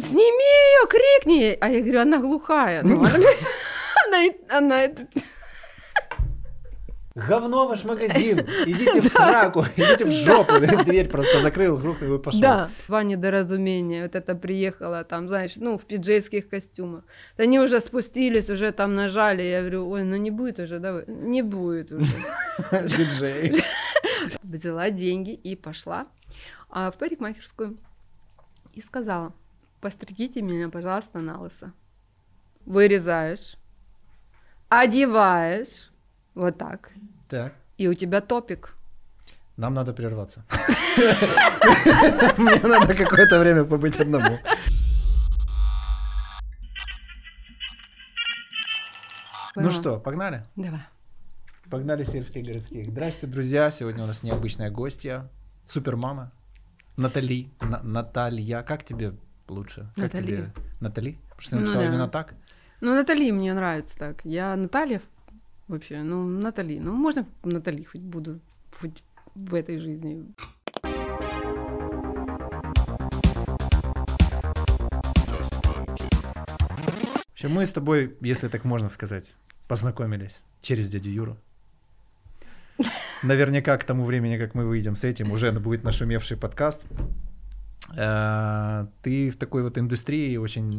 сними ее, крикни! А я говорю, она глухая. Ну, она, она, это... Говно ваш магазин, идите в сраку, идите в жопу. Дверь просто закрыл, грохнул и пошел. Да, Ваня доразумение, вот это приехала там, знаешь, ну, в пиджейских костюмах. Они уже спустились, уже там нажали, я говорю, ой, ну не будет уже, давай, не будет уже. Диджей. Взяла деньги и пошла а, в парикмахерскую и сказала, постригите меня, пожалуйста, на лысо. Вырезаешь, одеваешь, вот так. Так. И у тебя топик. Нам надо прерваться. Мне надо какое-то время побыть одному. Ну что, погнали? Давай. Погнали сельских городских. Здрасте, друзья. Сегодня у нас необычная гостья. Супермама. Натали. На- Наталья. Как тебе лучше? Как Натали. тебе? Натали? Потому что ты Ну написала да. именно так? Ну, Натали мне нравится так. Я Наталья вообще, ну, Натали. Ну, можно Натали хоть буду хоть в этой жизни. В общем, мы с тобой, если так можно сказать, познакомились через дядю Юру. Наверняка к тому времени, как мы выйдем с этим, уже будет нашумевший подкаст. Э, Ты в такой вот индустрии очень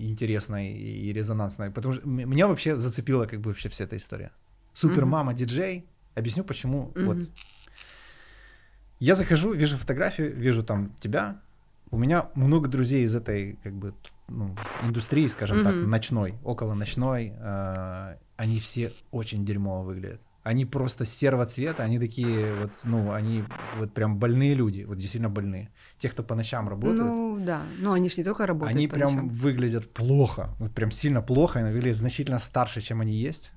интересной и резонансной, потому что меня вообще зацепила как бы вообще вся эта история. Супермама, диджей. Объясню, почему. Мгм. Вот я захожу, вижу фотографию, вижу там тебя. У меня много друзей из этой как бы ну, индустрии, скажем так, Мгм. ночной, около ночной. э, они все очень дерьмово выглядят. Они просто серого цвета, они такие вот, ну, они вот прям больные люди, вот действительно больные. Те, кто по ночам работают, Ну, да. Ну, они же не только работают они по прям ночам. выглядят плохо, вот прям сильно плохо, они выглядят значительно старше, чем они есть.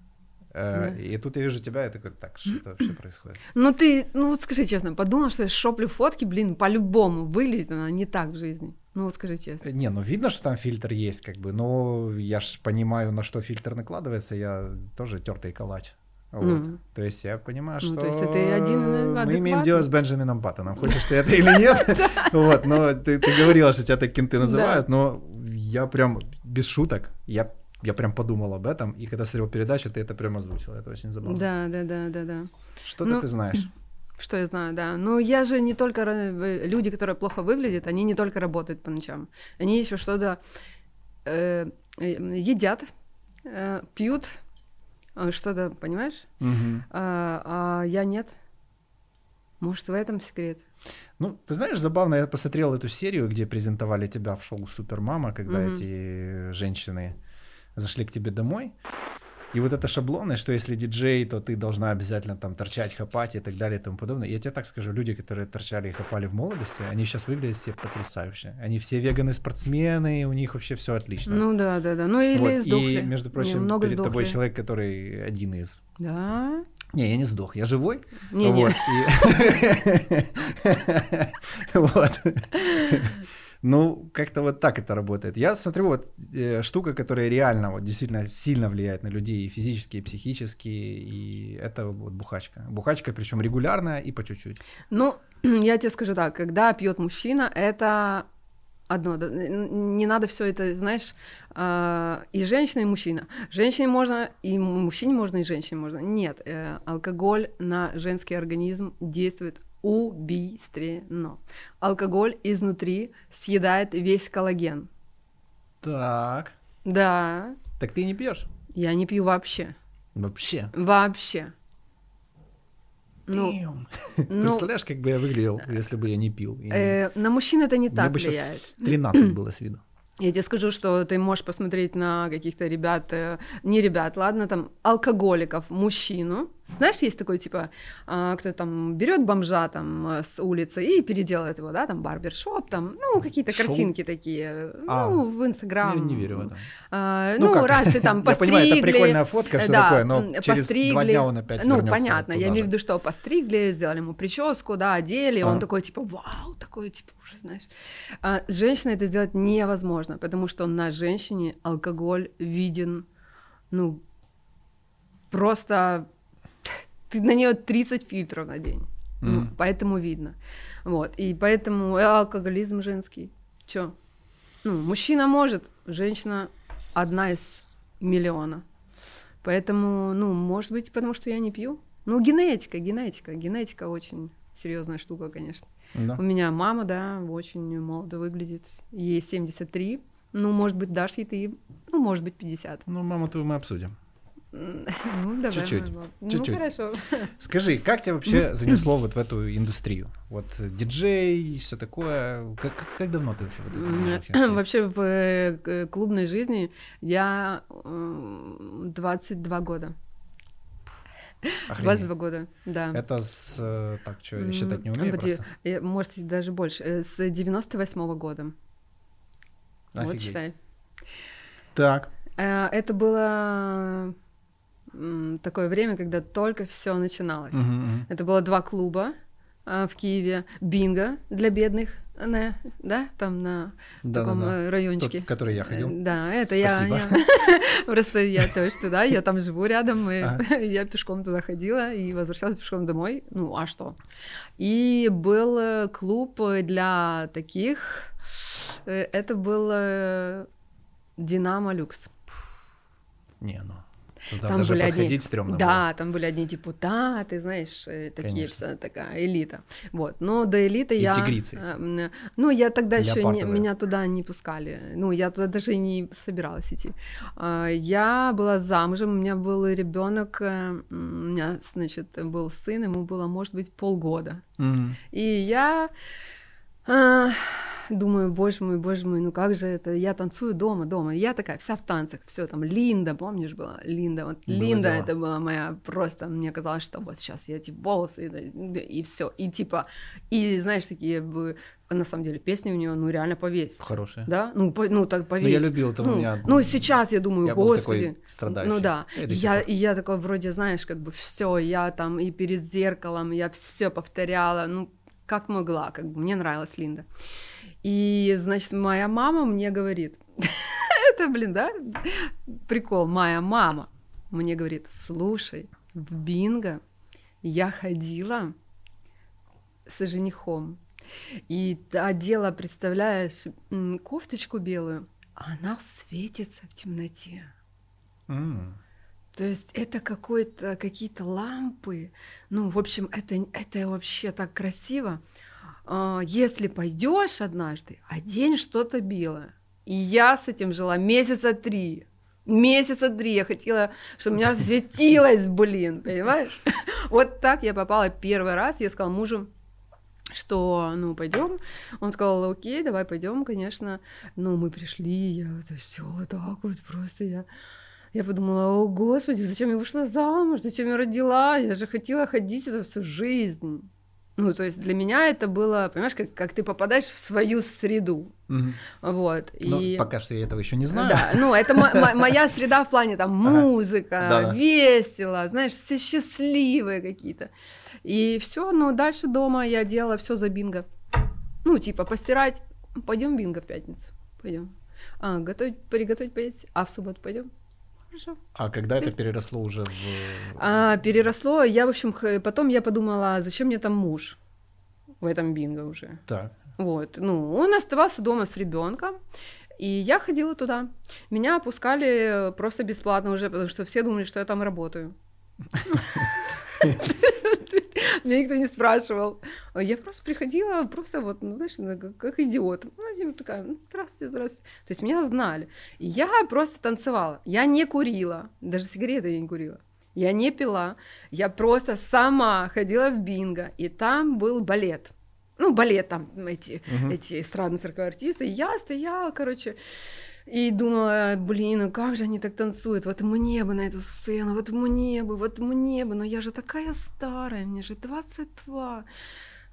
Э, Да. И тут я вижу тебя, и такой, так, что это вообще происходит? Ну, ты, ну, вот скажи честно, подумал, что я шоплю фотки, блин, по-любому выглядит она не так в жизни. Ну, вот скажи честно. Э, Не, ну видно, что там фильтр есть, как бы, но я ж понимаю, на что фильтр накладывается, я тоже тертый калач. Вот. Ну. То есть я понимаю, Ну, что то есть это один, э, мы имеем дело с Бенджамином Баттоном. Хочешь ты это или нет? Вот, но ты, говорила, что тебя так кенты называют, но я прям без шуток, я, я прям подумал об этом, и когда смотрел передачу, ты это прям озвучила, это очень забавно. Да, да, да, да, да. Что-то Ну, ты знаешь. Что я знаю, да. Но я же не только... э, Люди, которые плохо выглядят, они не только работают по ночам. Они еще что-то э, э, едят, э, пьют, что-то, понимаешь? А, а я нет. Может, в этом секрет? Ну, ты знаешь, забавно, я посмотрел эту серию, где презентовали тебя в шоу Супермама, когда Мгм. эти женщины зашли к тебе домой. И вот это шаблоны, что если диджей, то ты должна обязательно там торчать, хапать и так далее и тому подобное. Я тебе так скажу, люди, которые торчали и хапали в молодости, они сейчас выглядят все потрясающе. Они все веганы-спортсмены, у них вообще все отлично. Ну да, да, да. Ну или Вот, сдохли. И, между прочим, Много перед тобой сдохли. человек, который один из. Да? Не, я не сдох, я живой. Не-не. Вот. и- Вот. Ну, как-то вот так это работает. Я смотрю, вот э, штука, которая реально вот действительно сильно влияет на людей и физически, и психически, и это вот бухачка. Бухачка, причем регулярная и по чуть-чуть. Ну, я тебе скажу так, когда пьет мужчина, это одно, не надо все это, знаешь, а, и женщина, и мужчина. Женщине можно, и мужчине можно, и женщине можно. Нет, э, алкоголь на женский организм действует убийственно. Алкоголь изнутри съедает весь коллаген. Так. Да, Так ты не пьешь? я не пью вообще. Вообще. Вообще. Ну, Damn. ну, Представляешь, как бы я выглядел, если бы я не пил? Не- э, на мужчин это не Мне так бы влияет. сейчас 13 было с виду. Я тебе скажу, что ты можешь посмотреть на каких-то ребят, э, не ребят, ладно, там, алкоголиков, мужчину. Знаешь, есть такой, типа, а, кто там берет бомжа там э, с улицы и переделает его, да, там, барбершоп, там, ну, какие-то Шоу? картинки такие, А, ну, в Инстаграм. Я не верю в это. А, Ну ну, как? раз ты там Я постригли. понимаю, это прикольная фотка, всё да, такое, но м, через два дня он опять Ну, понятно, я туда имею в же. виду, что постригли, сделали ему прическу, да, одели, А. он такой, типа, вау, такой, типа, уже, знаешь. А с женщиной это сделать невозможно, потому что на женщине алкоголь виден, ну, просто ты на нее 30 фильтров на день. Ну, Мгм. поэтому видно. Вот. И поэтому э, алкоголизм женский. Чё? ну, мужчина может, женщина одна из миллиона. Поэтому, ну, может быть, потому что я не пью. Ну, генетика, генетика. Генетика очень серьезная штука, конечно. Да. У меня мама, да, очень молодо выглядит. Ей 73. Ну, может быть, дашь ей ты, ну, может быть, 50. Ну, маму твою мы обсудим. Ну, давай. Чуть-чуть, мама. чуть-чуть. Ну, хорошо. Скажи, как тебя вообще занесло вот в эту индустрию? Вот э, диджей, все такое. Как, как, как давно ты вообще в этой движухе? Вообще в э, клубной жизни я э, 22 года. Охренеть. 22 года, да. Это с... э, Так, что, я считать не умею поди- просто. э, Может, даже больше. Э, С 98 года. Вот Офигеть. считай. Так. Э, Это было такое время, когда только все начиналось. Мгм. Это было два клуба а, в Киеве. Бинго для бедных, на- да, там на таком Да-да-да. э, райончике. Тот, который я ходил. Да, это я, Спасибо. я- Просто я тоже туда, я там живу рядом, и Ага. я пешком туда ходила и возвращалась пешком домой. Ну, а что? И был э, клуб для таких. э, Это был Динамо Люкс. Не, ну. Туда Там даже были одни- стрёмно Да, там были одни депутаты, знаешь, э, такие вся такая элита. Вот. Но до элиты И я. тигрицы эти. э, Ну, я тогда еще не, меня туда не пускали. Ну, я туда даже не собиралась идти. А, Я была замужем, у меня был ребенок, э, у меня, значит, был сын, ему было, может быть, полгода. было. Мгм. И я а, думаю, боже мой, боже мой, ну как же это? Я танцую дома, дома. Я такая вся в танцах, все там. Линда, помнишь, была Линда? Вот Было Линда, дело. это была моя просто. Мне казалось, что вот сейчас я эти волосы и, и все, и типа, и знаешь такие бы, на самом деле песни у нее, ну реально повесить. Хорошие. Да, ну, по- ну так Ну, повесить. я любил это у ну, меня. ну, сейчас я думаю, я был господи. такой страдающий. Ну да. И я, и я такой вроде, знаешь, как бы все, я там и перед зеркалом, я все повторяла, ну, как могла, как бы мне нравилась Линда. И, значит, моя мама мне говорит, это, блин, да, прикол, моя мама мне говорит, слушай, в бинго я ходила с женихом, и одела, представляешь, кофточку белую, а она светится в темноте. М. То есть это какой-то какие-то лампы. Ну, в общем, это, это вообще так красиво. А, Если пойдешь однажды, одень что-то белое. И я с этим жила месяца три. Месяца три я хотела, чтобы у меня светилось, блин, понимаешь? Вот так я попала первый раз. Я сказала мужу, что, ну, пойдем. Он сказал, окей, давай пойдем, конечно. Ну, мы пришли, я это все вот так вот просто я... Я подумала, о господи, зачем я вышла замуж, зачем я родила, я же хотела ходить это всю жизнь. Ну, то есть для меня это было, понимаешь, как, как ты попадаешь в свою среду, Мгм. вот. Ну, и... пока что я этого еще не знаю. Да, ну это мо- мо- моя среда в плане там музыка, весело, знаешь, все счастливые какие-то. И все, но дальше дома я делала все за бинго. Ну, типа постирать, пойдем бинго в пятницу, пойдем. А, готовить, приготовить поесть, а в субботу пойдем. Хорошо. А когда это переросло уже в... А, переросло, я, в общем, потом я подумала, а зачем мне там муж в этом бинго уже. Так. Вот, ну, он оставался дома с ребенком, и я ходила туда. Меня опускали просто бесплатно уже, потому что все думали, что я там работаю. Меня никто не спрашивал. А Я просто приходила, просто вот, ну, знаешь, как, идиот. Ну, такая, ну, здравствуйте, здравствуйте. То есть меня знали. Я просто танцевала. Я не курила, даже сигареты я не курила. Я не пила, я просто сама ходила в бинго, и там был балет. Ну, балет там, эти, Мгм. эти эстрадные цирковые артисты. И я стояла, короче, и думала, блин, ну как же они так танцуют? Вот мне бы на эту сцену, вот мне бы, вот мне бы. Но я же такая старая, мне же 22.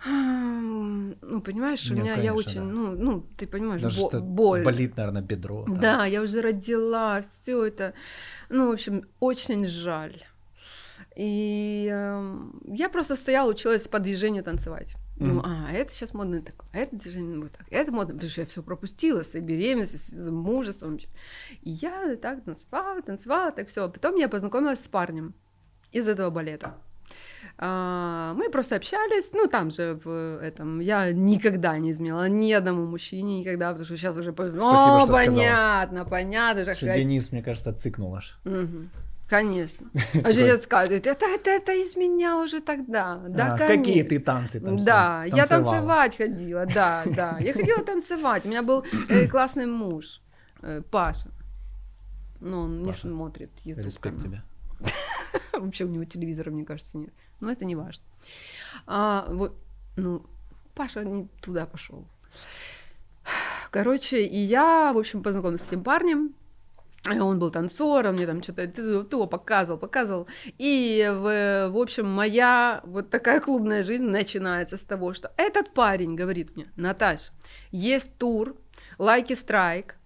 Ам, Ну, понимаешь, у Нет, меня я конечно, очень, да. ну, ну, ты понимаешь, Даже бо- боль. болит, наверное, бедро. там. Да, я уже родила, все это. Ну, в общем, очень жаль. И эм, я просто стояла, училась по движению танцевать. Думаю, а, это сейчас модно так, а это движение вот так, это модно, потому что я все пропустила с беременностью, с мужеством. И я так танцевала, танцевала, так все. Потом я познакомилась с парнем из этого балета. А, мы просто общались, ну, там же в этом, я никогда не изменяла ни одному мужчине, никогда, потому что сейчас уже... Спасибо, О, что понятно, понятно. Же, Что Денис, мне кажется, цикнул аж. Мгм. Конечно. А сейчас скажут, это, это, это изменял уже тогда. Да, А, конечно. какие ты танцы там Да, я танцевала? танцевать ходила, да, да. Я ходила танцевать. У меня был э, классный муж, э, Паша. Но он не Паша. смотрит YouTube. Респект канал. тебе. Вообще у него телевизора, мне кажется, нет. Но это не важно. А, вот, ну, Паша не туда пошел. Короче, и я, в общем, познакомилась с этим парнем. Он был танцором, мне там что-то то, показывал, показывал. И, в, в общем, моя вот такая клубная жизнь начинается с того, что этот парень говорит мне, Наташ, есть тур, лайки страйк,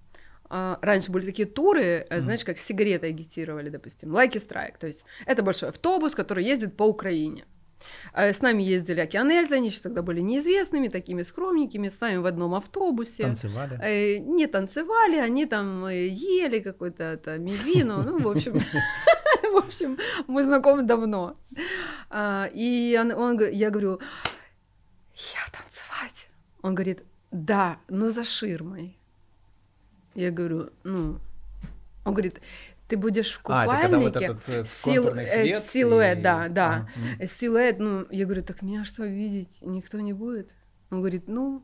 а, раньше были такие туры, э, знаешь, как сигареты агитировали, допустим, лайки страйк, то есть это большой автобус, который ездит по Украине. Э, С нами ездили Океан Эльза, они еще тогда были неизвестными, такими скромненькими, с нами в одном автобусе. Танцевали. Э, Не танцевали, они там э, ели какой-то это мивину, ну, в общем, в общем, мы знакомы давно. А, И он, он я говорю, я танцевать. Он говорит, да, но за ширмой. Я говорю, ну, он говорит, ты будешь в А, это купальнике. когда вот этот э, сил- э, свет. силуэт, и- да, да. Мгм. Силуэт, ну, я говорю, так меня что, видеть никто не будет? Он говорит, ну,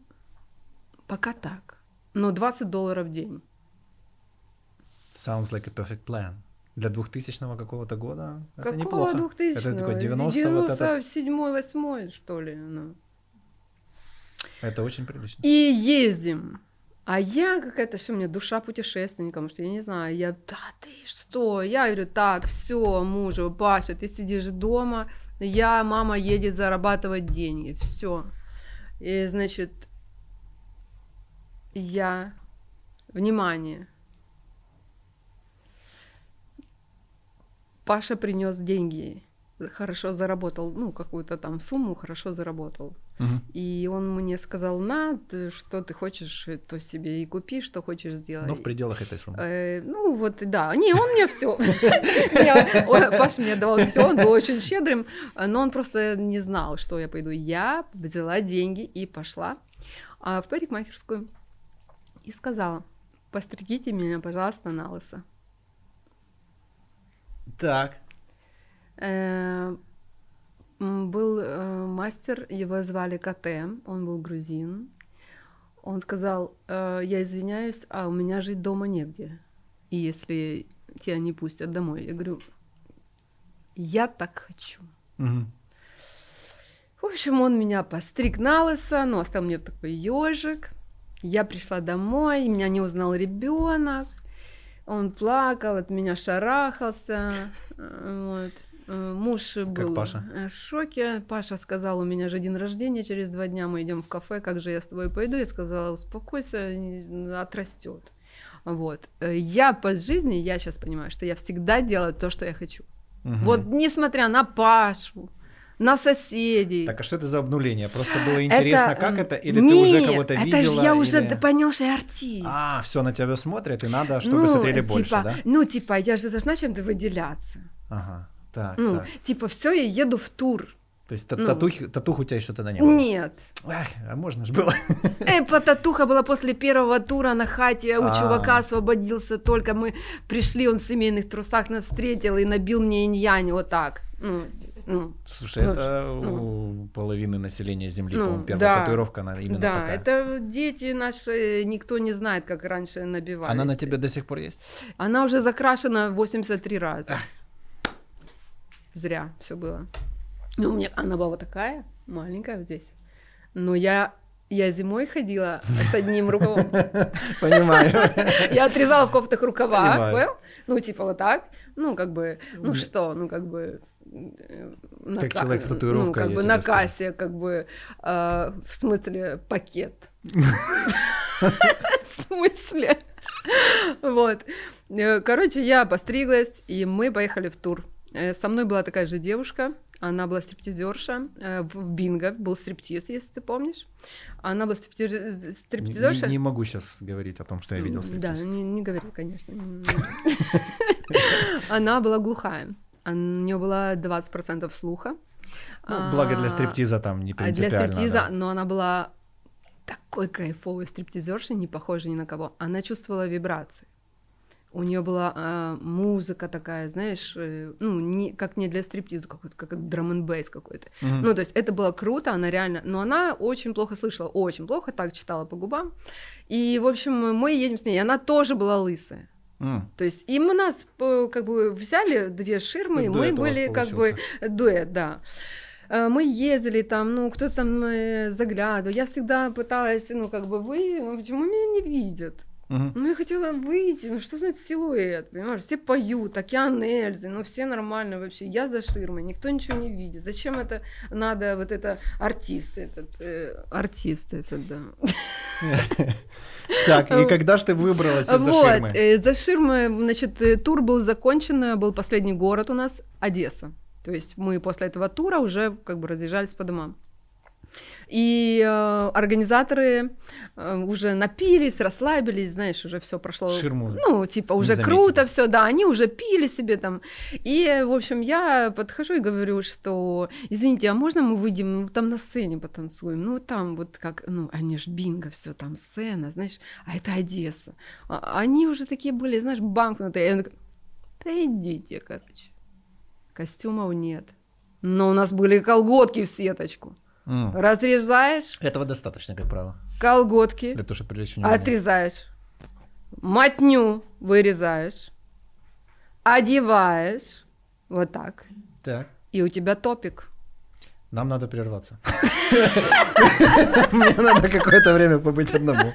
пока так. Но 20 долларов в день. Sounds like a perfect plan. Для 2000 какого-то года это Какого неплохо. 2000 Это такой 90 вот это, 97 8 что ли. ну. это очень прилично. И ездим. А я какая-то, что у меня душа путешественника, потому что я не знаю, я, да ты что? Я говорю, так, все, мужу, Паша, ты сидишь дома, я, мама едет зарабатывать деньги, все. И, значит, я, внимание, Паша принес деньги, хорошо заработал, ну, какую-то там сумму хорошо заработал. И он мне сказал, на, ты что ты хочешь, э, то себе и купи, что хочешь сделать. Ну, в пределах этой суммы. Э, ну вот, да. Не, он мне все. Паша мне давал все, он был очень щедрым, э, но он просто не знал, что я пойду. Я взяла деньги и пошла а, в парикмахерскую и сказала, постригите меня, пожалуйста, на лысо. Так. Был э, мастер, его звали КТ, он был грузин. Он сказал, «Э, я извиняюсь, а у меня жить дома негде. И если тебя не пустят домой, я говорю, я так хочу. Мгм. В общем, он меня постриг на лысо, но оставил мне такой ежик. Я пришла домой, меня не узнал ребенок. Он плакал, от меня шарахался. э, Вот. Э, Муж был Паша? э, в шоке. Паша сказал, у меня же день рождения, через два дня мы идем в кафе, как же я с тобой пойду? Я сказала, успокойся, отрастет. Вот. Э, Я по жизни, я сейчас понимаю, что я всегда делаю то, что я хочу. Мгм. Вот несмотря на Пашу, на соседей. Так, а что это за обнуление? Просто было интересно, Это, как это? Или ты уже нет, кого-то это видела? ж я уже или- д- понял, что я артист. А, все на тебя смотрят, и надо, чтобы ну, смотрели типа, больше, да? Ну, типа, я же должна чем-то выделяться. Ага, так, Ну, так. типа, все, я еду в тур. То есть ну. татухи- татух у тебя еще тогда не было? Нет. Ах, а можно ж было. Э, потатуха была после первого тура на хате, у А. чувака освободился только мы пришли, он в семейных трусах нас встретил и набил мне инь-янь вот так. Ну, ну, Слушай, Ну, это ну. у половины населения Земли, Ну, по-моему, первая да. татуировка, она именно да, такая. это дети наши, никто не знает, как раньше набивали. Она на тебе до сих пор есть? Она уже закрашена 83 раза. Зря все было. Ну, у меня она была вот такая, маленькая вот здесь. Но я, я зимой ходила с одним рукавом. Понимаю. Я отрезала в кофтах рукава, понял? Ну, типа вот так. Ну, как бы, ну что, ну, как бы... э, на Как ка- человек с Ну, татуировкой, как я бы на скажу. кассе, как бы, э, в смысле, пакет. В смысле? Вот. Э, Короче, я постриглась, и мы поехали в тур. Э, Со мной была такая же девушка, она была стриптизерша, э, в бинго был стриптиз, если ты помнишь. Она была стриптиз- Не, стриптизерша. не- не могу сейчас говорить о том, что я видел М, Да, стриптиз. не, не говори, конечно. Она была глухая. у нее было 20% слуха. Ну, благо для А, стриптиза там не а Для принципиально. стриптиза, да. но она была такой кайфовой стриптизершей, не похожей ни на кого. Она чувствовала вибрации. У нее была а, музыка такая, знаешь, э, ну, не, как не для стриптиза, какой-то, как драм н бейс какой-то. Мгм. Ну, то есть это было круто, она реально... Но она очень плохо слышала, очень плохо, так читала по губам. И, в общем, мы едем с ней, и она тоже была лысая. М. То есть и мы нас э, как бы взяли две ширмы, и мы были как бы дуэт, да. Э, Мы ездили там, ну, кто там э, заглядывал. Я всегда пыталась, ну, как бы вы, ну, почему меня не видят? Мгм. Ну, я хотела выйти, ну, что значит силуэт, понимаешь? Все поют, океан Эльзы, ну, все нормально вообще. Я за ширмой, никто ничего не видит. Зачем это надо, вот это артист этот, э, артист этот, да. Так, и когда ж ты выбралась из-за Вот, ширмы? э, за ширмы, значит, э, тур был закончен, э, был последний город у нас, Одесса. То есть мы после этого тура уже как бы разъезжались по домам. И э, организаторы э, уже напились, расслабились, знаешь, уже все прошло. Ширму Ну, типа, уже круто все, да, они уже пили себе там. И, в общем, я подхожу и говорю, что, извините, а можно мы выйдем, ну, там на сцене потанцуем? Ну, там вот как, ну, они ж бинго, все там сцена, знаешь, а это Одесса. А- они уже такие были, знаешь, банкнутые. Я такая, да идите, короче. Костюмов нет. Но у нас были колготки в сеточку. М. Разрезаешь Этого достаточно, как правило, колготки, для того, чтобы привлечь внимание. отрезаешь, матню вырезаешь, одеваешь, вот так, Так, и у тебя топик. нам надо прерваться. Мне надо какое-то время побыть одному.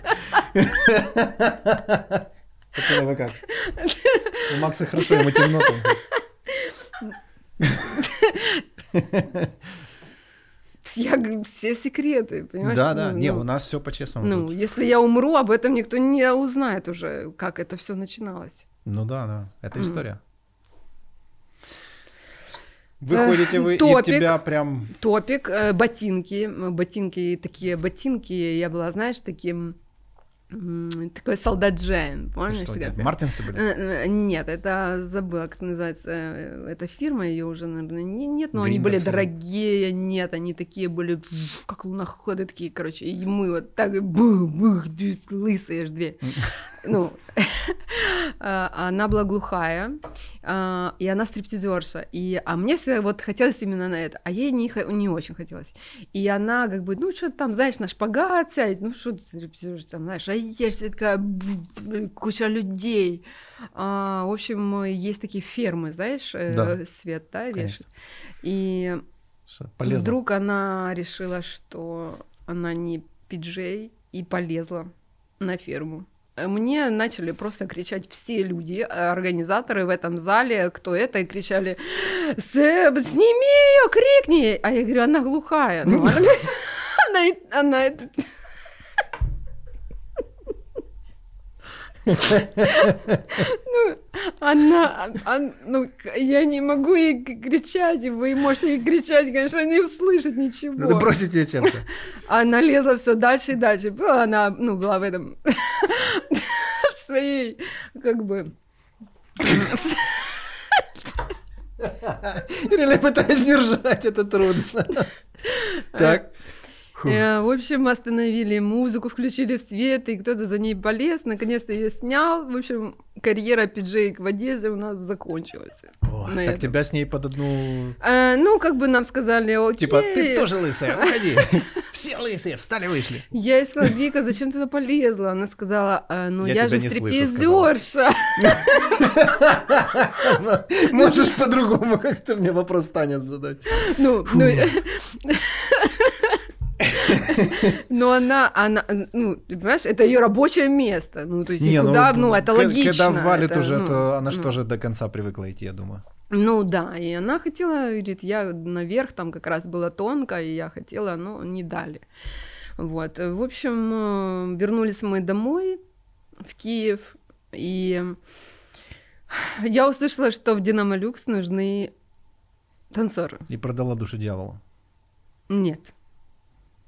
Вы как? У Макса хорошо, ему темно там. Я все секреты, понимаешь? Да, да, Ну, не, ну, у нас все по-честному. Ну, тут. если я умру, об этом никто не узнает уже, как это все начиналось. Ну да, да, это история. Выходите вы, и топик. тебя прям... Топик, э, ботинки, ботинки, такие ботинки, я была, знаешь, таким, такой солдат Джейн, помнишь? Что, такая Мартинсы были? Э, э, Нет, это забыла, как называется э, эта фирма, ее уже, наверное, не- нет, но они были Гриндерсы. дорогие, нет, они такие были, как луноходы такие, короче, и мы вот так, бух, бух, лысые аж две. Ну, а, она была глухая, а, и она стриптизерша, и, а мне всегда вот хотелось именно на это, а ей не, не очень хотелось. И она как бы, ну, что там, знаешь, на шпагат сядет, ну, что ты стриптизерша, там, знаешь, а ешь, такая куча людей. А, в общем, есть такие фермы, знаешь, э, Да. свет, да. И Полезно. вдруг она решила, что она не пиджей, и полезла на ферму. Э, Мне начали просто кричать все люди, э, организаторы в этом зале, кто это, и кричали, «Сэб, сними ее, крикни! А я говорю, она глухая. Ну, она, она, и- она Ну, она, он- ну, я не могу ей кричать, и вы можете ей кричать, конечно, не услышит ничего. Надо бросить ее чем-то. Она лезла все дальше и дальше. Она, ну, была в этом в своей, как бы, Или пытаюсь сдержать, это трудно. Так. Э, В общем, остановили музыку, включили свет, и кто-то за ней полез, наконец-то ее снял. В общем, карьера пиджейк в Одессе у нас закончилась. О, Так этом. тебя с ней под одну... Э, ну, как бы нам сказали, окей. Типа, ты тоже лысая, уходи. Все лысые, встали, вышли. Я ей сказала, Вика, зачем ты туда полезла? Она сказала, «А, ну Я я, же не слышу», сказала. стриптизерша. Можешь по-другому как-то мне вопрос танец задать. Ну, ну, но она, она, ну, понимаешь, это ее рабочее место. Ну, то есть, и куда, ну, это к- логично. Когда валит это, уже, ну, то она же ну. тоже до конца привыкла идти, я думаю. Ну да, и она хотела, говорит, я наверх, там как раз было тонко, и я хотела, но не дали. Вот, э, в общем, э, вернулись мы домой, в Киев, и я услышала, что в Динамо Люкс нужны танцоры. И продала душу дьяволу. Нет.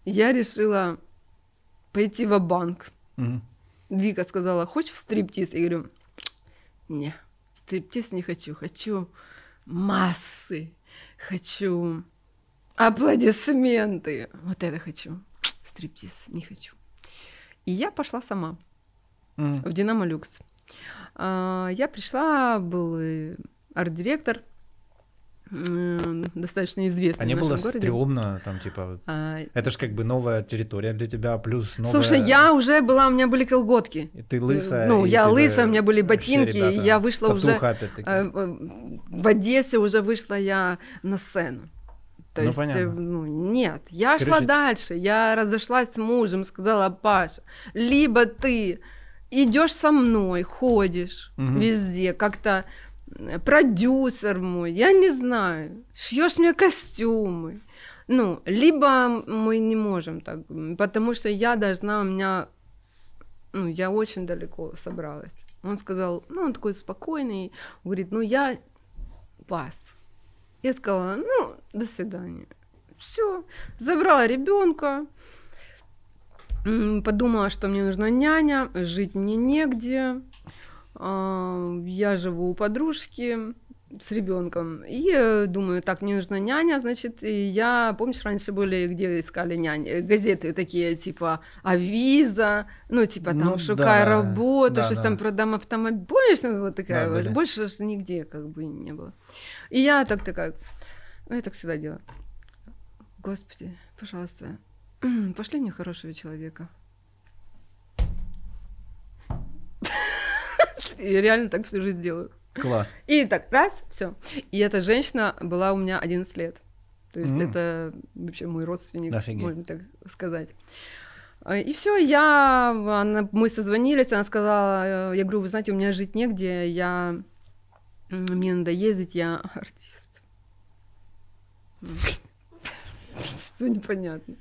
Я решила пойти в банк Мгм. Вика сказала, хочешь в стриптиз? Я говорю, не, в стриптиз не хочу, хочу массы, хочу аплодисменты. Вот это хочу. Стриптиз не хочу. И я пошла сама Мгм. в Динамо Люкс. А, Я пришла, был арт-директор, м, достаточно известный А не было городе. стрёмно, там, типа... А, Это ж как бы новая территория для тебя, плюс новая... Слушай, я уже была, у меня были колготки. И ты лысая. Ну, я лысая, у меня были ботинки, ребята, я вышла уже. Э, э, В Одессе уже вышла я на сцену. То Ну, есть, э, понятно. ну, нет, я шла Короче- дальше, я разошлась с мужем, сказала, Паша, либо ты идешь со мной, ходишь Мгм. везде, как-то э, продюсер мой, я не знаю, шьешь мне костюмы. Ну, либо мы не можем так, потому что я должна, у меня, ну, я очень далеко собралась. Он сказал, ну, он такой спокойный, говорит, ну, я пас. Я сказала, ну, до свидания. Все, забрала ребенка, подумала, что мне нужна няня, жить мне негде. Я живу у подружки с ребенком. И э, думаю, так, мне нужна няня, значит, и я, помнишь, раньше были, где искали няни, Э, газеты такие, типа, Авиза, ну, типа, там, Ну, шукай да, работу, да, что да. там продам автомобиль, помнишь, ну, вот такая Да, вот, были. больше нигде, как бы, не было. И я так такая, ну, я так всегда делаю. Господи, пожалуйста, пошли мне хорошего человека. Я реально так всю жизнь делаю. Класс. И так, раз, все. И эта женщина была у меня 11 лет. То есть М. это вообще мой родственник, Офигеть. можно так сказать. А, И все, я, она, мы созвонились, она сказала, э, я говорю, вы знаете, у меня жить негде, я, мне надо ездить, я артист. Что непонятно.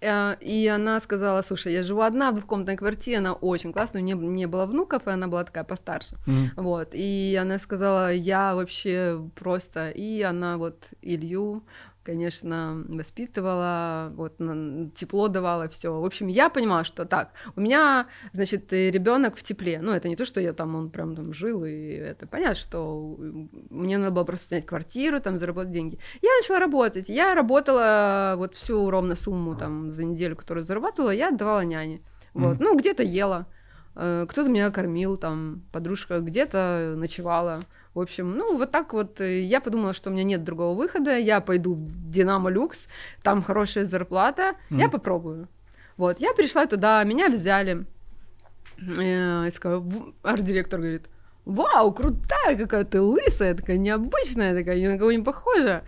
Э, И она сказала, слушай, я живу одна в двухкомнатной квартире, она очень классная, у нее не было внуков, и она была такая постарше. Мгм. Вот, и она сказала, я вообще просто... И она вот Илью, конечно, воспитывала, вот, тепло давала, все. В общем, я понимала, что так, у меня, значит, ребенок в тепле. Ну, это не то, что я там, он прям там жил, и это понятно, что мне надо было просто снять квартиру, там, заработать деньги. Я начала работать. Я работала вот всю ровно сумму там за неделю, которую зарабатывала, я отдавала няне. Вот, Мгм. ну, где-то ела, э, кто-то меня кормил, там, подружка где-то ночевала. В общем, ну, вот так вот э, я подумала, что у меня нет другого выхода, я пойду в Динамо Люкс, там хорошая зарплата, я Мгм. попробую. Вот, я пришла туда, меня взяли. Э, и сказала, «В- арт-директор говорит, вау, крутая какая ты лысая, такая необычная, такая, ни на кого не похожа.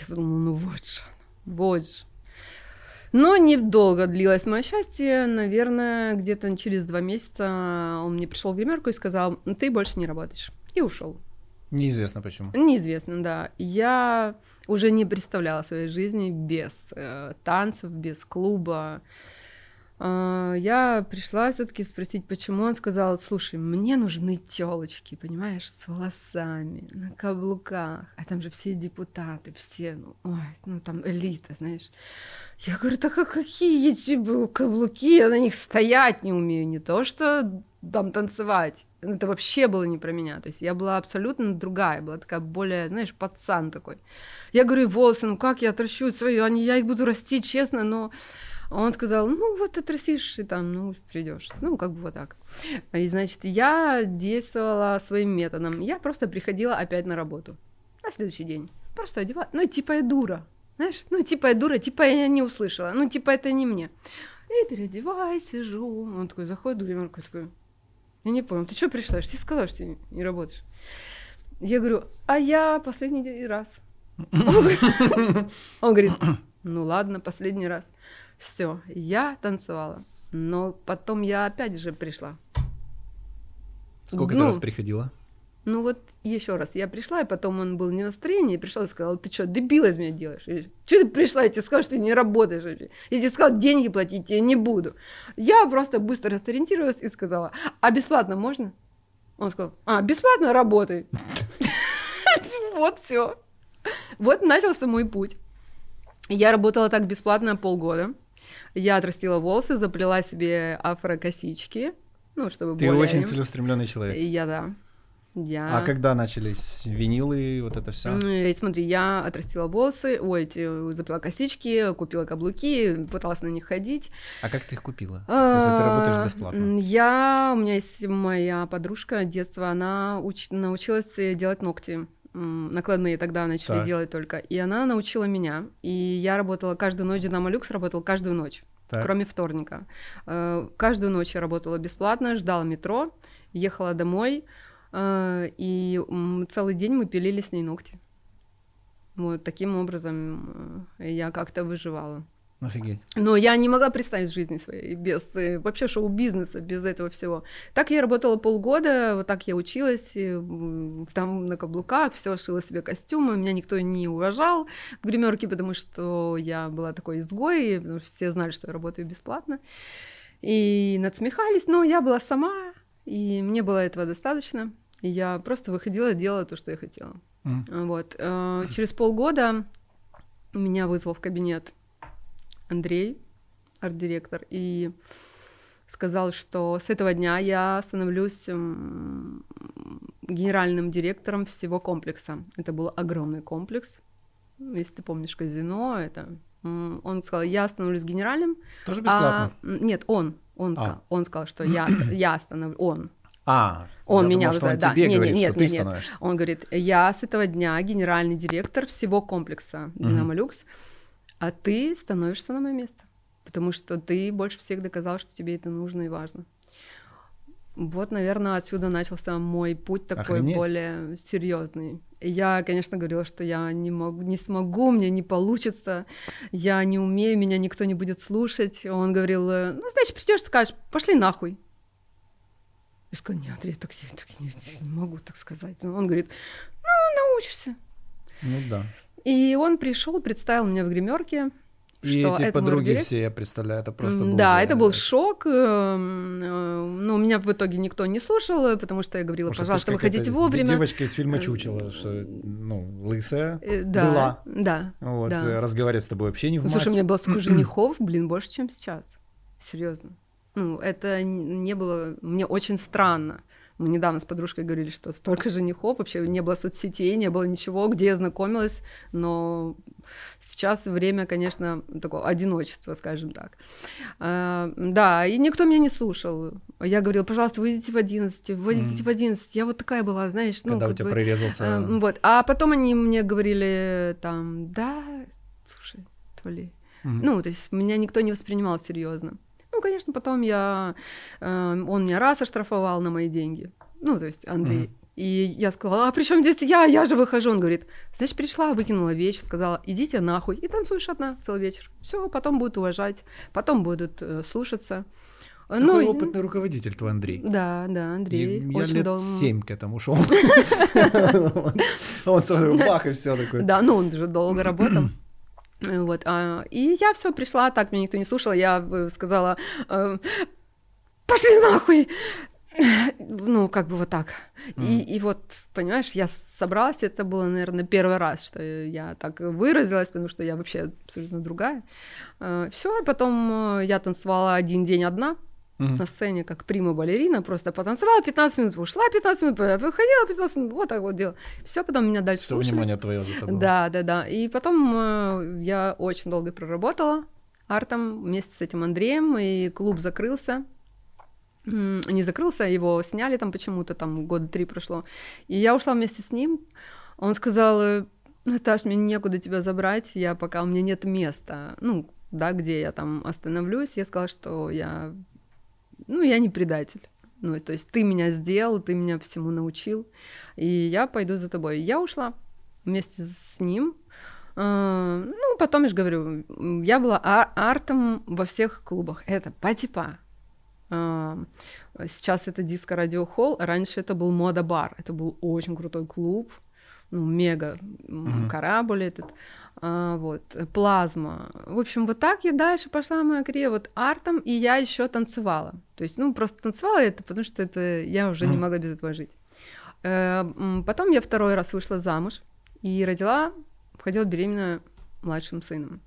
Я подумала, ну вот же, вот же. Но недолго длилось мое счастье. Наверное, где-то через два месяца он мне пришел в гримерку и сказал, ты больше не работаешь. И ушел. Неизвестно почему. Неизвестно, да. Я уже не представляла своей жизни без э, танцев, без клуба. А, я пришла все-таки спросить, почему он сказал, слушай, мне нужны телочки, понимаешь, с волосами, на каблуках, а там же все депутаты, все, ну, ой, ну там элита, знаешь. Я говорю, так а какие каблуки, я на них стоять не умею, не то что там танцевать. Ну, Это вообще было не про меня. То есть я была абсолютно другая, была такая более, знаешь, пацан такой. Я говорю, волосы, ну как я отращу свои, они, я их буду расти, честно, но он сказал, ну вот отрастишь и там, ну придешь. Ну, как бы вот так. И, значит, я действовала своим методом. Я просто приходила опять на работу. На следующий день. Просто одевала. Ну, типа я дура. Знаешь, ну, типа я дура, типа я не услышала. Ну, типа это не мне. И переодеваюсь, сижу. Он такой заходит я такой, я не понял, ты что пришла? Я же тебе сказала, что ты не- работаешь. Я говорю, а я последний раз. Он говорит- Он говорит, ну ладно, последний раз. Все, я танцевала. Но потом я опять же пришла. Сколько Ну, ты раз приходила? Ну вот еще раз, я пришла, и потом он был не в настроении, и пришел и сказал, ты что, дебил из меня делаешь? Что ты пришла, я тебе сказала, что ты не работаешь. вообще. Я тебе сказала, деньги платить я не буду. Я просто быстро сориентировалась и сказала, а бесплатно можно? Он сказал, а, бесплатно работай. Вот все. Вот начался мой путь. Я работала так бесплатно полгода. Я отрастила волосы, заплела себе афрокосички, ну, чтобы Ты более... очень целеустремленный человек. И Я, да. Я... А когда начались винилы, вот это все? М, Смотри, я отрастила волосы, ой, эти, заплела косички, купила каблуки, пыталась на них ходить. А как ты их купила? Если ты работаешь А, бесплатно. Я, у меня есть моя подружка детства, она уч- научилась э, делать ногти. Накладные тогда начали Так. делать только. И она научила меня. И я работала каждую ночь, Динамо Люкс работал каждую ночь, Так. кроме вторника. Э, Каждую ночь я работала бесплатно, ждала метро, ехала домой, э, и м, целый день мы пилили с ней ногти. Вот таким образом э, я как-то выживала. Офигеть. Но я не могла представить жизни своей без э, вообще шоу-бизнеса, без этого всего. Так я работала полгода, вот так я училась, и, там на каблуках, все шила себе костюмы, меня никто не уважал в гримерке, потому что я была такой изгой, потому что все знали, что я работаю бесплатно. И надсмехались, но я была сама, и мне было этого достаточно. Я просто выходила, делала то, что я хотела. М. Вот. э, Через полгода меня вызвал в кабинет Андрей, арт-директор, и сказал, что с этого дня я становлюсь м, генеральным директором всего комплекса. Это был огромный комплекс. Если ты помнишь казино, это... Он сказал, я становлюсь генеральным. Тоже а- бесплатно? м, нет, он. Он, А. сказал, он сказал, что я, я становлюсь... Он. А, Он меня думал, что он вызывает, да. тебе Не-не, говорит, нет, что ты нет, нет. становишься. Он говорит, я с этого дня генеральный директор всего комплекса Динамо Люкс, а ты становишься на мое место, потому что ты больше всех доказал, что тебе это нужно и важно. Вот, наверное, отсюда начался мой путь такой Охренеть. более серьезный. Я, конечно, говорила, что я не могу, не смогу, мне не получится, я не умею, меня никто не будет слушать. Он говорил, ну, значит, придешь, скажешь, пошли нахуй. Я сказала, нет, Андрей, так, я так не, не могу так сказать. Ну, Он говорит, ну, научишься. Ну да. И он пришел, представил меня в гримерке. И что эти подруги все, я представляю, это просто был Да, же- это был шок. Но меня в итоге никто не слушал, э, потому что я говорила, ты пожалуйста, выходите вовремя. Девочка из фильма «Чучело», что, ну, лысая, Да, была. да. вот, да. разговаривать с тобой вообще не в Ну, слушай, у массе. меня было столько женихов, блин, больше, чем сейчас. Серьезно. Ну, это не было... Мне очень странно. Мы недавно с подружкой говорили, что столько женихов, вообще не было соцсетей, не было ничего, где я знакомилась, но сейчас время, конечно, такого одиночества, скажем так. А, да, и никто меня не слушал. Я говорила, пожалуйста, выйдите в 11, выйдите Мгм. в 11. Я вот такая была, знаешь, ну, Когда у тебя бы, прорезался... а, вот. А потом они мне говорили там, да, слушай, Толи, Мгм. ну, то есть меня никто не воспринимал серьезно. Конечно, потом я... э, он меня раз оштрафовал на мои деньги. Ну, то есть Андрей. Мгм. И я сказала, а при чем здесь я? Я же выхожу. Он говорит, значит, пришла, выкинула вещь, сказала, идите нахуй. И танцуешь одна целый вечер. Все, потом будут уважать, потом будут э, слушаться. Э, Такой ну, опытный руководитель твой Андрей. Да, да, Андрей. И я лет дол- семь к этому шел. Он сразу бах, и все такое. Да, ну он же долго работал. Э, Вот, а, и я все пришла, так меня никто не слушал, я э, сказала, э, пошли нахуй, ну, как бы вот так. И, и вот, понимаешь, я собралась, это было, наверное, первый раз, что я так выразилась, потому что я вообще абсолютно другая. Все, потом э, я танцевала один день одна, Мгм. на сцене как прима-балерина, просто потанцевала 15 минут, ушла 15 минут, выходила 15 минут, вот так вот делала. Все, потом меня дальше Все слушались. внимание твое за тобой. Да, да, да. И потом э, я очень долго проработала артом вместе с этим Андреем, и клуб закрылся. Не закрылся, его сняли там почему-то, там года три прошло. И я ушла вместе с ним. Он сказал, э, Наташ, мне некуда тебя забрать, я пока, у меня нет места, ну, да, где я там остановлюсь. Я сказала, что я, ну, я не предатель. Ну, то есть ты меня сделал, ты меня всему научил, и я пойду за тобой. Я ушла вместе с ним. Э, Ну, потом, я же говорю, я была а- артом во всех клубах. Это пати-па. Э, Сейчас это диско-радиохолл, раньше это был мода-бар. Это был очень крутой клуб, ну, мега Мгм. корабль этот, а, вот, э, плазма. В общем, вот так я дальше пошла моя карьера вот артом, и я еще танцевала. То есть, ну, просто танцевала это, потому что это я уже не могла без этого жить. Э, Потом я второй раз вышла замуж и родила, ходила беременная младшим сыном.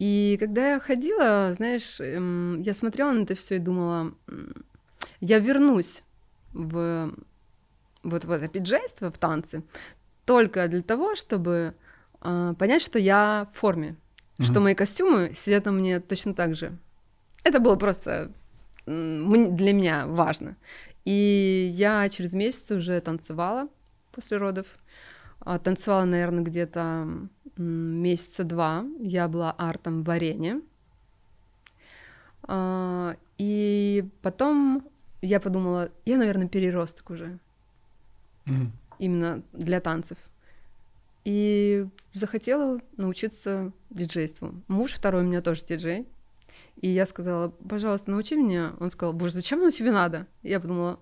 И когда я ходила, знаешь, эм, я смотрела на это все и думала, я вернусь в, вот в это пиджейство, в танцы, только для того, чтобы э, понять, что я в форме, mm-hmm. что мои костюмы сидят на мне точно так же. Это было просто для меня важно. И я через месяц уже танцевала после родов. А, танцевала, наверное, где-то месяца два. Я была артом в арене. А, и потом я подумала, я, наверное, переросток уже. Mm. Именно для танцев. И захотела научиться диджейству. Муж второй у меня тоже диджей. И я сказала, пожалуйста, научи меня. Он сказал, боже, зачем оно тебе надо? Я подумала,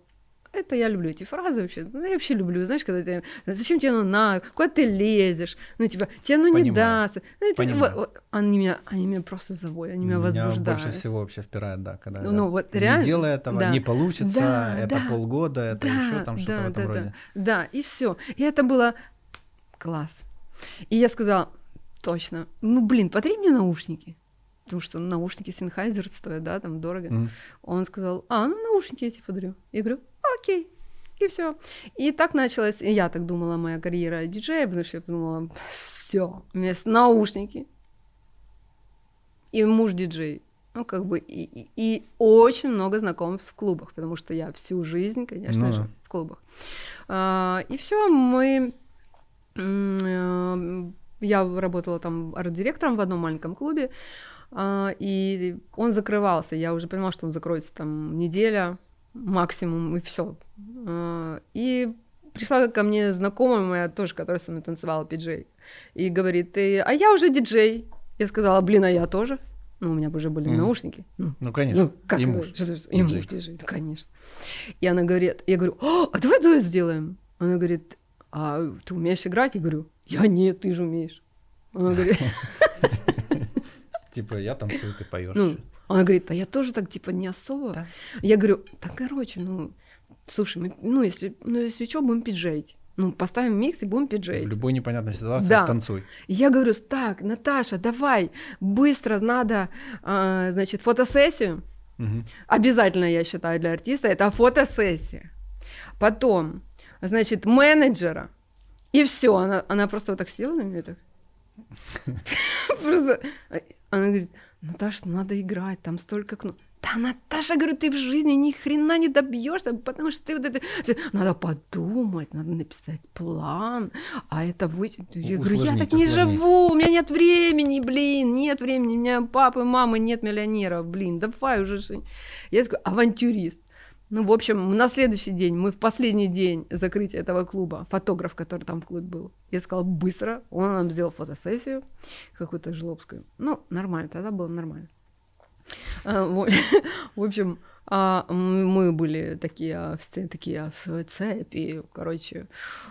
это я люблю эти фразы вообще. Ну, я вообще люблю, знаешь, когда тебе, зачем тебе оно на, куда ты лезешь, ну, типа, тебе оно не даст. Ну, вот, вот, они, меня, они меня просто заводят, они меня, меня возбуждают. больше всего вообще впирает, да, когда ну, ну, вот, реально, не делай этого, да. не получится, да, это да, да, это да, еще там что-то да, в этом да, роде. Да, да, и все. И это было класс. И я сказала, точно, ну, блин, подари мне наушники потому что наушники Sennheiser стоят, да, там дорого. Mm. Он сказал, а, ну наушники я тебе подарю. Я говорю, окей. И все. И так началась, и я так думала, моя карьера диджея, потому что я подумала, все, у меня есть наушники. И муж диджей. Ну, как бы, и, и, и очень много знакомств в клубах, потому что я всю жизнь, конечно ну, же, в клубах. А, и все, мы я работала там арт-директором в одном маленьком клубе, а, и он закрывался. Я уже понимала, что он закроется там неделя максимум, и все. А, и пришла ко мне знакомая моя тоже, которая со мной танцевала пиджей, и говорит, ты, а я уже диджей. Я сказала, блин, а я тоже. Ну, у меня уже были mm. наушники. Ну, ну конечно. Ну, как и муж. Что, и муж диджей, да, конечно. И она говорит, я говорю, а давай дуэт сделаем. Она говорит, а ты умеешь играть? Я говорю, я нет, ты же умеешь. Она говорит, Типа, я танцую, ты поешь. Ну, она говорит, а я тоже так, типа, не особо. Я говорю, так, короче, ну, слушай, мы, ну, если, ну, если что, будем пиджеить. Ну, поставим микс и будем пиджеить. В любой непонятной ситуации да. танцуй. Я говорю, так, Наташа, давай, быстро надо, э, значит, фотосессию. Угу. Обязательно, я считаю, для артиста это фотосессия. Потом, значит, менеджера. И все, она, она просто вот так села на меня так. Просто она говорит, Наташа, надо играть, там столько кнопок. Да, Наташа, говорю, ты в жизни ни хрена не добьешься, потому что ты вот это... Надо подумать, надо написать план, а это вы... Я говорю, я так не живу, у меня нет времени, блин, нет времени, у меня папы, мамы, нет миллионеров, блин, давай уже... Я такой авантюрист. Ну, в общем, на следующий день, мы в последний день закрытия этого клуба, фотограф, который там в клубе был, я сказала, быстро, он нам сделал фотосессию какую-то жлобскую. Ну, нормально, тогда было нормально. А, в общем, а, мы были такие, такие в цепи, короче.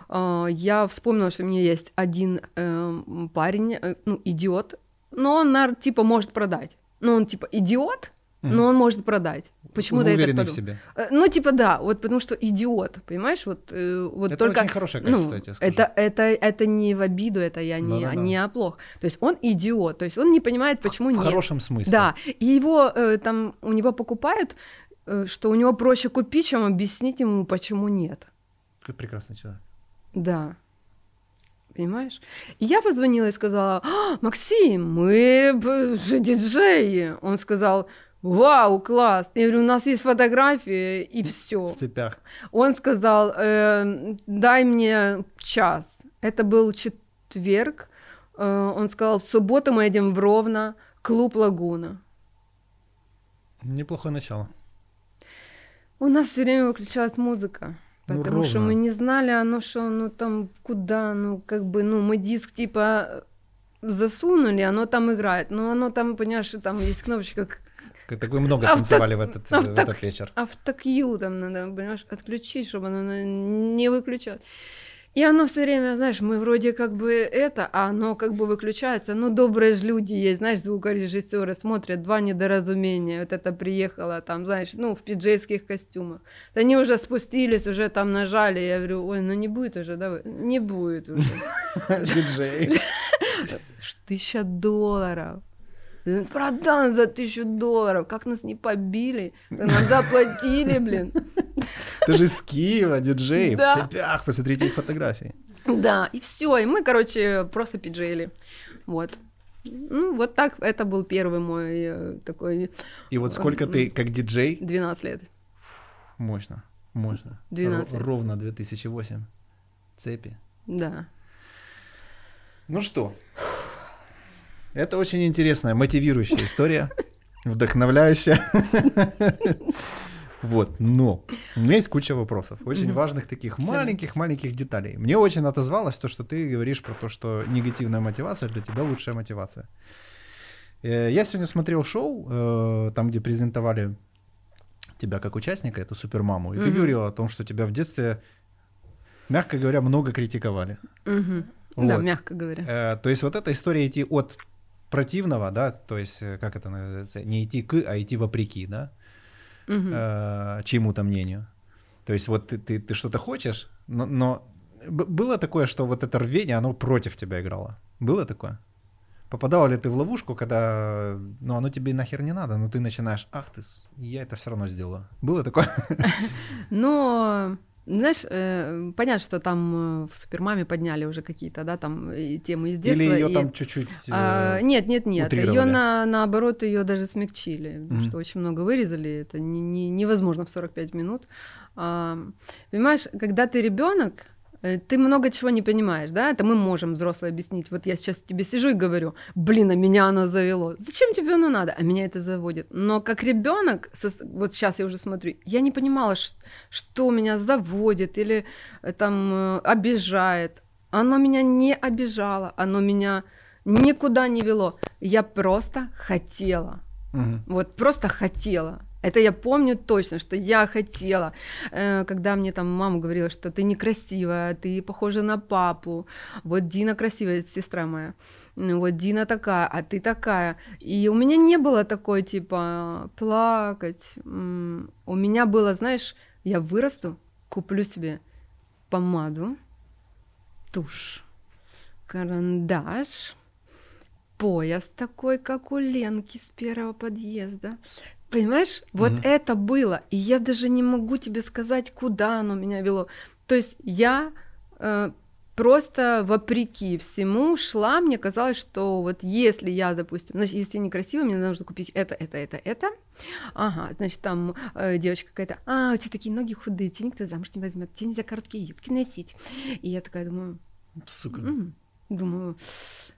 А, я вспомнила, что у меня есть один эм, парень, э, ну, идиот, но он, типа, может продать. Но он, типа, идиот, но он может продать. Почему-то я так в себе. Э, ну, типа, да, вот потому что идиот, понимаешь, вот, э, вот это только... очень хорошее качество, ну, я тебе скажу. Это, это, это не в обиду, это я не, да, да, не да. оплох. То есть он идиот, то есть он не понимает, почему в нет. В хорошем смысле. Да, и его э, там, у него покупают, что у него проще купить, чем объяснить ему, почему нет. Какой прекрасный человек. Да. Понимаешь? И я позвонила и сказала, а, Максим, мы же диджеи. Он сказал, Вау, класс! Я говорю, у нас есть фотографии, и все. В цепях. Он сказал, э, дай мне час. Это был четверг. Э, он сказал, в субботу мы едем в Ровно, клуб Лагуна. Неплохое начало. У нас все время выключалась музыка. Ну, потому ну, что мы не знали, оно что, ну там куда, ну как бы, ну мы диск типа засунули, оно там играет, но оно там, понимаешь, там есть кнопочка так вы много Авто... танцевали в этот, Авто... в этот вечер. Автокью там надо, понимаешь, отключить, чтобы оно не выключалось. И оно все время, знаешь, мы вроде как бы это, а оно как бы выключается. Ну, добрые же люди есть, знаешь, звукорежиссеры смотрят, два недоразумения. Вот это приехало там, знаешь, ну, в пиджейских костюмах. Они уже спустились, уже там нажали. Я говорю, ой, ну не будет уже, да? Не будет уже. Диджей. Тысяча долларов. Продам за тысячу долларов. Как нас не побили. Нам заплатили, блин. Ты же из Киева, диджей, Да. в цепях, посмотрите их фотографии. Да, и все, и мы, короче, просто пиджели. Вот. Ну, вот так, это был первый мой э, такой И вот сколько ты как диджей, 12 лет. мощно, мощно. 12. Ро- Ровно 2008. Цепи. Да. Ну что, это очень интересная, мотивирующая история, вдохновляющая. Вот, но у меня есть куча вопросов, очень Мгм. важных таких маленьких-маленьких деталей. Мне очень отозвалось то, что ты говоришь про то, что негативная мотивация для тебя лучшая мотивация. Э, Я сегодня смотрел шоу, э, там, где презентовали тебя как участника, эту супермаму, и ты Мгм. говорила о том, что тебя в детстве, мягко говоря, много критиковали. Да, Вот. мягко говоря. Э, то есть вот эта история идти от противного, да, то есть э, как это называется, не идти к, а идти вопреки, да, Мгм. э, чьему-то мнению. То есть вот ты, ты, ты что-то хочешь, но, но было такое, что вот это рвение, оно против тебя играло? Было такое? Попадала ли ты в ловушку, когда, ну, оно тебе нахер не надо, но ты начинаешь, ах ты, я это все равно сделала. Было такое? Но, знаешь, э, понятно, что там э, в Супермаме подняли уже какие-то, да, там и темы из детства. Или ее и- там чуть-чуть... э, А, нет, нет, нет. Ее на, наоборот, ее даже смягчили, Мгм. что очень много вырезали. Это не, не- невозможно в 45 минут. А, понимаешь, когда ты ребенок, ты много чего не понимаешь, да? Это мы можем взрослые объяснить. Вот я сейчас тебе сижу и говорю, блин, а меня оно завело. Зачем тебе оно надо? А меня это заводит. Но как ребенок, вот сейчас я уже смотрю, я не понимала, что меня заводит или э, там э, обижает. Оно меня не обижало, оно меня никуда не вело. Я просто хотела. мгм. Вот просто хотела. Это я помню точно, что я хотела. Э, Когда мне там мама говорила, что ты некрасивая, ты похожа на папу. Вот Дина красивая, сестра моя. Ну, Вот Дина такая, а ты такая. И у меня не было такой, типа, плакать. У меня было, знаешь, я вырасту, куплю себе помаду, тушь, карандаш, пояс такой, как у Ленки с первого подъезда. Понимаешь, вот Мгм. это было. И я даже не могу тебе сказать, куда оно меня вело. То есть я э, просто вопреки всему шла, мне казалось, что вот если я, допустим, значит, если я некрасивая, мне нужно купить это, это, это, это. Ага, значит, там э, девочка какая-то, а, у тебя такие ноги худые, тебя никто замуж не возьмет, тебе нельзя короткие юбки носить. И я такая думаю, Сука. Думаю,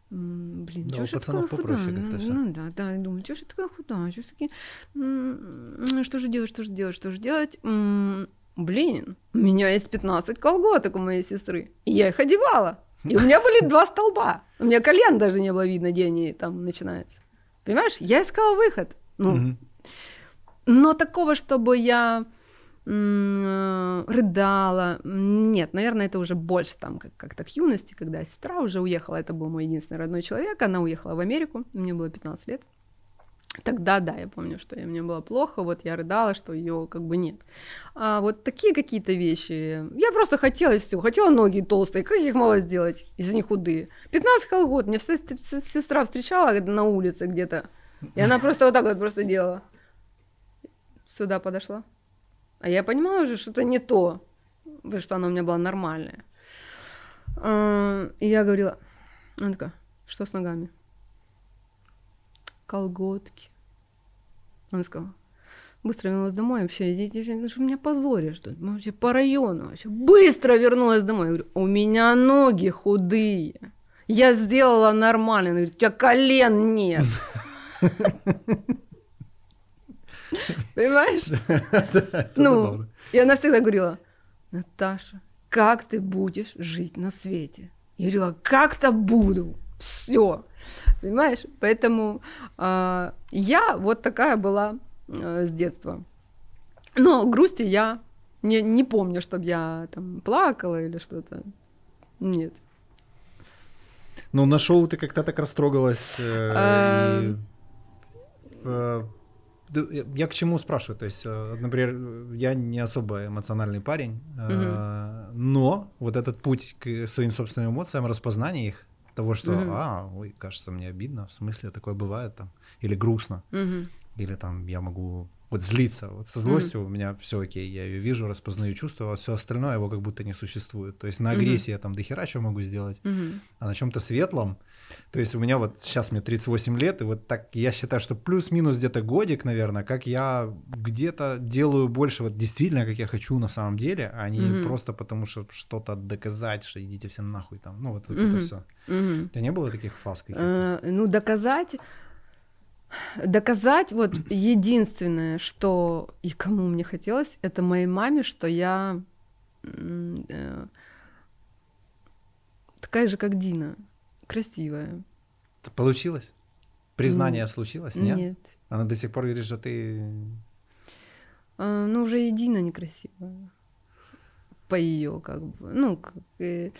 блин, Да, чё у ж я пацанов такая попроще худая? как-то Ну, всё. Ну да, да, я думаю, что же я такая худая, что ж таки, что же делать, что же делать, что же делать? Блин, у меня есть 15 колготок у моей сестры, и я их одевала. И у меня были два столба. У меня колен даже не было видно, где они там начинаются. Понимаешь, я искала выход. Ну, но такого, чтобы я рыдала, м, нет, наверное, это уже больше там как- как-то к юности, когда сестра уже уехала, это был мой единственный родной человек, она уехала в Америку, мне было 15 лет. Тогда, да, я помню, что мне было плохо, вот я рыдала, что ее как бы нет. А вот такие какие-то вещи. Я просто хотела все. Хотела ноги толстые. Как их мало сделать, если они худые? 15 колгот. Мне сестра встречала на улице где-то. И она просто вот так вот просто делала. Сюда подошла. А я понимала уже, что это не то. Потому что она у меня была нормальная. И я говорила, она такая, что с ногами? Колготки. Она сказала, быстро вернулась домой вообще, идите, ну что меня позоришь тут, вообще по району вообще. Быстро вернулась домой. Я говорю, у меня ноги худые. Я сделала нормально. Она говорит, у тебя колен нет. Понимаешь? Ну, и она всегда говорила, Наташа, как ты будешь жить на свете? Я говорила, как-то буду. Все. Понимаешь? Поэтому а, я вот такая была а, с детства. Но грусти я не, не помню, чтобы я там плакала или что-то. Нет. Ну, на шоу ты как-то так растрогалась. э, А. и, э, я- к чему спрашиваю? То есть, э, например, я не особо эмоциональный парень, э, но вот этот путь к своим собственным эмоциям, распознание их, того, что, Мгм. а, ой, кажется, мне обидно, в смысле такое бывает там, или грустно, Мгм. или там я могу... вот злиться. Вот со злостью mm-hmm. у меня все окей, я ее вижу, распознаю чувства, а все остальное его как будто не существует. То есть на агрессии mm-hmm. я там дохера чего могу сделать, mm-hmm. а на чем-то светлом. То есть у меня вот сейчас мне 38 лет, и вот так я считаю, что плюс-минус где-то годик, наверное, как я где-то делаю больше вот действительно, как я хочу на самом деле, а не mm-hmm. просто потому, что что-то доказать, что идите все нахуй там. Ну вот, вот mm-hmm. это все. Mm-hmm. У тебя не было таких фаз каких-то? Uh, ну, доказать доказать вот единственное, что и кому мне хотелось, это моей маме, что я э, такая же, как Дина, красивая. Получилось? Признание нет. случилось? Нет? Нет. Она до сих пор говорит, что ты... А, ну, уже и Дина некрасивая. По ее как бы, ну, как, э,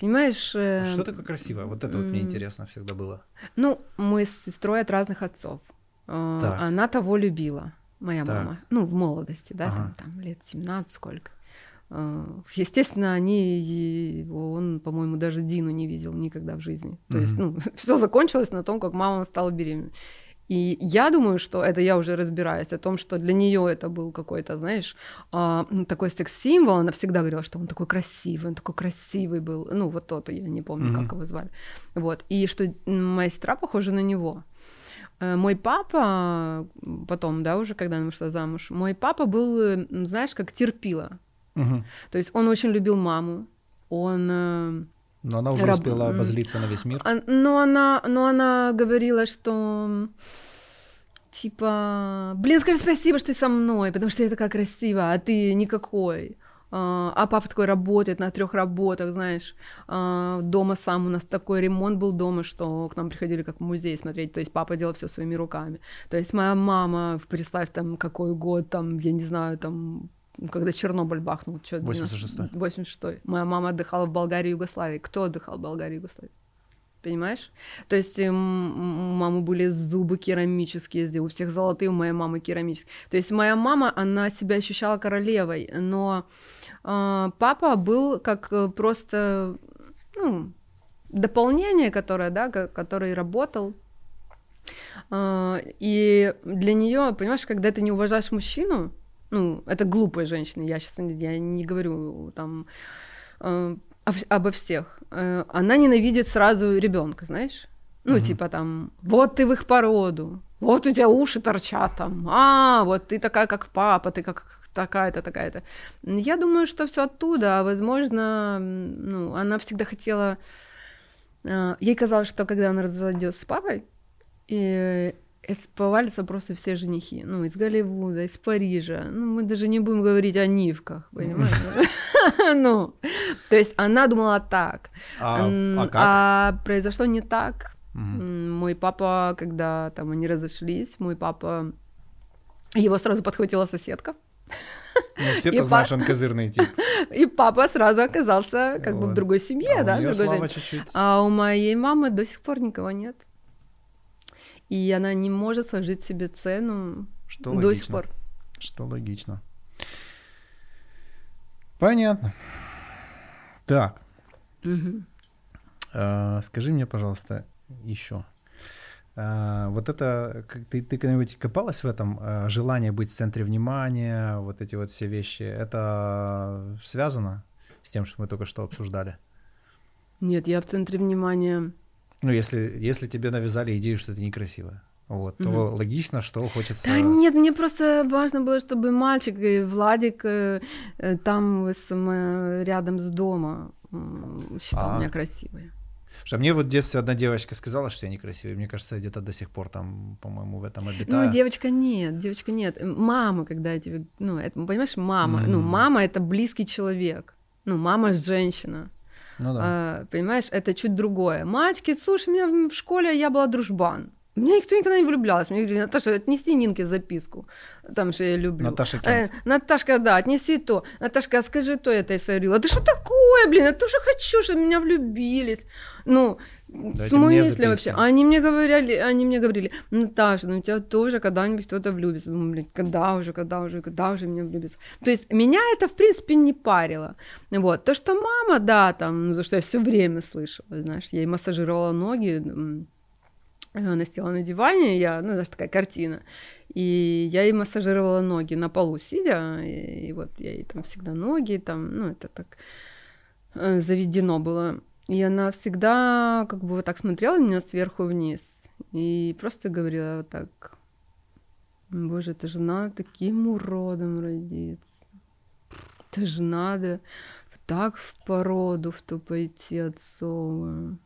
Понимаешь... Э, что такое красиво? Вот это вот мне интересно всегда было. Ну, мы с сестрой от разных отцов. Э, так. Она того любила, моя так. мама. Ну, в молодости, да, ага. там, там лет 17 сколько. Э, естественно, они, он, по-моему, даже Дину не видел никогда в жизни. То mm-hmm. есть, ну, все закончилось на том, как мама стала беременной. И я думаю, что это я уже разбираюсь о том, что для нее это был какой-то, знаешь, э, такой секс-символ. Она всегда говорила, что он такой красивый, он такой красивый был. Ну, вот тот, я не помню, mm-hmm. как его звали. Вот. И что моя сестра похожа на него. Э, мой папа, потом, да, уже когда она вышла замуж, мой папа был, знаешь, как терпила. Угу. То есть он очень любил маму, он э, но она уже Раб... успела обозлиться на весь мир. А, но она, но она говорила, что типа, блин, скажи спасибо, что ты со мной, потому что я такая красивая, а ты никакой. А, а папа такой работает на трех работах, знаешь. А, дома сам у нас такой ремонт был дома, что к нам приходили как в музей смотреть. То есть папа делал все своими руками. То есть моя мама, представь, там какой год, там, я не знаю, там когда Чернобыль бахнул. Что, 86-й. 86-й. Моя мама отдыхала в Болгарии и Югославии. Кто отдыхал в Болгарии и Югославии? Понимаешь? То есть у мамы были зубы керамические, у всех золотые, у моей мамы керамические. То есть моя мама, она себя ощущала королевой, но э, папа был как э, просто ну, дополнение, которое, да, который работал. Э, и для нее, понимаешь, когда ты не уважаешь мужчину, ну, это глупые женщины, я сейчас я не говорю там э, обо всех. Э, она ненавидит сразу ребенка, знаешь? Ну, угу. типа там, вот ты в их породу, вот у тебя уши торчат там, а, вот ты такая, как папа, ты как такая-то, такая-то. Я думаю, что все оттуда, а возможно, ну, она всегда хотела... Э, ей казалось, что когда она разойдется с папой, и повалятся просто все женихи. Ну, из Голливуда, из Парижа. Ну, мы даже не будем говорить о Нивках, понимаешь? Ну, то есть она думала так. А, а? А произошло не так. Мой папа, когда там они разошлись, мой папа... Его сразу подхватила соседка. Ну, все-то знают, что он козырный тип. И папа сразу оказался как бы в другой семье, а да? А у моей мамы до сих пор никого нет и она не может сложить себе цену что до логично. сих пор. Что логично. Понятно. Так. Угу. А, скажи мне, пожалуйста, еще. А, вот это, ты, ты когда-нибудь копалась в этом а, желание быть в центре внимания, вот эти вот все вещи, это связано с тем, что мы только что обсуждали? Нет, я в центре внимания ну, если, если тебе навязали идею, что это некрасиво, вот, то угу. логично, что хочется... Да нет, мне просто важно было, чтобы мальчик и Владик э, э там э, рядом с дома считал а. меня красивой. Что мне вот в детстве одна девочка сказала, что я некрасивый. Мне кажется, где-то до сих пор там, по-моему, в этом обитаю. Ну, девочка нет, девочка нет. Мама, когда я тебе... Ну, это, понимаешь, мама. Mm-hmm. Ну, мама — это близкий человек. Ну, мама — женщина. Ну да. А, понимаешь, это чуть другое. Мальчики, слушай, у меня в школе я была дружбан. Меня никто никогда не влюблялся. Мне говорили, Наташа, отнеси Нинке записку. Там что я люблю. Наташа Кенс. Э, Наташка, да, отнеси то. Наташка, скажи то, это я говорила. Да что такое, блин, я тоже хочу, чтобы меня влюбились. Ну, В смысле вообще? Они мне говорили, они мне говорили, Наташа, ну у тебя тоже когда-нибудь кто-то влюбится. Думаю, блин, когда уже, когда уже, когда уже меня влюбится. То есть меня это, в принципе, не парило. Вот. То, что мама, да, там, ну, за что я все время слышала, знаешь, я ей массажировала ноги, Она сидела на диване, я, ну, даже такая картина. И я ей массажировала ноги на полу сидя, и, и вот я ей там всегда ноги, там, ну, это так э, заведено было. И она всегда как бы вот так смотрела на меня сверху вниз и просто говорила вот так, боже, это же надо таким уродом родиться. Это же надо так в породу в ту пойти отцовую.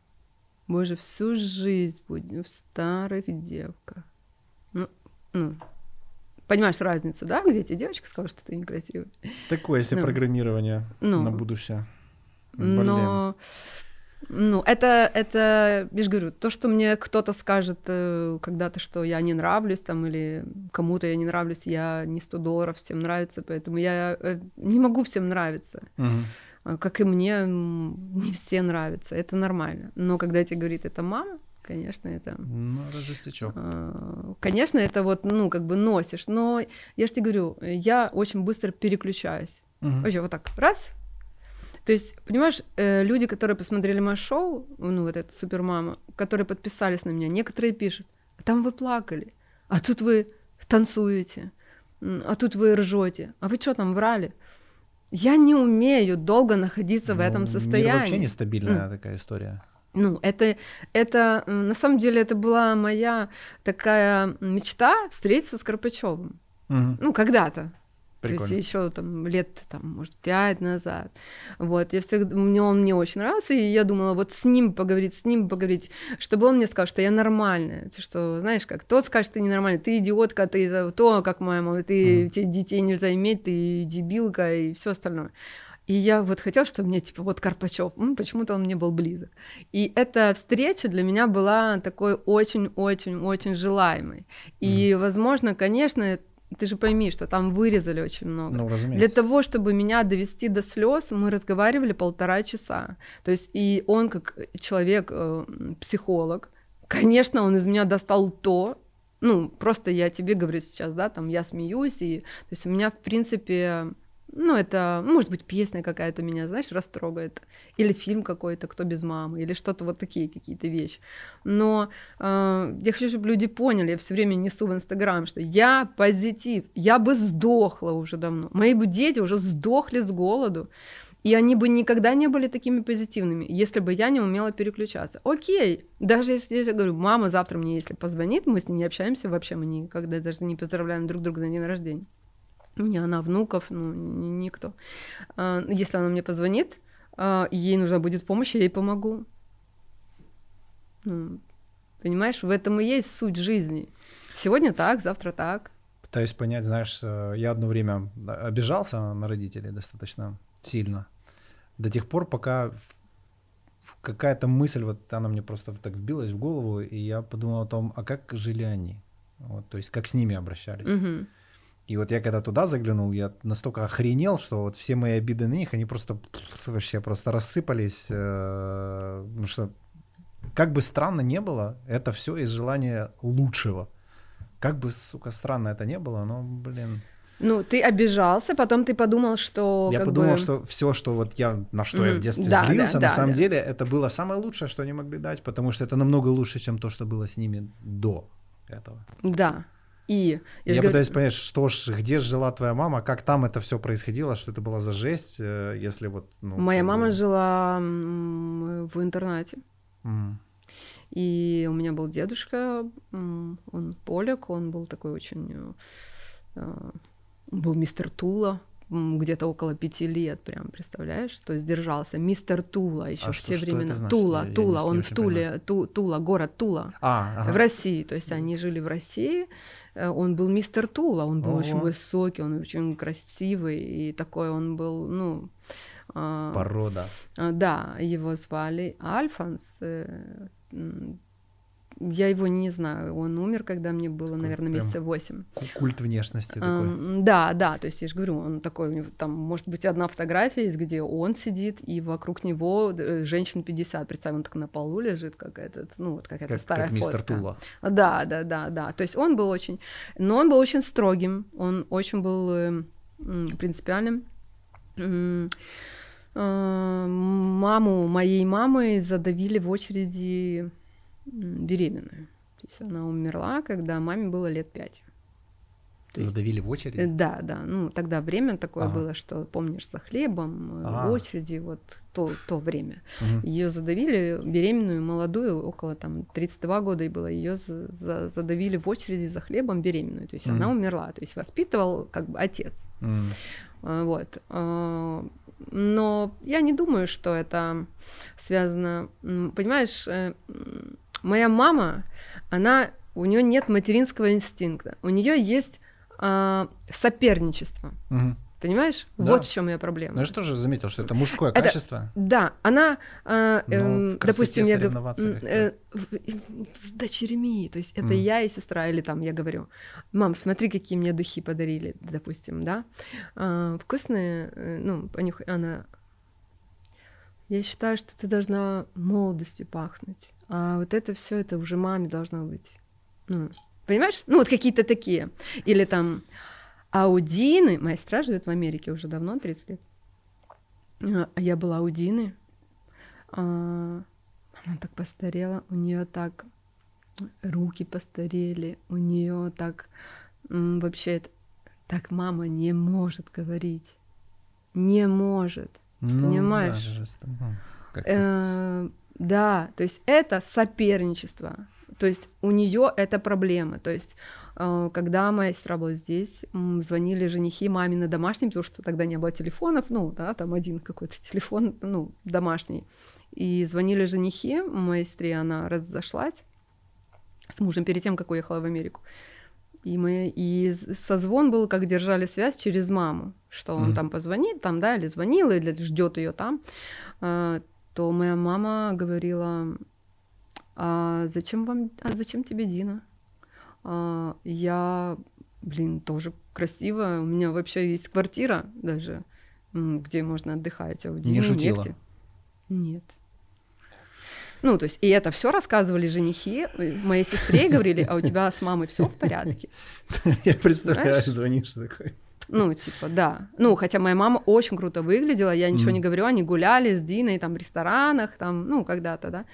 Боже, всю жизнь будем в старых девках. Ну, ну, понимаешь разницу, да, где тебе девочка сказала, что ты некрасивый. Такое себе ну, программирование ну, на будущее. Блин. Но ну, это, это, я же говорю, то, что мне кто-то скажет э, когда-то, что я не нравлюсь там, или кому-то я не нравлюсь, я не 100 долларов всем нравится, поэтому я э, не могу всем нравиться. Угу. Как и мне, не все нравятся, это нормально. Но когда тебе говорит это мама, конечно, это... Ну, рождественчок. Э, конечно, это вот, ну, как бы носишь, но я же тебе говорю, я очень быстро переключаюсь. Угу. Вообще вот так, раз, то есть, понимаешь, э, люди, которые посмотрели мое шоу, ну, вот эта супермама, которые подписались на меня, некоторые пишут, а там вы плакали, а тут вы танцуете, а тут вы ржете, а вы что там врали? Я не умею долго находиться ну, в этом состоянии. Мир вообще нестабильная mm. такая история. Ну, это, это, на самом деле, это была моя такая мечта встретиться с Карпачевым. Угу. Ну, когда-то. Прикольно. То есть еще там лет, там, может, пять назад. Вот, я всегда, мне он мне очень нравился, и я думала, вот с ним поговорить, с ним поговорить, чтобы он мне сказал, что я нормальная, что, знаешь, как тот скажет, ты ненормальная, ты идиотка, ты то, как моя мама, ты, mm. тебе детей нельзя иметь, ты дебилка и все остальное. И я вот хотела, чтобы мне, типа, вот Карпачев, ну, почему-то он мне был близок. И эта встреча для меня была такой очень-очень-очень желаемой. И, mm. возможно, конечно, ты же пойми, что там вырезали очень много. Ну, разумеется. Для того, чтобы меня довести до слез, мы разговаривали полтора часа. То есть и он как человек, э, психолог, конечно, он из меня достал то, ну, просто я тебе говорю сейчас, да, там я смеюсь, и то есть у меня, в принципе, ну, это, может быть, песня какая-то меня, знаешь, растрогает. Или фильм какой-то «Кто без мамы», или что-то вот такие какие-то вещи. Но э, я хочу, чтобы люди поняли, я все время несу в Инстаграм, что я позитив, я бы сдохла уже давно. Мои бы дети уже сдохли с голоду. И они бы никогда не были такими позитивными, если бы я не умела переключаться. Окей, даже если я говорю, мама завтра мне, если позвонит, мы с ней не общаемся вообще, мы никогда даже не поздравляем друг друга на день рождения ни она внуков, ну, никто. А, если она мне позвонит, а, ей нужна будет помощь, я ей помогу. Ну, понимаешь, в этом и есть суть жизни. Сегодня так, завтра так. Пытаюсь понять, знаешь, э, я одно время обижался на родителей достаточно сильно. До тех пор, пока какая-то мысль, вот она мне просто так вбилась в голову, и я подумал о том, а как жили они? Вот, то есть как с ними обращались. Угу. И вот я когда туда заглянул, я настолько охренел, что вот все мои обиды на них, они просто вообще просто рассыпались. Э, потому что как бы странно не было, это все из желания лучшего. Как бы, сука, странно это не было, но, блин. Ну, ты обижался, потом ты подумал, что... Я подумал, бы... что все, что вот я, на что mm-hmm. я в детстве да, злился, да, на да, самом да. деле, это было самое лучшее, что они могли дать, потому что это намного лучше, чем то, что было с ними до этого. Да, и я, я говорю... пытаюсь понять, что ж, где жила твоя мама, как там это все происходило, что это была за жесть, э, если вот. Ну, Моя мама бы... жила в интернате. Mm. И у меня был дедушка, он поляк, он был такой очень, э, был мистер Тула, где-то около пяти лет, прям представляешь, то есть держался мистер Тула еще а в что, те времена. Значит? Тула, я, Тула, я он в Туле, Ту, Тула, город Тула а, ага. в России, то есть они жили в России. Э, он был мистер Тула, он был Ого. очень высокий, он очень красивый и такой он был, ну. А, Порода. А, да, его звали Альфонс э, я его не знаю, он умер, когда мне было, наверное, месяца восемь. Культ внешности такой. да, да, то есть я же говорю, он такой, там может быть одна фотография, где он сидит, и вокруг него э, женщин 50, представь, он так на полу лежит, как этот, ну вот какая-то как, старая как мистер фотка. Тула. Да, да, да, да, то есть он был очень, но он был очень строгим, он очень был э, принципиальным. Э, маму моей мамы задавили в очереди беременную. То есть она умерла, когда маме было лет пять. То есть... Задавили в очереди? Э, да, да. Ну, тогда время такое ага. было, что, помнишь, за хлебом, э, ага. очереди, вот то, то время. Угу. Ее задавили, беременную, молодую, около там 32 года и было, ее за, за, задавили в очереди за хлебом беременную. То есть угу. она умерла. То есть воспитывал как бы отец. Угу. Вот. А, но я не думаю, что это связано... Понимаешь, моя мама, она у нее нет материнского инстинкта. У нее есть а, соперничество. Угу. Понимаешь? Да. Вот в чем ее проблема. Ну я же тоже заметил, что это мужское это, качество. Да, она, э, э, допустим, я говорю, э, с дочерьми, то есть это mm. я и сестра, или там я говорю, мам, смотри, какие мне духи подарили, допустим, да, э, вкусные, э, ну, понюхай, она, я считаю, что ты должна молодостью пахнуть, а вот это все это уже маме должно быть. Ну, Понимаешь? Ну, вот какие-то такие. Или там Аудины. Моя сестра живет в Америке уже давно, 30 лет. А я была Аудины. А, она так постарела, у нее так руки постарели, у нее так вообще так мама не может говорить. Не может. Ну, понимаешь? Да, да, то есть это соперничество. То есть у нее это проблема. То есть э, когда моя сестра была здесь, звонили женихи маме на домашнем, потому что тогда не было телефонов, ну, да, там один какой-то телефон, ну, домашний. И звонили женихи, моей сестре она разошлась с мужем перед тем, как уехала в Америку. И мы и созвон был, как держали связь через маму, что он mm-hmm. там позвонит, там, да, или звонил, или ждет ее там. Э, то моя мама говорила, а зачем вам, а зачем тебе Дина? А, я, блин, тоже красивая, у меня вообще есть квартира даже, где можно отдыхать, а у Дины Не шутила? Негде. Нет. Ну, то есть, и это все рассказывали женихи, моей сестре говорили, а у тебя с мамой все в порядке. Я представляю, звонишь такой. Ну, типа, да. Ну, хотя моя мама очень круто выглядела, я ничего mm. не говорю, они гуляли с Диной там в ресторанах, там, ну, когда-то, да.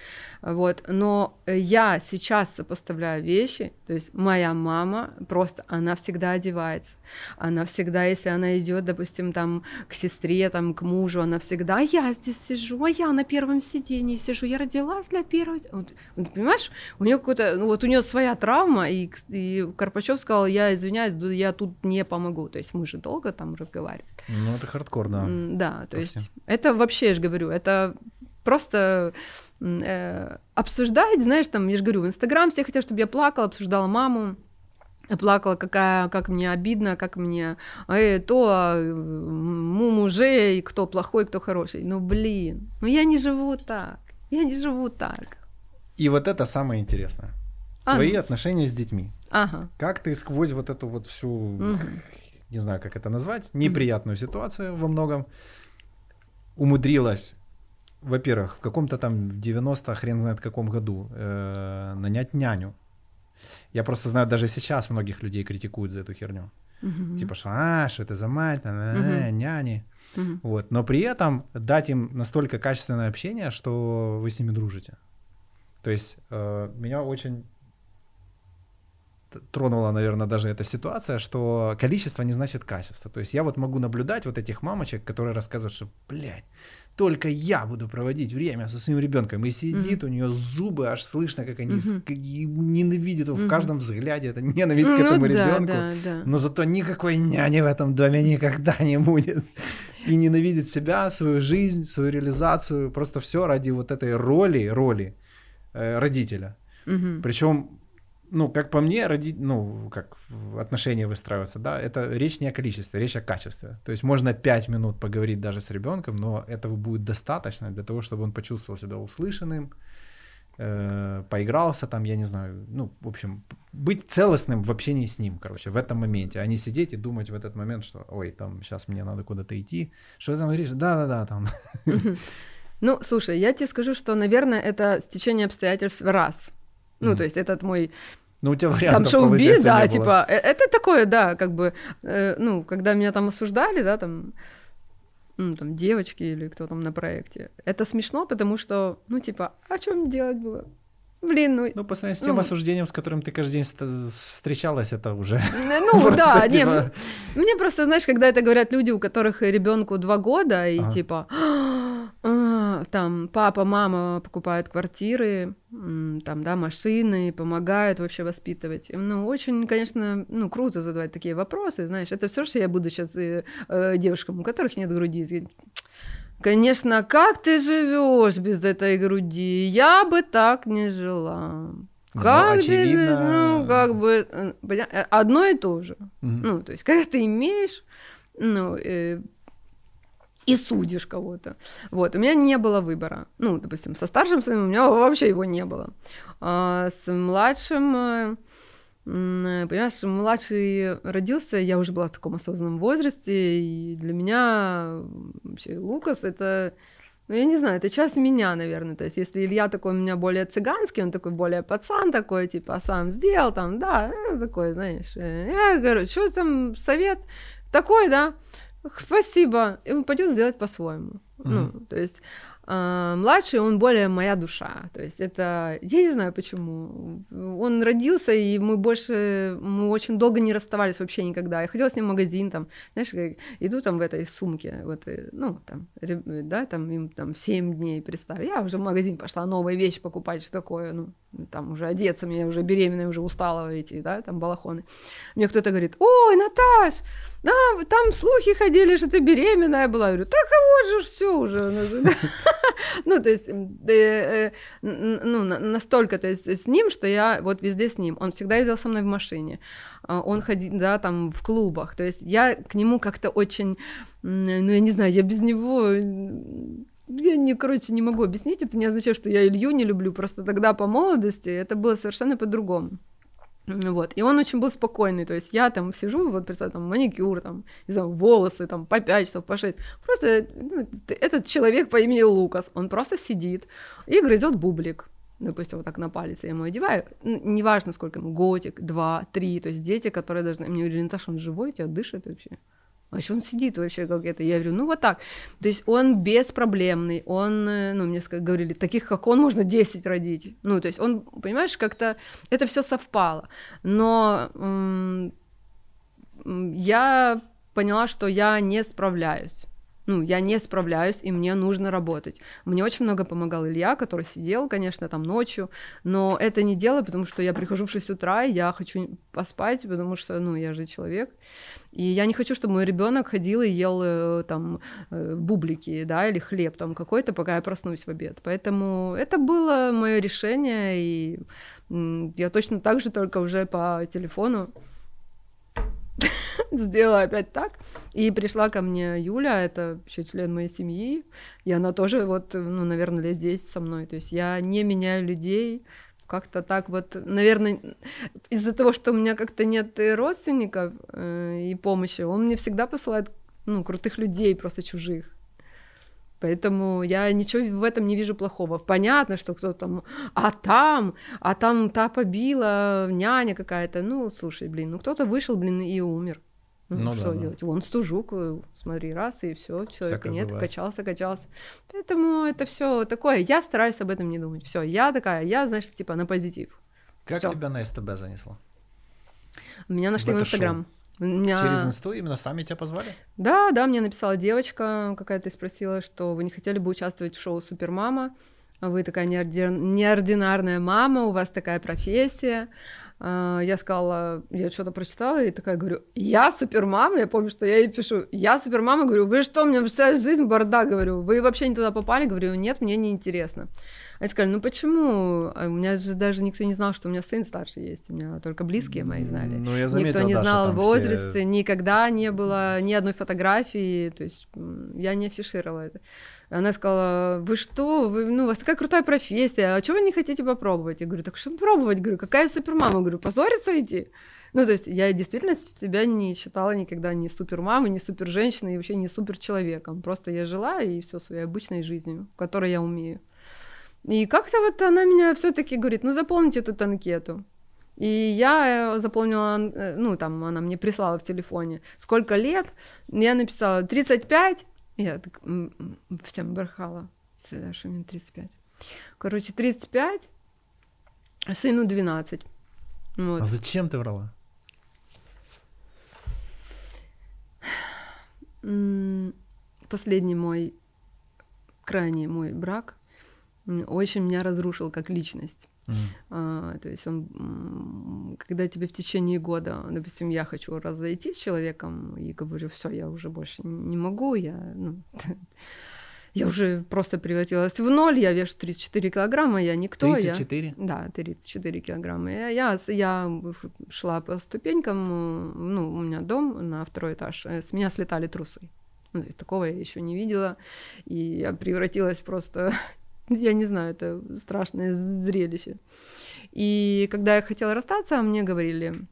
Вот. Но я сейчас сопоставляю вещи, то есть моя мама просто, она всегда одевается. Она всегда, если она идет, допустим, там к сестре, там, к мужу, она всегда, я здесь сижу, а я на первом сидении сижу, я родилась для первого. Вот, вот, понимаешь, у нее какой-то, ну, вот у нее своя травма, и, и Карпачев сказал, я извиняюсь, я тут не помогу. То есть мы же долго там разговаривали. Ну, это хардкор, да. Да, то есть это вообще, я же говорю, это просто э, обсуждать, знаешь, там, я же говорю, в Инстаграм все хотят, чтобы я плакала, обсуждала маму, плакала, какая, как мне обидно, как мне э, то э, мужей, кто плохой, кто хороший. Ну, блин, ну я не живу так, я не живу так. И вот это самое интересное. А, Твои ну. отношения с детьми. Ага. Как ты сквозь вот эту вот всю угу не знаю, как это назвать, неприятную ситуацию во многом, умудрилась, во-первых, в каком-то там в 90 хрен знает каком году э, нанять няню. Я просто знаю, даже сейчас многих людей критикуют за эту херню. Uh-huh. Типа, что, а, что это за мать, uh-huh. няни. Uh-huh. Вот. Но при этом дать им настолько качественное общение, что вы с ними дружите. То есть э, меня очень тронула, наверное, даже эта ситуация, что количество не значит качество. То есть я вот могу наблюдать вот этих мамочек, которые рассказывают, что, блядь, только я буду проводить время со своим ребенком. И сидит, mm-hmm. у нее зубы, аж слышно, как они mm-hmm. ненавидят его mm-hmm. в каждом взгляде. Это ненависть mm-hmm. к этому ну, ребенку. Да, да, да. Но зато никакой няни в этом доме никогда не будет. И ненавидит себя, свою жизнь, свою реализацию. Просто все ради вот этой роли, роли э, родителя. Mm-hmm. Причем ну, как по мне, роди... ну, как отношения выстраиваются, да, это речь не о количестве, речь о качестве. То есть можно 5 минут поговорить даже с ребенком, но этого будет достаточно для того, чтобы он почувствовал себя услышанным, э, поигрался там, я не знаю, ну, в общем, быть целостным в общении с ним, короче, в этом моменте, а не сидеть и думать в этот момент, что, ой, там, сейчас мне надо куда-то идти. Что ты там говоришь? Да-да-да, там. Ну, слушай, я тебе скажу, что, наверное, это стечение обстоятельств раз. Ну, то есть этот мой ну, у тебя вариантов, Там шоу-биз, да, типа, э, это такое, да, как бы, э, ну, когда меня там осуждали, да, там, ну, там, девочки или кто там на проекте, это смешно, потому что, ну, типа, а что мне делать было? блин, ну... Ну, по сравнению с тем ну, осуждением, с которым ты каждый день встречалась, это уже... Ну, да, не, типа. мне просто, знаешь, когда это говорят люди, у которых ребенку два года, и типа, «А, там, папа, мама покупают квартиры, там, да, машины, помогают вообще воспитывать. Ну, очень, конечно, ну, круто задавать такие вопросы, знаешь, это все, что я буду сейчас э, э, девушкам, у которых нет груди, Конечно, как ты живешь без этой груди? Я бы так не жила. Ну, как очевидно... ты, ну, как бы, э, э, одно и то же. Угу. Ну, то есть, когда ты имеешь, ну, э, и судишь кого-то. Вот, у меня не было выбора. Ну, допустим, со старшим сыном у меня вообще его не было. А с младшим э, Понимаешь, младший родился, я уже была в таком осознанном возрасте, и для меня вообще Лукас это, ну я не знаю, это часть меня, наверное. То есть если Илья такой у меня более цыганский, он такой более пацан такой, типа, сам сделал там, да, ну, такой, знаешь. Э, я говорю, что там совет такой, да, спасибо, и он пойдет сделать по-своему. Mm-hmm. Ну, то есть а, младший, он более моя душа. То есть это, я не знаю почему. Он родился, и мы больше, мы очень долго не расставались вообще никогда. Я ходила с ним в магазин, там, знаешь, как, иду там в этой сумке, вот, э, ну, там, да, там им там 7 дней представь. Я уже в магазин пошла новые вещи покупать, что такое, ну, там уже одеться, мне уже беременная, уже устала эти, да, там балахоны. Мне кто-то говорит, ой, Наташ, да, там слухи ходили, что ты беременная была. Я говорю, так а вот же все уже. Ну, то есть, э, ну, настолько, то есть, с ним, что я вот везде с ним. Он всегда ездил со мной в машине. А, он ходил, да, там, в клубах. То есть, я к нему как-то очень, ну, я не знаю, я без него я не, короче, не могу объяснить, это не означает, что я Илью не люблю, просто тогда по молодости это было совершенно по-другому. Вот. И он очень был спокойный. То есть я там сижу, вот представь, там маникюр, там, не знаю, волосы, там, по 5 часов, по 6. Просто ну, этот человек по имени Лукас, он просто сидит и грызет бублик. Допустим, вот так на палец я ему одеваю. Неважно, сколько ему, годик, два, три. То есть дети, которые должны... Мне говорили, Наташа, он живой, у тебя дышит вообще? А еще он сидит вообще как это? Я говорю, ну вот так. То есть он беспроблемный, он, э, ну, мне говорили, таких, как он, можно 10 родить. Ну, то есть он, понимаешь, как-то это все совпало. Но м- я поняла, что я не справляюсь ну, я не справляюсь, и мне нужно работать. Мне очень много помогал Илья, который сидел, конечно, там ночью, но это не делаю, потому что я прихожу в 6 утра, и я хочу поспать, потому что, ну, я же человек, и я не хочу, чтобы мой ребенок ходил и ел э, там э, бублики, да, или хлеб там какой-то, пока я проснусь в обед. Поэтому это было мое решение, и я точно так же, только уже по телефону сделала опять так. И пришла ко мне Юля, это еще член моей семьи, и она тоже вот, ну, наверное, лет 10 со мной. То есть я не меняю людей, как-то так вот, наверное, из-за того, что у меня как-то нет родственников э, и помощи, он мне всегда посылает, ну, крутых людей, просто чужих. Поэтому я ничего в этом не вижу плохого. Понятно, что кто там, а там, а там та побила, няня какая-то. Ну, слушай, блин, ну кто-то вышел, блин, и умер. Ну, ну что да, делать? Да. Вон стужук, э, смотри, раз, и все, человека Всякое нет, бывает. качался, качался. Поэтому это все такое. Я стараюсь об этом не думать. Все, я такая, я, знаешь, типа на позитив. Как всё. тебя на СТБ занесло? Меня нашли в, в Инстаграм. Меня... Через инсту именно сами тебя позвали? Да, да, мне написала девочка какая-то и спросила, что вы не хотели бы участвовать в шоу Супермама. Вы такая неорди... неординарная мама, у вас такая профессия. А, я сказала, я что-то прочитала и такая говорю, я супермама, я помню, что я ей пишу, я супермама, говорю, вы что, у меня вся жизнь бардак, говорю, вы вообще не туда попали, говорю, нет, мне не интересно. Они сказали, ну почему? А у меня же даже никто не знал, что у меня сын старший есть, у меня только близкие мои знали. Ну, я заметил, никто не да, знал возраст, все... никогда не было ни одной фотографии, то есть я не афишировала это. Она сказала, вы что, вы, ну, у вас такая крутая профессия, а чего вы не хотите попробовать? Я говорю, так что пробовать? Говорю, какая супермама? Говорю, позориться идти? Ну, то есть я действительно себя не считала никогда ни супермамой, ни супер женщиной, и вообще не супер человеком. Просто я жила и все своей обычной жизнью, которой я умею. И как-то вот она меня все-таки говорит, ну заполните тут анкету. И я э, заполнила, э, ну там она мне прислала в телефоне, сколько лет. Я написала 35. Я так всем брахала, что мне 35. Короче, 35. Сыну 12. Вот. А зачем ты врала? Последний мой, крайний мой брак очень меня разрушил как личность. Mm. А, то есть он, когда тебе в течение года, допустим, я хочу разойтись с человеком и говорю, все, я уже больше не могу, я, ну, я уже просто превратилась в ноль, я вешу 34 килограмма, я никто. 34? Я, да, 34 килограмма. Я, я, я шла по ступенькам, ну, у меня дом на второй этаж, э, с меня слетали трусы. Ну, такого я еще не видела, и я превратилась просто Я не знаю, это страшное зрелище. И когда я хотела расстаться, мне говорили,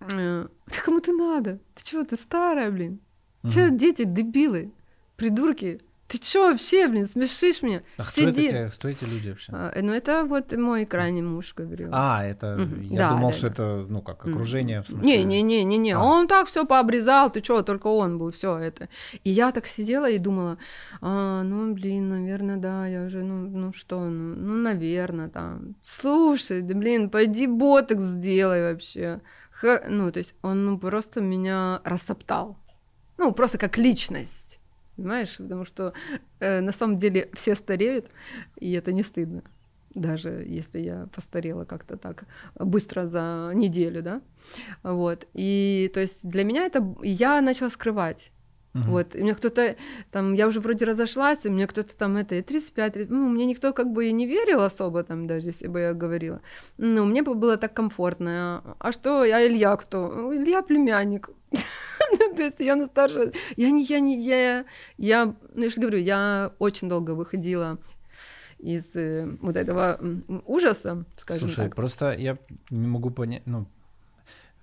«Э, ты кому ты надо? Ты чего, ты старая, блин? Угу. Те дети дебилы, придурки, ты чё вообще, блин, смешишь меня? А кто, это те, кто эти люди вообще? А, ну, это вот мой крайний муж говорил. А, это, угу. я да, думал, да, что да. это, ну, как окружение, в смысле. Не-не-не-не-не, а. он так все пообрезал, ты чё, только он был, все это. И я так сидела и думала, а, ну, блин, наверное, да, я уже, ну, ну что, ну, ну, наверное, там. Слушай, да, блин, пойди ботокс сделай вообще. Х... Ну, то есть он ну, просто меня растоптал. Ну, просто как личность понимаешь? Потому что э, на самом деле все стареют, и это не стыдно. Даже если я постарела как-то так быстро за неделю, да, вот. И то есть для меня это я начала скрывать. Uh-huh. Вот, и мне кто-то там, я уже вроде разошлась, и мне кто-то там это, 35, 30, ну, мне никто как бы и не верил особо там, даже если бы я говорила. Ну, мне было так комфортно. А что, я Илья кто? Илья племянник. То есть я на старше, я не, я не, я, я, ну, я же говорю, я очень долго выходила из э, вот этого ужаса, скажем Слушай, так. просто я не могу понять, ну,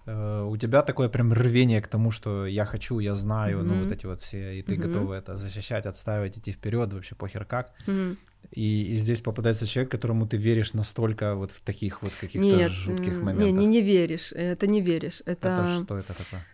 у тебя такое прям рвение к тому, что я хочу, я знаю, mm-hmm. ну вот эти вот все, и ты mm-hmm. готова это защищать, отстаивать, идти вперед, вообще похер как. Mm-hmm. И, и здесь попадается человек, которому ты веришь настолько вот в таких вот каких-то Нет, жутких моментах. Не, не, не веришь, это не веришь. Это, это что это такое?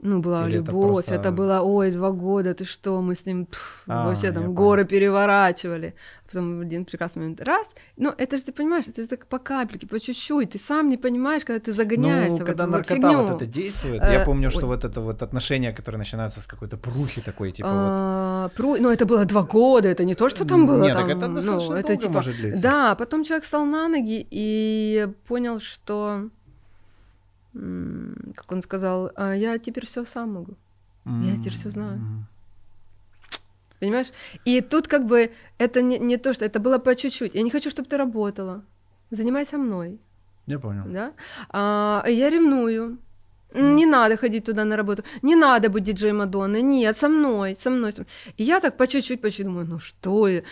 Ну, была Или любовь, это, просто... это было, ой, два года, ты что, мы с ним пф, а, вообще там горы понял. переворачивали. Потом в один прекрасный момент раз, ну, это же ты понимаешь, это же так по капельке, по чуть-чуть, ты сам не понимаешь, когда ты загоняешься Ну, когда в наркота фигню. вот это действует, я э, помню, что вот это вот отношение, которое начинается с какой-то прухи такой, типа а, вот... Пру... Ну, это было два года, это не то, что там было. Нет, там, так это достаточно ну, долго это, типа... может длиться. Да, потом человек встал на ноги и понял, что как он сказал, а я теперь все сам могу. Я теперь все знаю. Понимаешь? И тут как бы это не, не то, что это было по чуть-чуть. Я не хочу, чтобы ты работала. Занимайся мной. Я понял. Да? А, я ревную. Не надо ходить туда на работу, не надо быть диджей Мадонны, нет, со мной, со мной. Со мной. И я так по чуть-чуть, по чуть думаю, ну что я,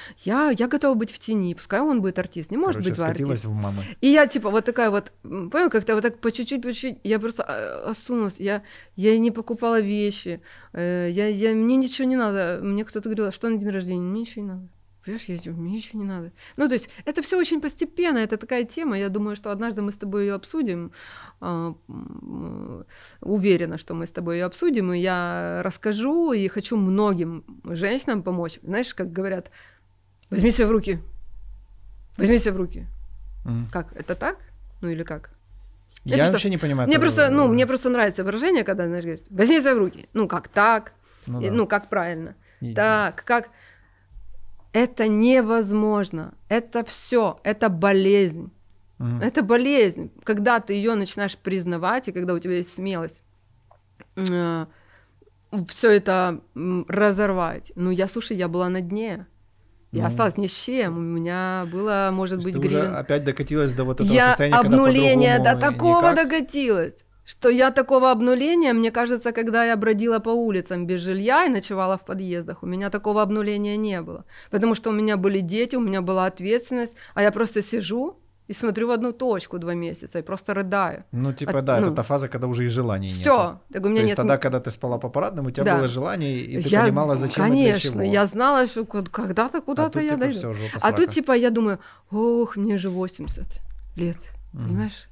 я, готова быть в тени, пускай он будет артист, не может Короче, быть артист. в мамы. И я типа вот такая вот, понял, как-то вот так по чуть-чуть, по чуть-чуть, я просто а, осунулась, я, я не покупала вещи, э, я, я, мне ничего не надо, мне кто-то говорил, а что на день рождения, мне ничего не надо. Понимаешь, я мне ничего не надо. Ну, то есть это все очень постепенно, это такая тема. Я думаю, что однажды мы с тобой ее обсудим. А, уверена, что мы с тобой ее обсудим, и я расскажу, и хочу многим женщинам помочь. Знаешь, как говорят, возьми себя в руки. Возьми себя в руки. Mm. Как? Это так? Ну или как? Я, я просто, вообще не понимаю. Мне просто, ну, мне просто нравится выражение, когда, знаешь, говорит, возьми себя в руки. Ну, как так? Ну, да. ну как правильно? И... Так, как? Это невозможно. Это все. Это болезнь. Mm. Это болезнь. Когда ты ее начинаешь признавать, и когда у тебя есть смелость э, все это разорвать. Ну, я, слушай, я была на дне. Я ну, осталась ни с чем. У меня было, может быть, гривен... опять докатилась до вот этого я состояния, обнуление до такого никак. докатилась что я такого обнуления, мне кажется, когда я бродила по улицам без жилья и ночевала в подъездах, у меня такого обнуления не было. Потому что у меня были дети, у меня была ответственность, а я просто сижу и смотрю в одну точку два месяца и просто рыдаю. Ну, типа, От, да, ну, это та фаза, когда уже и желаний нет. Все. Так у меня То нет... тогда, когда ты спала по парадным, у тебя да. было желание, и ты я... понимала, зачем Конечно, и для чего. я знала, что когда-то куда-то а я типа, дойду. А тут, типа, я думаю, ох, мне же 80 лет, mm. понимаешь?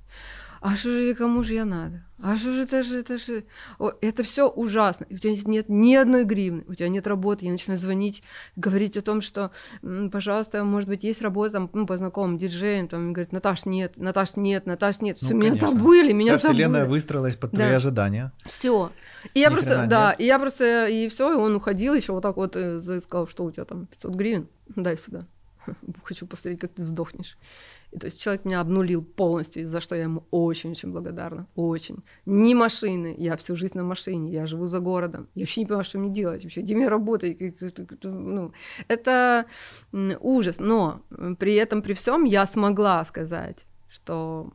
А что же кому же я надо? А что же это же, это же... О, это все ужасно. У тебя нет ни одной гривны, у тебя нет работы. Я начинаю звонить, говорить о том, что, пожалуйста, может быть, есть работа там, ну, по знакомым диджеям. Там, говорит, Наташ, нет, Наташ, нет, Наташ, нет. Все, ну, меня конечно. забыли, меня Вся забыли. вселенная выстроилась под да. твои ожидания. Все. И я Ни просто, да, и я просто, и все, и он уходил еще вот так вот, и сказал, что у тебя там 500 гривен, дай сюда. Хочу посмотреть, как ты сдохнешь. И, то есть человек меня обнулил полностью, за что я ему очень-очень благодарна. Очень. Ни машины. Я всю жизнь на машине. Я живу за городом. Я вообще не понимаю, что мне делать. Вообще, где мне работать? Ну, это ужас. Но при этом, при всем я смогла сказать, что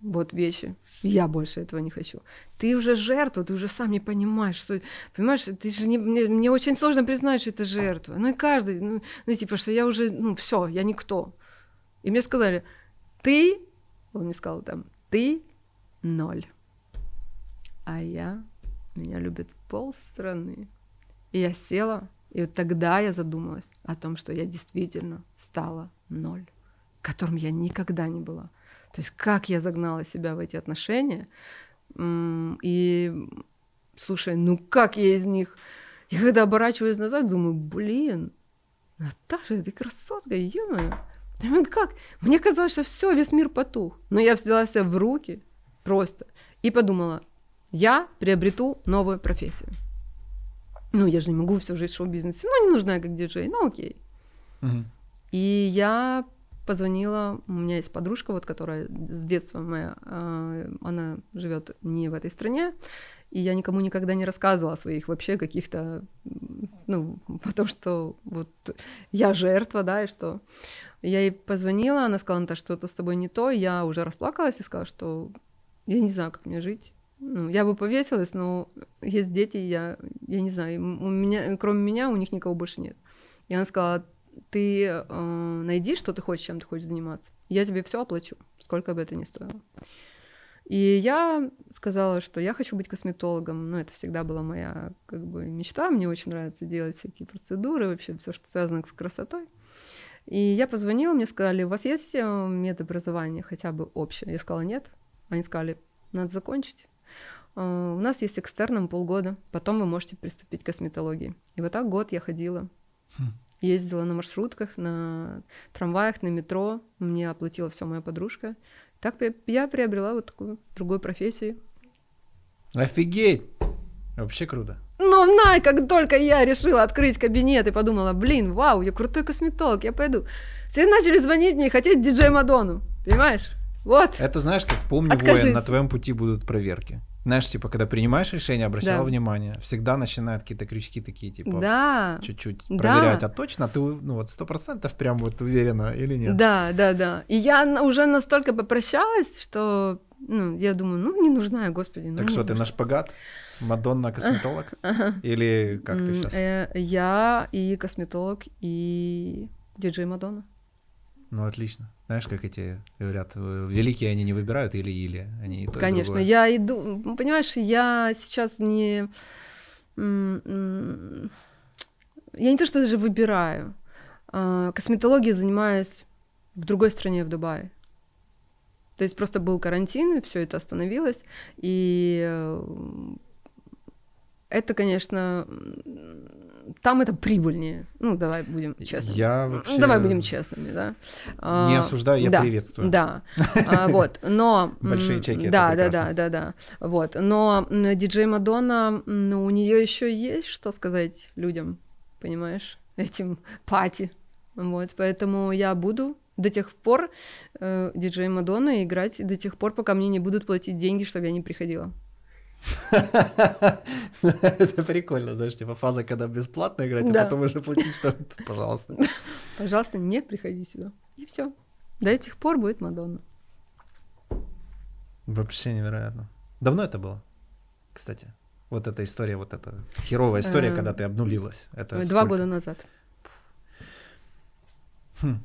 вот вещи. Я больше этого не хочу. Ты уже жертва, ты уже сам не понимаешь, что... Понимаешь, ты же не... мне, мне очень сложно признать, что это жертва. Ну и каждый, ну, ну типа, что я уже, ну все, я никто. И мне сказали, ты, он мне сказал там, ты ноль. А я, меня любит пол страны. И я села, и вот тогда я задумалась о том, что я действительно стала ноль, которым я никогда не была. То есть как я загнала себя в эти отношения, и слушай, ну как я из них... Я когда оборачиваюсь назад, думаю, блин, Наташа, ты красотка, ё как? Мне казалось, что все, весь мир потух. Но я взяла себя в руки просто и подумала, я приобрету новую профессию. Ну, я же не могу всю жизнь в шоу-бизнесе. Ну, не нужна я как диджей, ну окей. Угу. И я позвонила, у меня есть подружка, вот, которая с детства моя, э, она живет не в этой стране, и я никому никогда не рассказывала о своих вообще каких-то, ну, потому что вот я жертва, да, и что я ей позвонила, она сказала, Наташа, что-то с тобой не то. Я уже расплакалась и сказала, что я не знаю, как мне жить. Ну, я бы повесилась, но есть дети, я, я не знаю, у меня, кроме меня, у них никого больше нет. И она сказала, ты э, найди, что ты хочешь, чем ты хочешь заниматься. Я тебе все оплачу, сколько бы это ни стоило. И я сказала, что я хочу быть косметологом. Ну, это всегда была моя как бы мечта. Мне очень нравится делать всякие процедуры, вообще все, что связано с красотой. И я позвонила, мне сказали, у вас есть э, медобразование хотя бы общее? Я сказала, нет. Они сказали, надо закончить. Э, у нас есть экстерном полгода, потом вы можете приступить к косметологии. И вот так год я ходила. Ездила на маршрутках, на трамваях, на метро. Мне оплатила все моя подружка. Так я приобрела вот такую другую профессию. Офигеть! Вообще круто. Но на, как только я решила открыть кабинет и подумала, блин, вау, я крутой косметолог, я пойду. Все начали звонить мне и хотеть диджей Мадону, понимаешь? Вот. Это знаешь, как помни, Откажись. воин, на твоем пути будут проверки. Знаешь, типа, когда принимаешь решение, обращала да. внимание, всегда начинают какие-то крючки такие, типа, да. чуть-чуть да. проверять, а точно ты, ну вот сто процентов прям вот уверена или нет? Да, да, да. И я уже настолько попрощалась, что, ну, я думаю, ну, не нужна я, господи. Ну, так что, ты на шпагат? Мадонна косметолог? Или как ты сейчас? Э, я и косметолог, и диджей Мадонна. Ну, отлично. Знаешь, как эти говорят, великие они не выбирают или-или, они и то, Конечно, и я иду, понимаешь, я сейчас не... Я не то, что даже выбираю. А, косметологией занимаюсь в другой стране, в Дубае. То есть просто был карантин, и все это остановилось, и э, это, конечно, там это прибыльнее. Ну, давай будем честными. Я вообще... Давай будем честными, да. Не а, осуждаю, я да, приветствую. Да, а, вот, но... Большие чеки, Да, да, да, да, да. Вот, но диджей Мадонна, ну, у нее еще есть что сказать людям, понимаешь, этим пати. Вот, поэтому я буду до тех пор э, диджей Мадонна играть до тех пор, пока мне не будут платить деньги, чтобы я не приходила. Это прикольно, знаешь, типа фаза, когда бесплатно играть, а потом уже платить что пожалуйста. Пожалуйста, не приходи сюда. И все. До этих пор будет Мадонна. Вообще невероятно. Давно это было, кстати? Вот эта история, вот эта херовая история, когда ты обнулилась. Это Два года назад. Хм.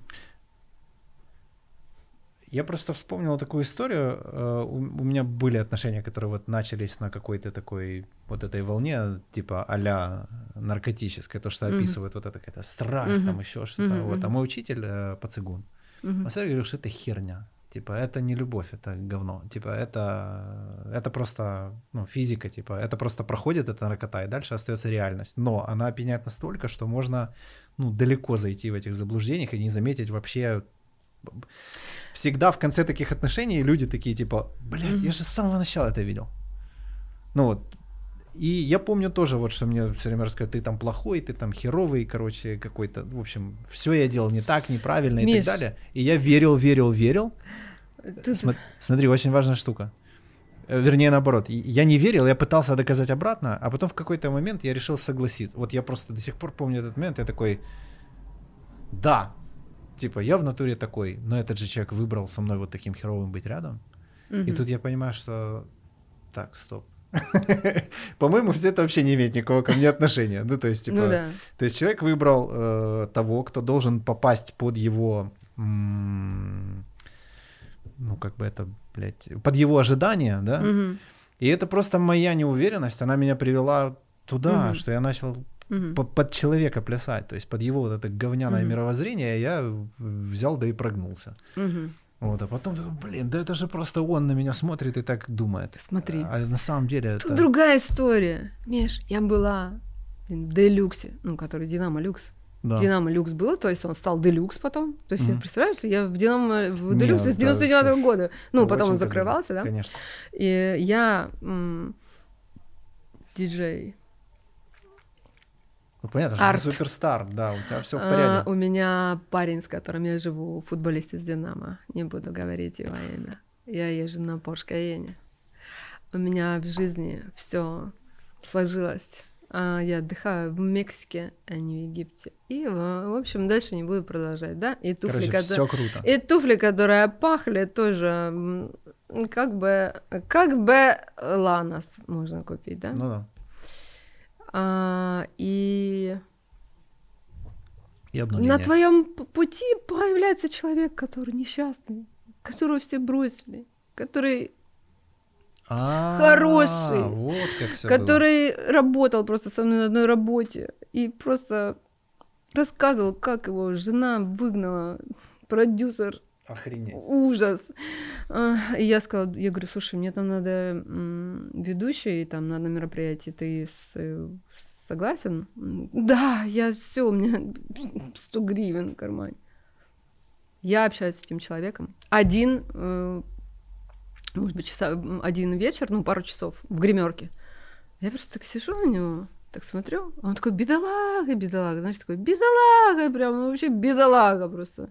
Я просто вспомнил такую историю. Э, у, меня были отношения, которые вот начались на какой-то такой вот этой волне, типа а-ля наркотической, то, что mm-hmm. описывает вот эта какая-то страсть, mm-hmm. там еще что-то. Mm-hmm. Вот. А мой учитель э, по цигун, mm-hmm. он всегда говорил, что это херня. Типа, это не любовь, это говно. Типа, это, это просто, ну, физика, типа, это просто проходит, это наркота, и дальше остается реальность. Но она опьяняет настолько, что можно, ну, далеко зайти в этих заблуждениях и не заметить вообще всегда в конце таких отношений люди такие типа, блядь, я же с самого начала это видел. Ну вот, и я помню тоже, вот что мне все время рассказывают, ты там плохой, ты там херовый, короче, какой-то, в общем, все я делал не так, неправильно Миш. и так далее. И я верил, верил, верил. Ты... Сма- смотри, очень важная штука. Э, вернее, наоборот, я не верил, я пытался доказать обратно, а потом в какой-то момент я решил согласиться. Вот я просто до сих пор помню этот момент, я такой, да, типа, я в натуре такой, но этот же человек выбрал со мной вот таким херовым быть рядом. Угу. И тут я понимаю, что так, стоп, По-моему, все это вообще не имеет никакого ко мне отношения. Ну, то есть, типа, ну, да. то есть человек выбрал э, того, кто должен попасть под его, м- ну, как бы это, блядь, под его ожидания, да. Угу. И это просто моя неуверенность, она меня привела туда, угу. что я начал угу. под человека плясать, то есть под его вот это говняное угу. мировоззрение я взял да и прогнулся. Угу. Вот, а потом такой, блин, да это же просто он на меня смотрит и так думает. Смотри. А на самом деле Тут это... другая история. Миш, я была блин, в Делюксе, ну, который Динамо Люкс. Да. Динамо Люкс был, то есть он стал Делюкс потом. То есть, mm-hmm. представляешь, я в Динамо в Делюксе с 99 -го года. Ну, потом он закрывался, да? Конечно. И я м- диджей ну, понятно, что ты суперстар, да, у тебя все в порядке. А, у меня парень, с которым я живу, футболист из Динамо. Не буду говорить его имя. Я езжу на Porsche Cayenne. У меня в жизни все сложилось. А, я отдыхаю в Мексике, а не в Египте. И, в общем, дальше не буду продолжать, да? И туфли, Короче, которые... круто. И туфли, которые пахли, тоже как бы, как бы Ланос можно купить, да? Ну да. А, и и на твоем пути появляется человек, который несчастный, которого все бросили, который а, хороший, вот который работал просто со мной на одной работе и просто рассказывал, как его жена выгнала, продюсер Охренеть. Ужас. И я сказала, я говорю, слушай, мне там надо ведущий, там надо мероприятие, ты э, согласен? Да, я все, у меня 100 гривен в кармане. Я общаюсь с этим человеком. Один, э, может быть, часа, один вечер, ну, пару часов в гримерке. Я просто так сижу на него, так смотрю, он такой бедолага, бедолага, знаешь, такой бедолага, прям ну, вообще бедолага просто.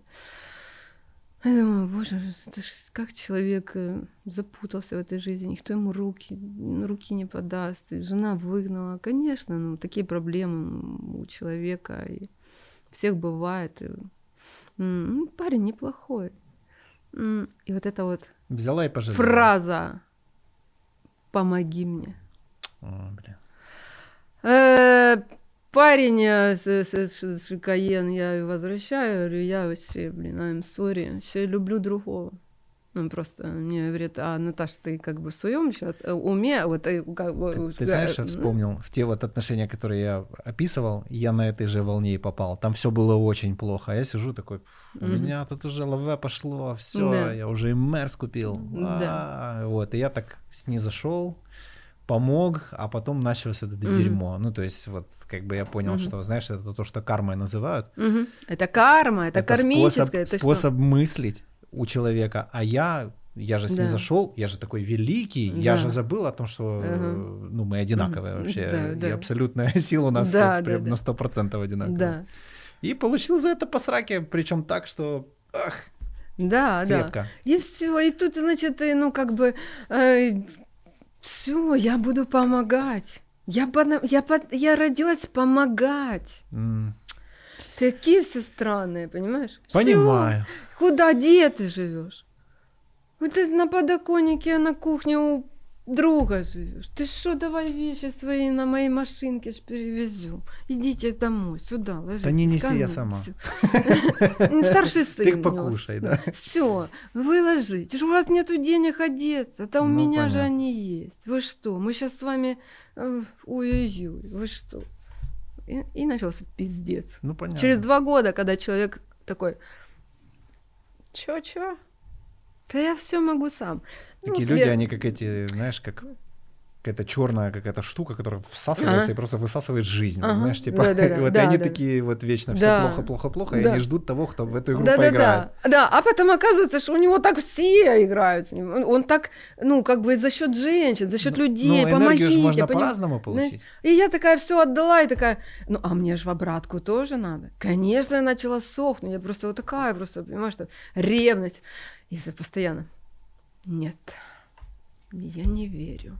Я думаю, боже, это ж как человек э, запутался в этой жизни, никто ему руки, руки не подаст, жена выгнала. Конечно, ну, такие проблемы у человека, и всех бывает. И, ну, парень неплохой. И вот это вот Взяла и пожалела. фраза «помоги мне». О, бля. Э, парень э, Шикаен я возвращаю, говорю, я вообще, блин, I'm sorry, все люблю другого. Он просто мне говорит, а Наташа, ты как бы в своем сейчас э, уме, вот ты как бы... Ты, ты знаешь, я вспомнил, в те вот отношения, которые я описывал, я на этой же волне и попал. Там все было очень плохо, а я сижу такой, у mm-hmm. меня тут уже лаве пошло, все, да. я уже и Мерс купил. Да. А, вот, и я так с ней зашел, помог, а потом началось это mm-hmm. дерьмо. Ну, то есть, вот, как бы я понял, mm-hmm. что, знаешь, это то, что кармой называют. Mm-hmm. Это карма, это, это кармическое. Способ, это способ что? мыслить у человека. А я, я же с да. зашел, я же такой великий, да. я же забыл о том, что, uh-huh. ну, мы одинаковые mm-hmm. вообще, да, да. и абсолютная сила у нас да, вот, прям да, на сто процентов одинаковая. Да. И получил за это по сраке, причем так, что, ах, да, крепко. да. И все, и тут, значит, ну, как бы э, все, я буду помогать. Я, я, я родилась помогать. Mm. Такие все странные, понимаешь? Понимаю. Всё. Куда, где ты живешь? Вот ты на подоконнике, на кухне у друга живешь. Ты что, давай вещи свои на моей машинке перевезу. Идите домой, сюда, ложитесь. Да не неси, я сама. Старший сын. Ты покушай, да. Все, вы ложитесь. У вас нету денег одеться, да у ну, меня же они есть. Вы что, мы сейчас с вами... Э, ой-ой-ой, вы что? И, и начался пиздец. Ну, понятно. Через два года, когда человек такой, чё-чё? Да я все могу сам. Ну, Такие тебе- люди, они как эти, знаешь, как какая-то черная какая-то штука, которая всасывается Ага. и просто высасывает жизнь. вот Ага. Знаешь, типа, Да-да-да, вот и да, они да. такие вот вечно все Да. плохо, плохо, плохо, и Да. они ждут того, кто в эту игру Да, да, поиграет. да, да. А потом оказывается, что у него так все играют с ним. Он, он так, ну, как бы за счет женщин, за счет Ну, людей, ну, помогите. же можно поним- по-разному получить. И я такая все отдала, и такая, ну, а мне же в обратку тоже надо. Конечно, я начала сохнуть, я просто вот такая, просто, понимаешь, что ревность. И постоянно, нет, я не верю,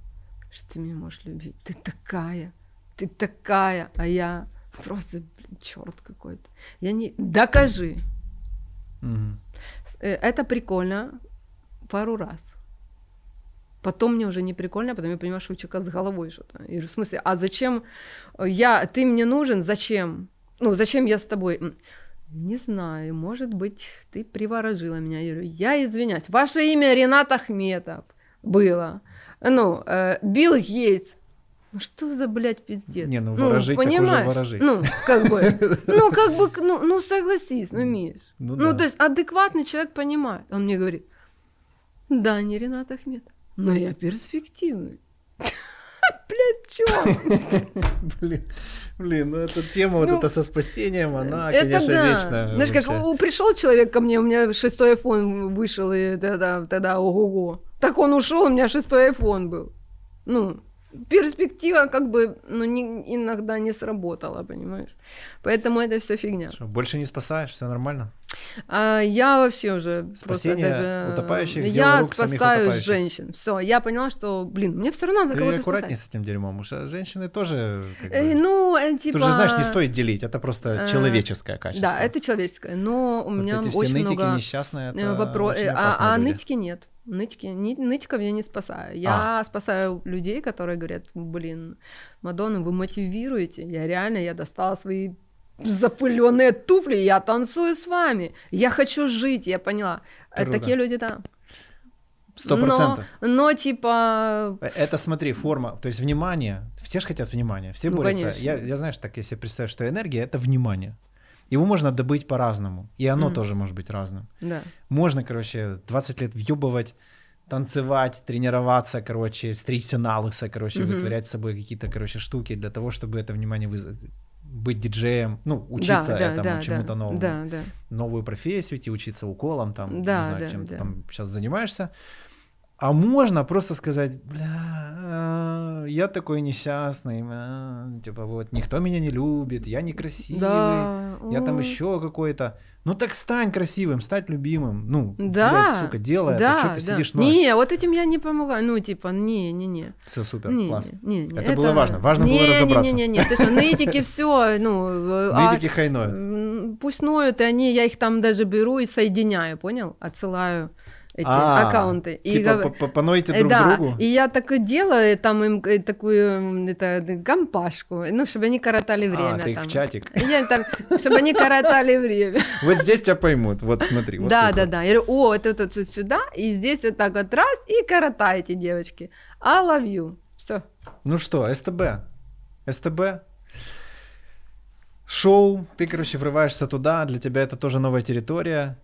что ты меня можешь любить. Ты такая, ты такая, а я просто, блин, черт какой-то. Я не... Докажи. Э, Это прикольно пару раз. Потом мне уже не прикольно, потом я понимаю, что у человека с головой что-то. Говорю, в смысле, а зачем я, ты мне нужен, зачем? Ну, зачем я с тобой? Не знаю, может быть, ты приворожила меня. Я говорю, я извиняюсь. Ваше имя Ренат Ахметов было. Ну, э, Билл Гейтс. Ну что за, блядь, пиздец? Не, ну ворожить так уже понимаешь? ворожить. Ну, как бы, ну, как бы, ну, ну согласись, ну, Миш. Ну Ну, да. то есть адекватный человек понимает. Он мне говорит, да, не Ренат Ахметов, но я перспективный. Блядь, чё? Блин, блин, ну эта тема вот Ну, эта со спасением, она, Это конечно, да. вечная. Знаешь, как вообще. пришел человек ко мне, у меня шестой iPhone вышел, и тогда, тогда ого-го. Так он ушел, у меня шестой iPhone был. Ну, перспектива как бы, ну, не- иногда не сработала, понимаешь? Поэтому это все фигня. Что, больше не спасаешь, все нормально? А я вообще уже просто Спасение даже... утопающих, Я рук спасаю утопающих. женщин. Все, я поняла, что, блин, мне все равно надо Ты кого-то аккуратнее спасать. с этим дерьмом, уж а женщины тоже как бы... Э, ну, э, типа... Тут же, знаешь, не стоит делить, это просто э, человеческое качество. Да, это человеческое, но у Вот меня эти все очень нытики много несчастные, это вопросов. очень А, а люди. нытики нет. Нытики, ни- нытиков я не спасаю. Я спасаю людей, которые говорят, блин, Мадонна, вы мотивируете. Я реально, я достала свои запыленные туфли, я танцую с вами. Я хочу жить, я поняла. Э, Круто. Такие люди, да. Сто Но, процентов. но типа... Э, Это, смотри, форма, то есть внимание. Все же хотят внимания, все Ну, борются. конечно. Я, я, знаешь, так, если представить, что энергия — это внимание. Его можно добыть по-разному, и оно Мгм. тоже может быть разным. Да. Можно, короче, 20 лет въебывать, танцевать, тренироваться, короче, стричься на лысо, короче, Мгм. вытворять с собой какие-то, короче, штуки для того, чтобы это внимание вызвать. Быть диджеем, ну, учиться да, этому, да, чему-то да, новому. Да, да. Новую профессию идти, учиться уколом, там, Да, не знаю, да, чем ты да. там сейчас занимаешься. А можно просто сказать, бля, а, я такой несчастный, а, типа вот, никто меня не любит, я некрасивый, Да. я там еще какой-то. Ну так стань красивым, стать любимым. Ну, Да, блядь, сука, делай да, это, что ты да. сидишь ноешь? Не, вот этим я не помогаю. Ну, типа, не, не, не. Все супер, не, класс. Не, не, Это было важно. Важно было не, разобраться. Не, не, не, не, ты что, нытики все, ну, э, а, Нытики хайноют. пусть ноют, и они, я их там даже беру и соединяю, понял? Отсылаю эти А, аккаунты. И Типа гов- по- понойте Э, друг да, другу. и я так и делаю, там им э, такую это, компашку, ну, чтобы они коротали время. А, ты их там. в чатик. Я там, чтобы они коротали время. Вот здесь тебя поймут. Вот смотри. вот да, да, вот. да. Я говорю, о, это вот тут сюда, и здесь вот так вот раз, и коротайте, девочки. I love you. Все. Ну что, СТБ. СТБ. Шоу, ты, короче, врываешься туда, для тебя это тоже новая территория.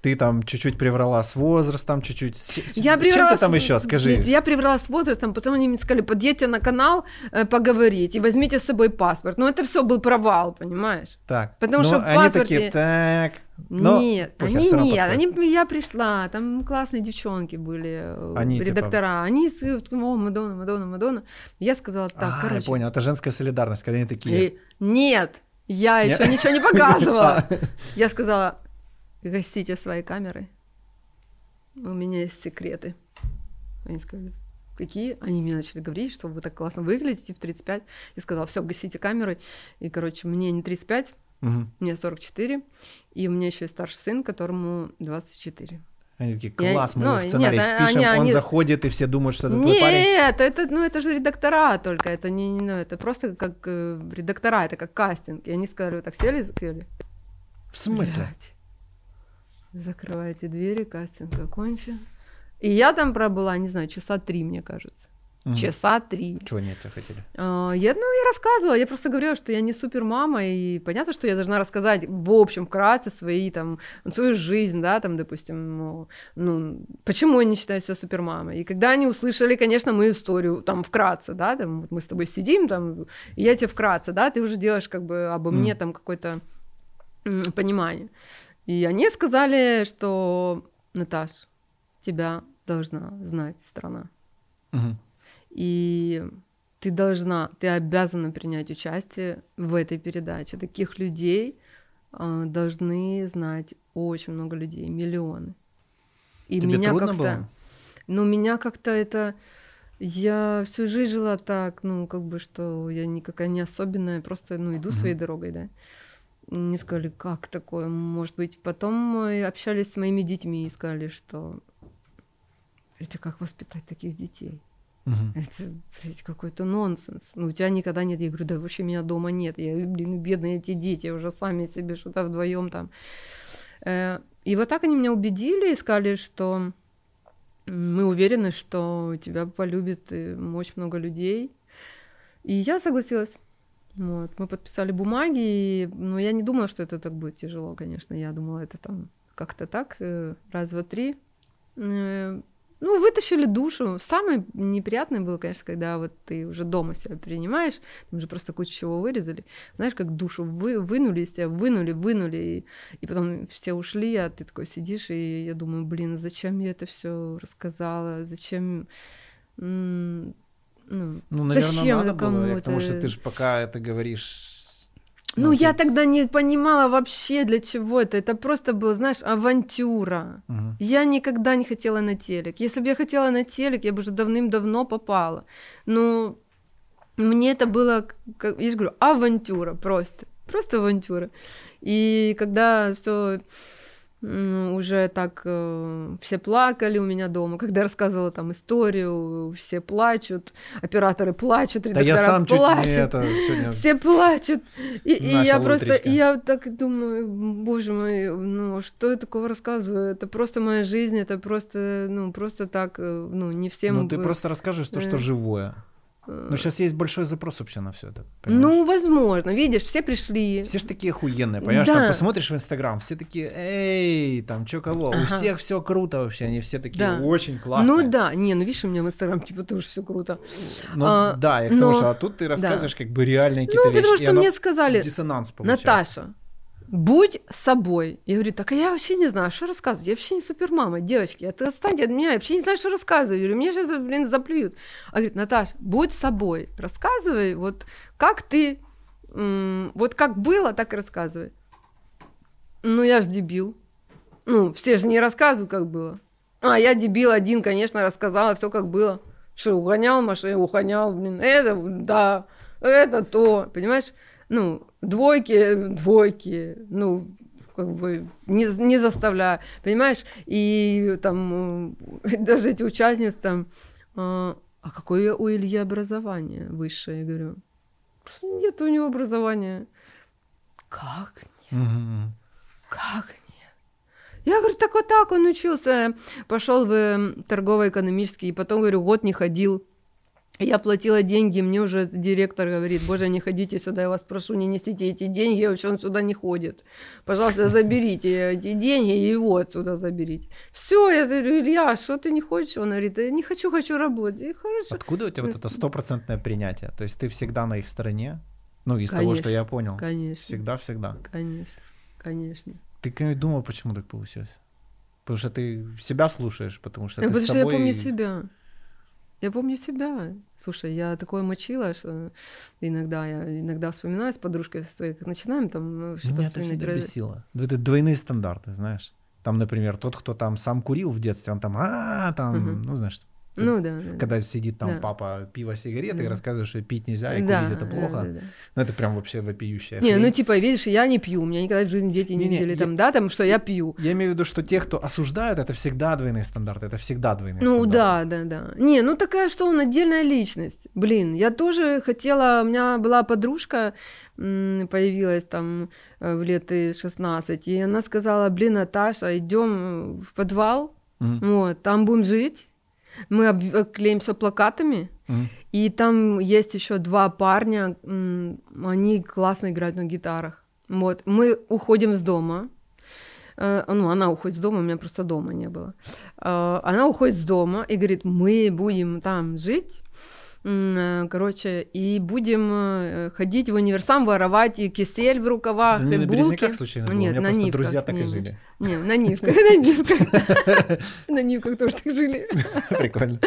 Ты там чуть-чуть приврала с возрастом, чуть-чуть. С, Я с чем приврала ты там с- еще, скажи? Нет, я приврала с возрастом, потом они мне сказали, подъедьте на канал, э, поговорить, и возьмите с собой паспорт. Но это все был провал, понимаешь? Так, Потому ну, что они паспорте- такие, так. но нет, похер, они нет, подходит. они, я пришла, там классные девчонки были, э, Они, типа- редактора, они, с- о, Мадонна, Мадонна, Мадонна. Я сказала, так, А, я короче, понял, это женская солидарность, когда они такие. И- нет, я Нет? еще ничего не показывала. Я сказала, гасите свои камеры. У меня есть секреты. Они сказали, какие? Они мне начали говорить, что вы так классно выглядите в 35. Я сказала, все, гасите камеры. И, короче, мне не 35, мгм. мне 44. И у меня еще есть старший сын, которому 24. Они такие, Я- класс, мы ну, сценарий нет, впишем, они- он они- заходит, и все думают, что это твой парень. Нет, это, ну, это же редактора только, это не, не- ну, это просто как э, редактора, это как кастинг. И они сказали, вот так сели, сели. В смысле? Блядь. Закрывайте двери, кастинг окончен. И я там пробыла, не знаю, часа три, мне кажется. Мгм. Часа три. Чего они от тебя хотели? А, Я, ну, я рассказывала, я просто говорила, что я не супер мама, и понятно, что я должна рассказать в общем, вкратце свои, там, свою жизнь, да, там, допустим, ну, ну, почему я не считаю себя супер мамой. И когда они услышали, конечно, мою историю, там, вкратце, да, там, вот мы с тобой сидим, там, и я тебе вкратце, да, ты уже делаешь, как бы, обо мне, Мгм. там, какое-то понимание. И они сказали, что, Наташ, тебя должна знать страна. Мгм. И ты должна, ты обязана принять участие в этой передаче. Таких людей а, должны знать очень много людей, миллионы. И Тебе меня как-то, было? ну меня как-то это, я всю жизнь жила так, ну как бы что я никакая не особенная, просто ну иду Мгм. своей дорогой, да. Мне сказали, как такое может быть. Потом мы общались с моими детьми и сказали, что это как воспитать таких детей. Мгм. Это, блядь, какой-то нонсенс. Ну, у тебя никогда нет. Я говорю, да вообще меня дома нет. Я, блин, бедные эти дети уже сами себе что-то вдвоем там. Э, И вот так они меня убедили и сказали, что мы уверены, что тебя полюбит э, очень много людей. И я согласилась. Вот. Мы подписали бумаги, но я не думала, что это так будет тяжело, конечно. Я думала, это там как-то так, э, раз, два, три. Э, Ну, вытащили душу. Самое неприятное было, конечно, когда вот ты уже дома себя принимаешь, там же просто кучу чего вырезали. Знаешь, как душу вы, вынули из тебя, вынули, вынули, и, и потом все ушли, а ты такой сидишь, и я думаю, блин, зачем я это все рассказала, зачем... Ну, Ну, наверное, Зачем надо это было, кому потому что это? ты же пока это говоришь... Ну, я тебе- тогда не понимала вообще, для чего это. Это просто было, знаешь, авантюра. Мгм. Я никогда не хотела на телек. Если бы я хотела на телек, я бы уже давным-давно попала. Но мне это было, как, я же говорю, авантюра просто. Просто авантюра. И когда все уже так э, все плакали у меня дома, когда я рассказывала там историю, все плачут, операторы плачут, Да редактора я сам чуть плачут. не это сегодня... Все плачут. И, и я просто, и я так думаю, боже мой, ну что я такого рассказываю? Это просто моя жизнь, это просто, ну, просто так, э, ну, не всем... Ну, ты просто расскажешь то, что э, живое. Ну, сейчас есть большой запрос вообще на все это. Ну, понимаешь? возможно, видишь, все пришли. Все ж такие охуенные, понимаешь? Да. Там посмотришь в Инстаграм, все такие, эй, там, чё кого? У Ага. всех все круто вообще, они все такие Да. очень классные. Ну да, не, ну видишь, у меня в Инстаграм типа тоже все круто. Ну, а, да, и к тому, но- что а тут ты рассказываешь как бы реальные какие-то Ну, вещи. потому и что мне сказали, диссонанс получается. Наташа, будь собой. Я говорю, так а я вообще не знаю, что рассказывать. Я вообще не супермама, девочки. А ты отстаньте от меня, я вообще не знаю, что рассказывать. Я говорю, меня сейчас, блин, заплюют. А говорит, Наташа, будь собой. Рассказывай, вот как ты, вот как было, так и рассказывай. Ну, я ж дебил. Ну, все же не рассказывают, как было. А, я дебил один, конечно, рассказала все, как было. Что, угонял машину, угонял, блин, это, да, это то, понимаешь? Ну, двойки, двойки, ну, как бы не, не заставляю, понимаешь? И там э, даже эти участницы там, а, а какое у Ильи образование высшее? Я говорю, нет у него образования. Как Мгм. как нет? Я говорю, так вот так он учился, пошел в м, торгово-экономический, и потом, говорю, год не ходил. Я платила деньги, мне уже директор говорит, боже, не ходите сюда, я вас прошу, не несите эти деньги, вообще он сюда не ходит. Пожалуйста, заберите эти деньги и его отсюда заберите. Все, я говорю, Илья, что ты не хочешь? Он говорит, я не хочу, хочу работать. И хорошо. Откуда у тебя вот это стопроцентное принятие? То есть ты всегда на их стороне? Ну, из того, Конечно, что я понял. Конечно, Всегда-всегда. конечно, конечно. Ты когда думал, почему так получилось? Потому что ты себя слушаешь, потому что Ну, ты потому с что собой... я помню себя. Я помню себя. Слушай, я такое мочила, что иногда я иногда вспоминаю с подружкой своей, как начинаем там ну, что-то Меня это всегда про- бесило. Это двойные стандарты, знаешь. Там, например, тот, кто там сам курил в детстве, он там, а там, ну, знаешь, Ну да. да. когда сидит там Да. папа, пиво, сигареты, и Да. рассказывает, что пить нельзя, и Да, курить это да, плохо. да, да. Ну, это прям вообще вопиющая Не, ну хрень. типа, видишь, я не пью, у меня никогда в жизни дети не, Не-не, видели я- там, да, там, что я пью. Я имею в виду, что те, кто осуждают, это всегда двойные стандарты, это всегда двойные Ну стандарты. да, да, да. Не, ну такая, что он отдельная личность. Блин, я тоже хотела, у меня была подружка, появилась там э, в лет и 16, и она сказала, блин, Наташа, идем в подвал, Мгм. вот, там будем жить, мы об- обклеим все плакатами, И там есть еще два парня, они классно играют на гитарах. Вот, мы уходим с дома, э, ну, она уходит с дома, у меня просто дома не было. Э, она уходит с дома и говорит, мы будем там жить, Э, короче, и будем э, ходить в универсам, воровать и кисель в рукавах, да и не булки. на Березняках случайно было? Нет, У меня на просто Нивках. друзья так не, и жили. Не, на Нивках, на Нивках. На Нивках тоже так жили. Прикольно.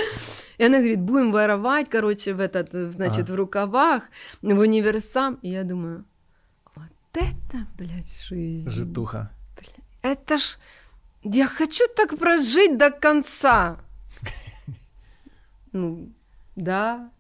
И она говорит, будем воровать, короче, в этот, значит, в рукавах, в универсам. И я думаю, вот это, блядь, жизнь. Житуха. Это ж... Я хочу так прожить до конца. Ну, да.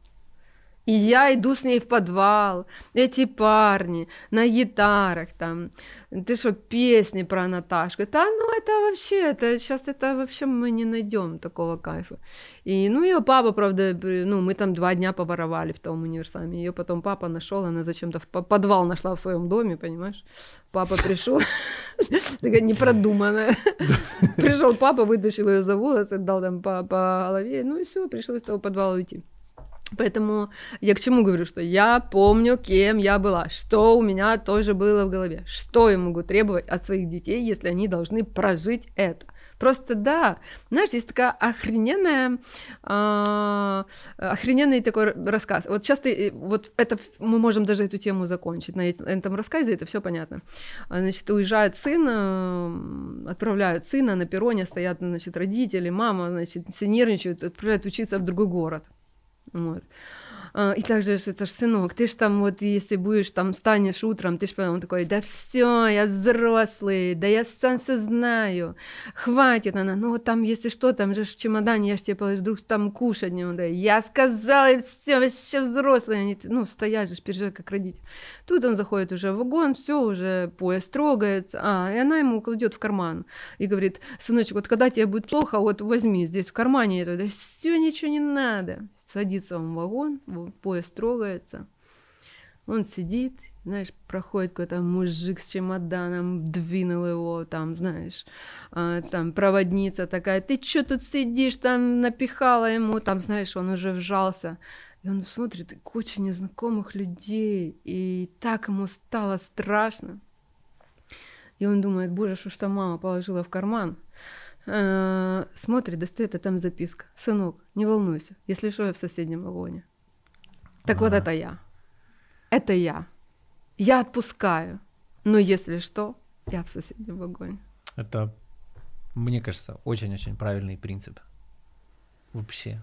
И я иду с ней в подвал, эти парни на гитарах там, ты что, песни про Наташку, да, ну это вообще, это сейчас это вообще мы не найдем такого кайфа. И, ну, ее папа, правда, ну, мы там два дня поворовали в том универсаме, ее потом папа нашел, она зачем-то в подвал нашла в своем доме, понимаешь? Папа пришел, такая непродуманная. Пришел папа, вытащил ее за волосы, дал там по, голове, ну и все, пришлось из того подвала уйти. Поэтому я к чему говорю, что я помню, кем я была, что у меня тоже было в голове, что я могу требовать от своих детей, если они должны прожить это. Просто да, знаешь, есть такая охрененная, э, охрененный такой рассказ. Вот сейчас ты, вот это, мы можем даже эту тему закончить на этом рассказе, это все понятно. Значит, уезжает сын, э, отправляют сына на перроне, стоят, значит, родители, мама, значит, все нервничают, отправляют учиться в другой город. Вот. А, и также, это ж, сынок, ты ж там вот, если будешь там, станешь утром, ты ж потом такой, да все, я взрослый, да я сам все знаю, хватит она, ну вот там, если что, там же в чемодане, я ж тебе положу, вдруг там кушать не надо. Я сказала, и все, вообще взрослый, они, ну, стоят же, переживают, как родить. Тут он заходит уже в вагон, все, уже поезд трогается, а, и она ему кладет в карман и говорит, сыночек, вот когда тебе будет плохо, вот возьми здесь в кармане это, да все, ничего не надо, садится он в вагон, поезд трогается, он сидит, знаешь, проходит какой-то мужик с чемоданом, двинул его, там, знаешь, а, там проводница такая, ты чё тут сидишь, там напихала ему, там, знаешь, он уже вжался, и он смотрит, куча незнакомых людей, и так ему стало страшно. И он думает, боже, что ж там мама положила в карман. Э, смотрит, достает, а там записка. Сынок, не волнуйся, если что, я в соседнем вагоне. Так ага. вот это я. Это я. Я отпускаю. Но если что, я в соседнем вагоне. Это, мне кажется, очень-очень правильный принцип. Вообще.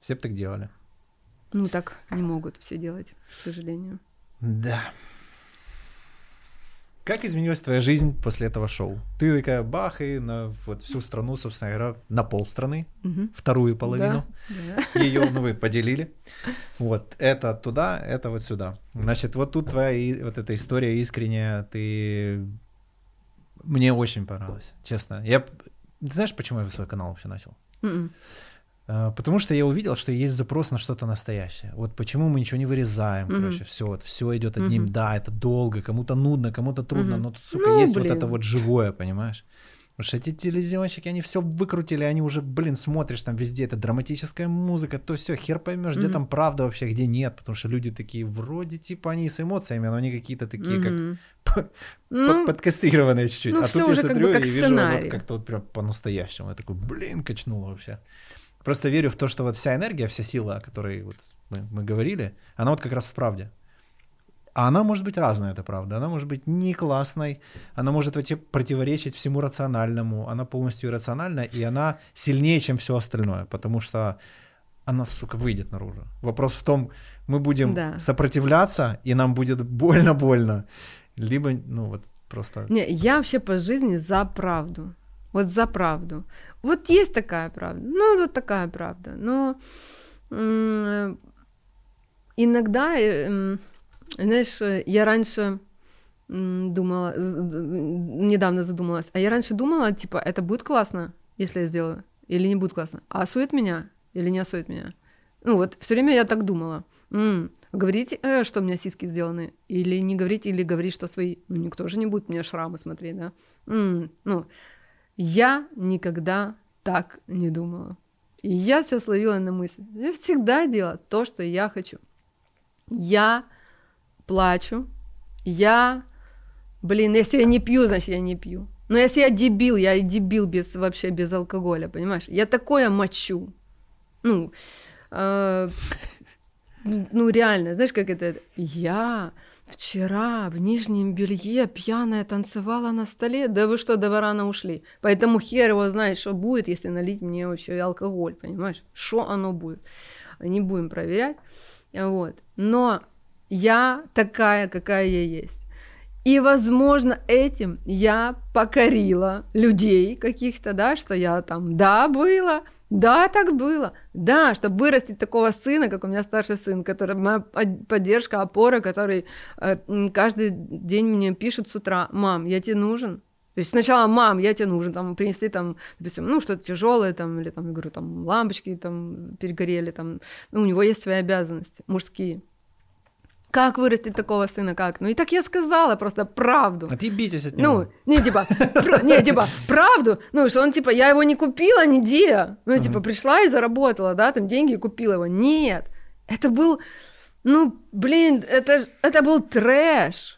Все бы так делали. Ну, так не могут все делать, к сожалению. Да. Как изменилась твоя жизнь после этого шоу? Ты такая бах, и на вот всю страну, собственно говоря, на полстраны, угу. вторую половину да, ее, ну, вы поделили. Вот, это туда, это вот сюда. Значит, вот тут твоя вот эта история искренняя, ты... Мне очень понравилось, честно. Я... Ты знаешь, почему я свой канал вообще начал? Mm-mm. Э, потому что я увидел, что есть запрос на что-то настоящее. Вот почему мы ничего не вырезаем, mm-hmm. короче, все, вот все идет одним, mm-hmm. да, это долго, кому-то нудно, кому-то трудно, mm-hmm. но тут, сука, ну, есть блин. вот это вот живое, понимаешь? Потому что эти телевизионщики, они все выкрутили, они уже, блин, смотришь там везде, это драматическая музыка, то все, хер поймешь, mm-hmm. где там правда вообще, где нет, потому что люди такие, вроде типа они с эмоциями, но они какие-то такие, mm-hmm. как ну, подкастрированные чуть-чуть. Ну, а тут я смотрю как бы как и вижу вот как-то вот прям по-настоящему. Я такой, блин, качнуло вообще. Просто верю в то, что вот вся энергия, вся сила, о которой вот мы, мы говорили, она вот как раз в правде. А она может быть разная, это правда. Она может быть не классной, она может противоречить всему рациональному, она полностью иррациональна, и она сильнее, чем все остальное, потому что она, сука, выйдет наружу. Вопрос в том, мы будем да. сопротивляться, и нам будет больно-больно, либо, ну вот, просто... Не, я вообще по жизни за правду. Вот за правду. Вот есть такая правда. Ну, вот такая правда. Но иногда, э, знаешь, я раньше думала, недавно задумалась, а я раньше думала, типа, это будет классно, если я сделаю, или не будет классно. А осует меня или не осует меня? Ну вот, все время я так думала. М-м, говорить, э, что у меня сиськи сделаны, или не говорить, или говорить, что свои. Ну, никто же не будет мне шрамы смотреть, да? М-м, ну, я никогда так не думала. И я себя словила на мысли. Я всегда делала то, что я хочу. Я плачу, я, блин, если я не пью, значит, я не пью. Но если я дебил, я и дебил без, вообще без алкоголя, понимаешь? Я такое мочу. Ну, э, ну реально, знаешь, как это? Я вчера в нижнем белье пьяная танцевала на столе. Да вы что, до рано ушли. Поэтому хер его знает, что будет, если налить мне вообще алкоголь, понимаешь? Что оно будет. Не будем проверять. Вот. Но я такая, какая я есть. И, возможно, этим я покорила людей каких-то, да, что я там, да, было, да, так было, да, чтобы вырастить такого сына, как у меня старший сын, который моя поддержка, опора, который э, каждый день мне пишет с утра, мам, я тебе нужен, то есть сначала, мам, я тебе нужен, там, принесли, там, допустим, ну, что-то тяжелое, там, или, там, я говорю, там, лампочки, там, перегорели, там, ну, у него есть свои обязанности мужские. Как вырастить такого сына, как? Ну и так я сказала просто правду. Отъебитесь от него. Ну, не, типа, не, типа, правду, ну, что он, типа, я его не купила нигде. Ну, типа, пришла и заработала, да, там, деньги и купила его. Нет, это был, ну, блин, это, это был трэш.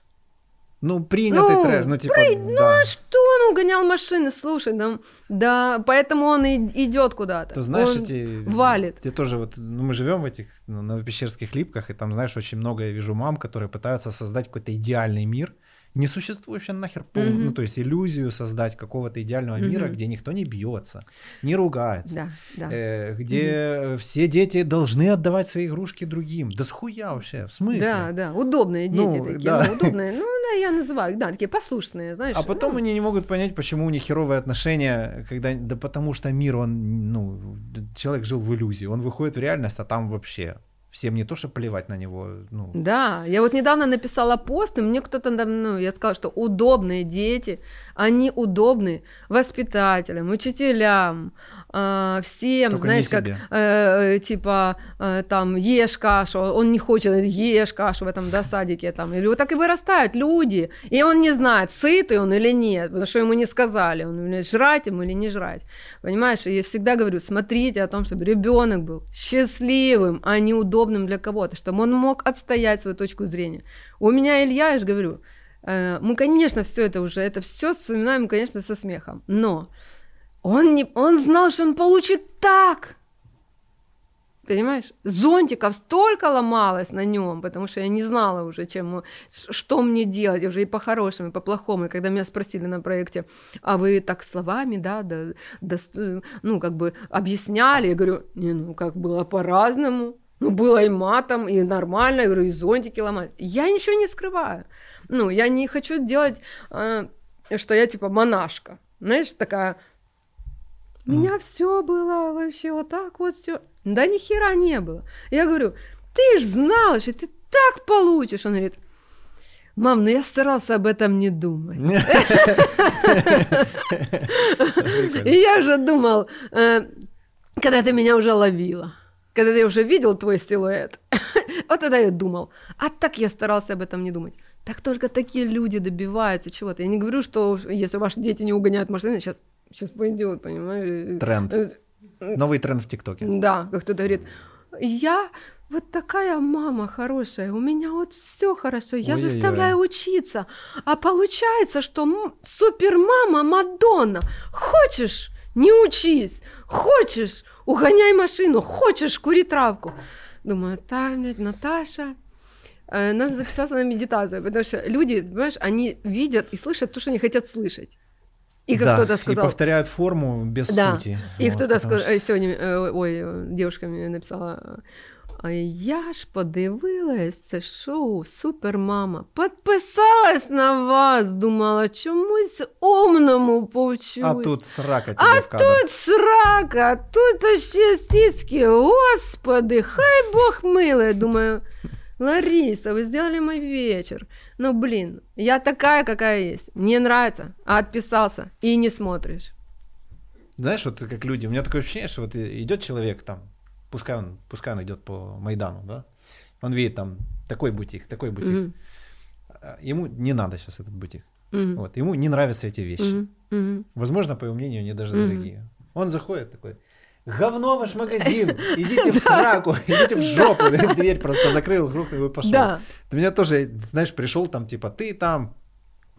Ну, принятый ну, трэш, ну, типа, при... да. Ну, а что он угонял машины, слушай, да, да поэтому он и идет куда-то. Ты знаешь, он эти... Валит. Те тоже вот, ну, мы живем в этих, ну, на пещерских липках, и там, знаешь, очень много я вижу мам, которые пытаются создать какой-то идеальный мир, несуществующую нахер полную, mm-hmm. ну то есть иллюзию создать какого-то идеального mm-hmm. мира, где никто не бьется, не ругается, да, да. Э, где mm-hmm. все дети должны отдавать свои игрушки другим. Да схуя вообще, в смысле? Да, да, удобные дети ну, такие, да. ну, удобные, ну я называю, да, такие послушные, знаешь. А потом ну... они не могут понять, почему у них херовые отношения, когда, да потому что мир, он, ну, человек жил в иллюзии, он выходит в реальность, а там вообще всем не то, что плевать на него. Ну. Да, я вот недавно написала пост, и мне кто-то, ну, я сказала, что удобные дети, они удобны воспитателям, учителям, э, всем, Только знаешь, как, э, типа, э, там, ешь кашу, он не хочет, ешь кашу в этом, да, садике, там, или вот так и вырастают люди, и он не знает, сытый он или нет, потому что ему не сказали, он жрать ему или не жрать, понимаешь, и я всегда говорю, смотрите о том, чтобы ребенок был счастливым, а не удобным для кого-то, чтобы он мог отстоять свою точку зрения. У меня Илья, я же говорю, э, мы, конечно, все это уже, это все вспоминаем, конечно, со смехом, но он, не, он знал, что он получит так. Понимаешь? Зонтиков столько ломалось на нем, потому что я не знала уже, чем, что мне делать, уже и по-хорошему, и по-плохому. И когда меня спросили на проекте, а вы так словами, да, да, да ну, как бы объясняли, я говорю, не, ну, как было по-разному. Ну, было и матом, и нормально, я говорю, и зонтики ломали. Я ничего не скрываю. Ну, я не хочу делать, э, что я типа монашка. Знаешь, такая, у меня mm. все было вообще вот так вот все. Да ни хера не было. Я говорю, ты ж знала, что ты так получишь. Он говорит, мам, ну я старался об этом не думать. И я уже думал, э, когда ты меня уже ловила, когда ты уже видел твой силуэт, вот тогда я думал, а так я старался об этом не думать. Так только такие люди добиваются чего-то. Я не говорю, что если ваши дети не угоняют машины, сейчас сейчас пойдет, понимаешь? Тренд. Э, Новый тренд в ТикТоке. Да, как кто-то говорит, я вот такая мама хорошая, у меня вот все хорошо, я Ой-ой-ой. заставляю учиться, а получается, что супер мама Мадонна, хочешь, не учись, хочешь, угоняй машину, хочешь, кури травку. Думаю, так, Наташа, надо записаться на медитацию, потому что люди, понимаешь, они видят и слышат то, что они хотят слышать. И как да, кто-то сказал... и повторяют форму без да. сути. И вот, кто-то сказал... Что... Сегодня, э, ой, девушка мне написала, а я ж подивилась це шоу Супермама. Підписалась на вас, думала, чомусь умному повчусь. А тут срака тебе А тут срака, тут ще сіськи, господи, хай Бог милий, думаю. Лариса, вы сделали мой вечер. Ну, блин, я такая, какая есть. Мне нравится, а отписался и не смотришь. Знаешь, вот как люди, у меня такое ощущение, что вот идет человек там, пускай он, пускай он идет по Майдану, да, он видит там такой бутик, такой бутик. Mm-hmm. Ему не надо сейчас этот бутик. Mm-hmm. Вот, ему не нравятся эти вещи. Mm-hmm. Возможно, по его мнению, они даже mm-hmm. дорогие. Он заходит такой, говно ваш магазин, идите в сраку, идите в жопу. Дверь просто закрыл, грохнул и пошел. Да. Ты меня тоже, знаешь, пришел там, типа, ты там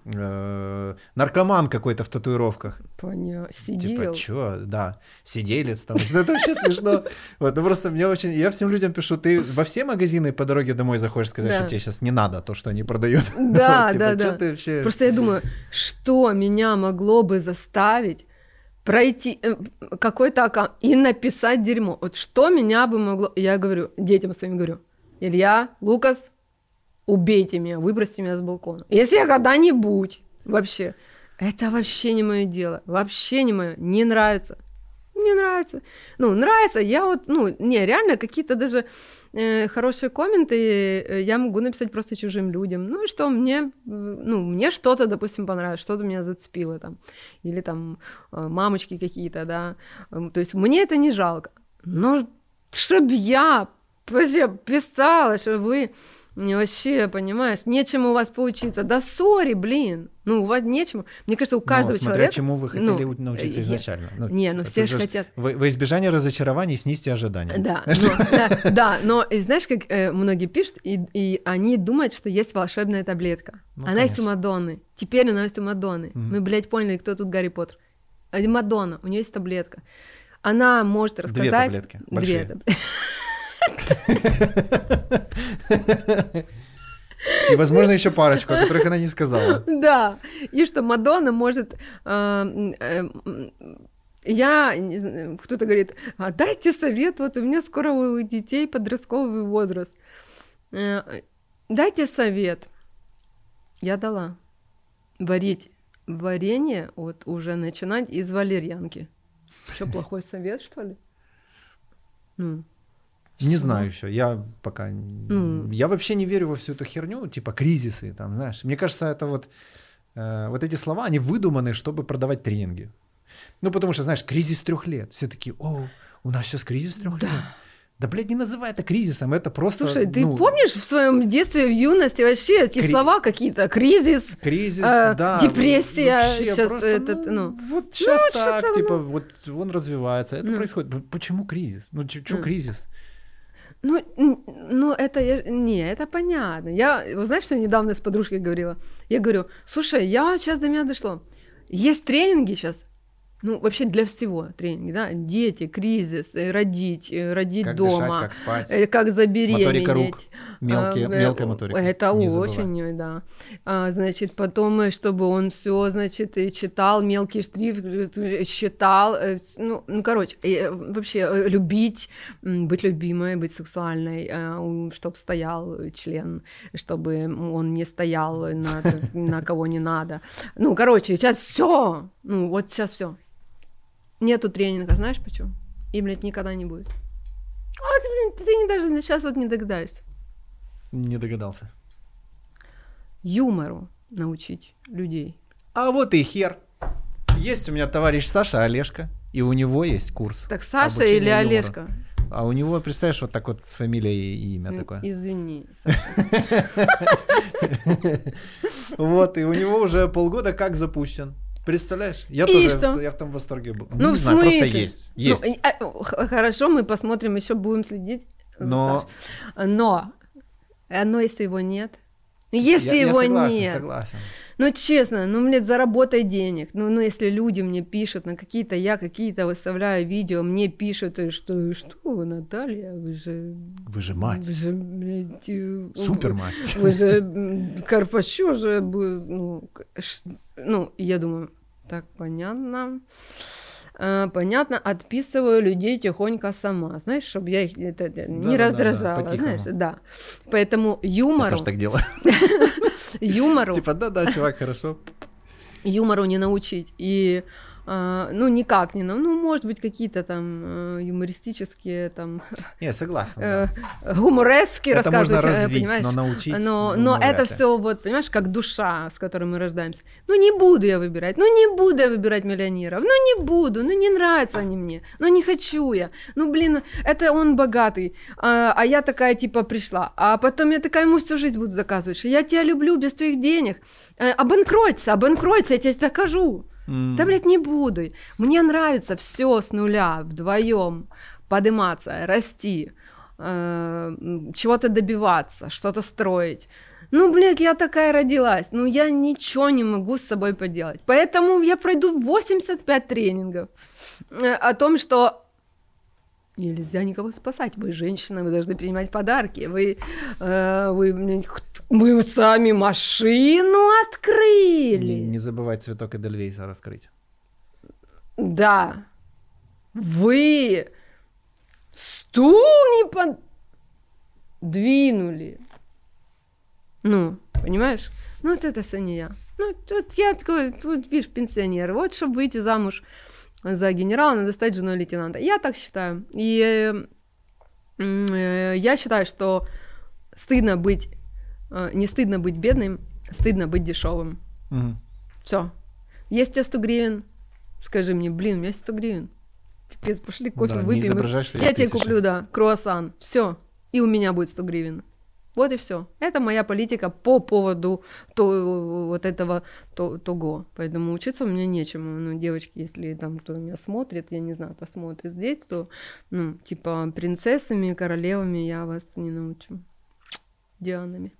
э, наркоман какой-то в татуировках. Понятно. Сидел. Типа, чё, да, сиделец там, что это вообще смешно. Вот, ну просто мне очень, я всем людям пишу, ты во все магазины по дороге домой заходишь сказать, что тебе сейчас не надо то, что они продают. Да, типа, да, да. Просто я думаю, что меня могло бы заставить пройти э, какой-то аккаунт и написать дерьмо. Вот что меня бы могло... Я говорю, детям своим говорю, Илья, Лукас, убейте меня, выбросьте меня с балкона. Если я когда-нибудь вообще... Это вообще не мое дело. Вообще не мое. Не нравится. Не нравится. Ну, нравится. Я вот, ну, не, реально какие-то даже э, хорошие комменты э, я могу написать просто чужим людям. Ну, и что мне, э, ну, мне что-то, допустим, понравилось, что-то меня зацепило там. Или там э, мамочки какие-то, да. Эм, То есть мне это не жалко. Но чтоб я вообще писала, что вы не вообще, понимаешь, нечему у вас поучиться. Да сори, блин. Ну, у вас нечему. Мне кажется, у каждого Ну, смотря человека... чему вы хотели ну, научиться изначально. Ну, не, ну все же хотят... Во, во избежание разочарований снизьте ожидания. Да, но, да, да, но знаешь, как э, многие пишут, и, и они думают, что есть волшебная таблетка. Ну, она есть у конечно. Мадонны. Теперь она есть у Мадонны. Мы, блядь, поняли, кто тут Гарри Поттер. А Мадонна, у нее есть таблетка. Она может Две рассказать... таблетки, Две большие. таблетки. И, возможно, еще парочку, о которых она не сказала. Да, и что Мадонна может... м, э, я, кто-то говорит, а дайте совет, вот у меня скоро у детей подростковый возраст. Э, Дайте совет. Я дала. Варить варенье, вот уже начинать из валерьянки. Что, плохой совет, что ли? Ну, Не Что? знаю еще, я пока... Ну. Я вообще не верю во всю эту херню, типа кризисы, там, знаешь. Мне кажется, это вот... э, вот эти слова, они выдуманы, чтобы продавать тренинги. Ну, потому что, знаешь, кризис трех лет. Все такие, о, у нас сейчас кризис трех Да. лет. Да, блядь, не называй это кризисом, это просто... Слушай, ты ну, помнишь в своем детстве, в юности вообще эти Кри- слова какие-то? Кризис, Кризис, э, да. депрессия, вообще щас просто, этот, ну, Вот сейчас что так, типа, ну. вот он развивается, это Ну. происходит. Почему кризис? Ну, что Ну. кризис? Ну, ну это не, это понятно. Я, вы знаешь, что я недавно с подружкой говорила? Я говорю, слушай, я сейчас до меня дошло. Есть тренинги сейчас, ну вообще для всего тренинги, да, дети, кризис, э, родить, э, родить Как дома, дышать, как спать. э, как забеременеть. Моторика рук. Мелкие, А, э, мелкая моторика. Это не забывай. очень, э, да. А, значит, потом, чтобы он все, значит, и читал, мелкий штрих, считал, ну, ну, короче, вообще любить, быть любимой, быть сексуальной, чтобы стоял член, чтобы он не стоял на, на кого не надо. Ну, короче, сейчас все, ну, вот сейчас все. Нету тренинга, знаешь почему? И, блядь, никогда не будет. А, ты, блин, ты не даже сейчас вот не догадаешься Не догадался. юмору научить людей. А вот и хер. Есть у меня товарищ Саша Олежка, и у него есть курс. Так Саша или юмору. Олежка? А у него, представляешь, вот так вот фамилия и имя такое. Извини. Саша. Вот, и у него уже полгода как запущен. Представляешь? Я И тоже что? я в том восторге был. Ну, не в знаю, просто смысле? есть. Ну, Есть. и- а, хорошо, мы посмотрим, еще будем следить. Но- Сашей. Но, но если его нет, Ну, если я, его я согласен, нет, согласен. Ну честно, ну блядь, заработай денег. Ну, ну если люди мне пишут на какие-то, я какие-то выставляю видео, мне пишут, и что, что вы, Наталья, вы же... Вы же мать. Вы же, блядь, э, Супер мать. Вы же Карпачу же ну, ну, я думаю, так понятно. А, понятно, отписываю людей тихонько сама, знаешь, чтобы я их это, не Да-да-да-да, раздражала, по-тихому. знаешь, да. Поэтому Я юмору, тоже так делаю. юмору, Типа, да-да, чувак, хорошо. юмору не научить. И ну, никак не, нау- ну, может быть, какие-то там э, юмористические, там, Не, согласен. э, да. гуморески Это можно рассказывать, э, развить, понимаешь? но научить. Но, ну, но это все вот, понимаешь, как душа, с которой мы рождаемся. Ну не буду я выбирать, ну не буду я выбирать миллионеров, ну не буду, ну не нравятся они мне, ну не хочу я. Ну блин, это он богатый, а, а я такая типа пришла, а потом я такая ему всю жизнь буду доказывать, что я тебя люблю без твоих денег. Обанкройся, обанкройся, я тебе докажу. М. Да, блядь, не буду. Мне нравится все с нуля, вдвоем подниматься, расти, э, чего-то добиваться, что-то строить. Ну, блядь, я такая родилась, ну, я ничего не могу с собой поделать. Поэтому я пройду 85 тренингов э, о том, что нельзя никого спасать. Вы женщина, вы должны принимать подарки. Вы, э, вы, вы сами машину открыли. Не, не забывай цветок Эдельвейса раскрыть. Да. Вы стул не подвинули. Ну, понимаешь? Ну, вот это все не я. Ну, вот я такой, вот видишь, пенсионер. Вот, чтобы выйти замуж за генерала, надо стать женой лейтенанта. Я так считаю. И э, я считаю, что стыдно быть, э, не стыдно быть бедным, стыдно быть дешевым. Мгм. Все. Есть у тебя 100 гривен? Скажи мне, блин, у меня есть 100 гривен. Пипец, пошли кофе Да, выпьем. Я тебе куплю, да, круассан. Все. И у меня будет 100 гривен. Вот и все. Это моя политика по поводу то, вот этого то, того. Поэтому учиться у меня нечему. Ну, девочки, если там кто меня смотрит, я не знаю, посмотрит здесь, то, ну, типа, принцессами, королевами я вас не научу. Дианами.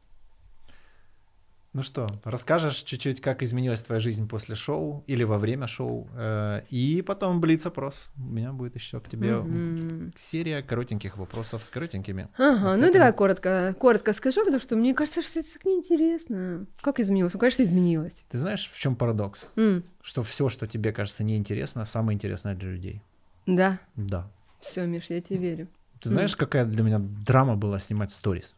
Ну что, расскажешь чуть-чуть, как изменилась твоя жизнь после шоу или во время шоу, э, и потом блиц-опрос. У меня будет еще к тебе Мгм. серия коротеньких вопросов с коротенькими. Ага, ну давай коротко, коротко скажу, потому что мне кажется, что это так неинтересно. Как изменилось? Ну, конечно, изменилось. Ты знаешь, в чем парадокс? М, Что все, что тебе кажется неинтересно, самое интересное для людей. да, Да. все, Миш, я тебе верю. Ты знаешь, какая для меня драма была снимать сторис?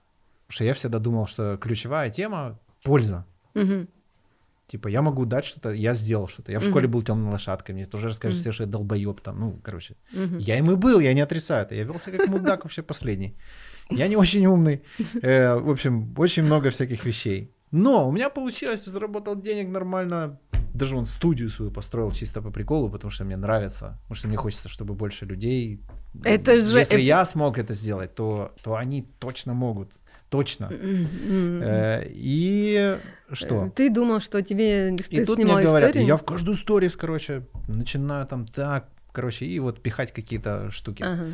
Потому что я всегда думал, что ключевая тема — польза. Мгм. Типа, я могу дать что-то, я сделал что-то. Я в Мгм. школе был темной лошадкой, мне тоже расскажут Мгм. все, что я долбоеб там. Ну, короче, Мгм. я им и был, я не отрицаю это. Я вел себя как мудак вообще последний. Я не очень умный. Э, В общем, очень много всяких вещей. Но у меня получилось, я заработал денег нормально. Даже он студию свою построил чисто по приколу, потому что мне нравится. Потому что мне хочется, чтобы больше людей... Это же Если я смог это сделать, то, то они точно могут. Точно. Э, И э, что? Ты думал, что тебе И тут мне говорят, историю? я в каждую сторис, короче, начинаю там так, короче, и вот пихать какие-то штуки. Ага.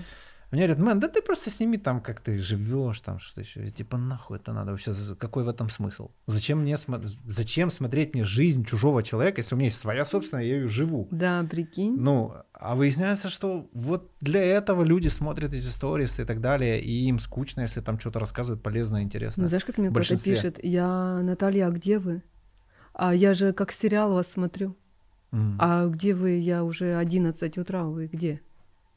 Мне говорят, мэн, да ты просто сними там, как ты живешь, там что еще. Я, типа, нахуй это надо вообще, какой в этом смысл? Зачем мне смо- зачем смотреть мне жизнь чужого человека, если у меня есть своя собственная, я ее живу? Да, прикинь. Ну, а выясняется, что вот для этого люди смотрят эти сторис и так далее, и им скучно, если там что-то рассказывают полезное, интересное. Ну, знаешь, как мне кто-то пишет, я, Наталья, а где вы? А я же как сериал вас смотрю. М. А где вы? Я уже 11 утра, вы где?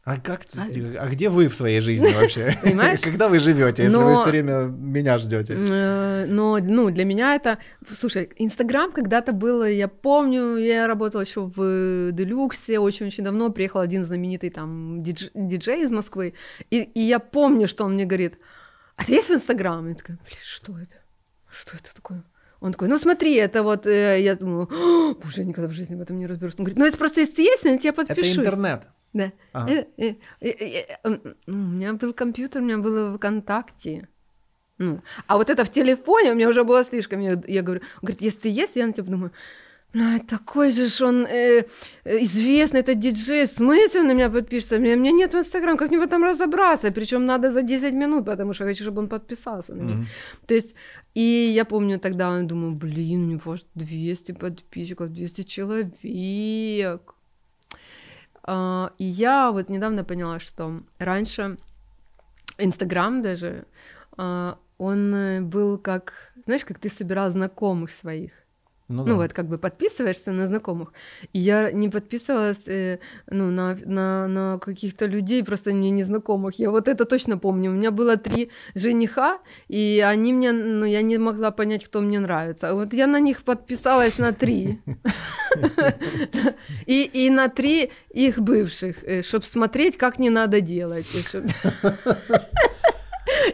А как, А- а где вы в своей жизни вообще? Понимаешь? Когда вы живете, если вы все время меня ждете? Э, Но, ну, для меня это... Слушай, Инстаграм когда-то было, я помню, я работала еще в Делюксе очень-очень давно, приехал один знаменитый там дидж- диджей из Москвы, и, и я помню, что он мне говорит, а ты есть в Инстаграм? Я такая, блин, что это? Что это такое? Он такой, ну смотри, это вот, э, я думаю, «О, боже, я никогда в жизни в этом не разберусь. Он говорит, ну это просто если есть, я на тебя Это интернет. Да. Ага. Э, э, э, У меня был компьютер, у меня было ВКонтакте. Ну, а вот это в телефоне у меня уже было слишком. Я, я говорю, он говорит, если ты есть, я на тебя думаю, ну, такой же ж он э, известный, это диджей, в смысле он на меня подпишется? У меня, меня нет в Инстаграм, как мне в этом разобраться? Причем надо за 10 минут, потому что я хочу, чтобы он подписался на меня. Мгм. То есть, и я помню тогда, я думаю, блин, у него аж 200 подписчиков, 200 человек. А, и я вот недавно поняла, что раньше Инстаграм даже, а, он э, был как, знаешь, как ты собирал знакомых своих. Ну, Ну да. вот, как бы подписываешься на знакомых. И я не подписывалась э, ну, на, на, на каких-то людей, просто мне незнакомых. Я вот это точно помню. У меня было три жениха, и они мне, ну, я не могла понять, кто мне нравится. Вот я на них подписалась на три. И, на три их бывших, чтобы смотреть, как не надо делать.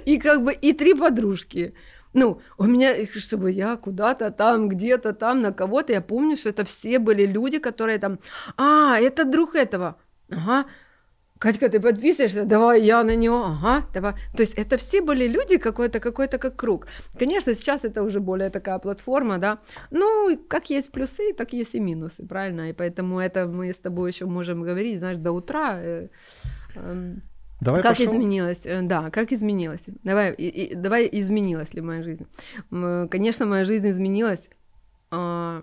И как бы и три подружки. Ну, у меня, чтобы я куда-то там, где-то там, на кого-то, я помню, что это все были люди, которые там, а, это друг этого, ага, Катька, ты подписываешься? Давай я на него. Ага, давай. То есть это все были люди какой-то, какой-то как круг. Конечно, сейчас это уже более такая платформа, да. Ну, как есть плюсы, так есть и минусы, правильно? И поэтому это мы с тобой еще можем говорить, знаешь, до утра. Э, э, Давай как пошел. изменилось? Э, Да, как изменилось? Давай, и, и- давай изменилась ли моя жизнь? М, Конечно, моя жизнь изменилась. а,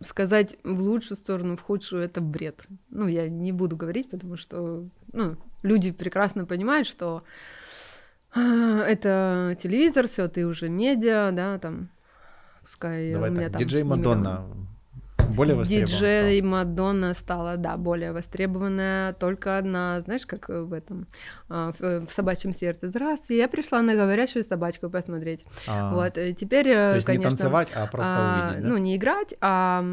сказать в лучшую сторону, в худшую это бред. Ну, я не буду говорить, потому что ну, люди прекрасно понимают, что а, это телевизор, все, ты уже медиа, да, там, пускай Давай у меня так, там диджей Мадонна более Диджей стал. Мадонна стала, да, более востребованная. Только одна, знаешь, как в этом, а, в, в собачьем сердце. Здравствуйте, я пришла на говорящую собачку посмотреть. А, Вот, и теперь, э, То есть конечно, не танцевать, а просто а, увидеть, да? Ну, не играть, а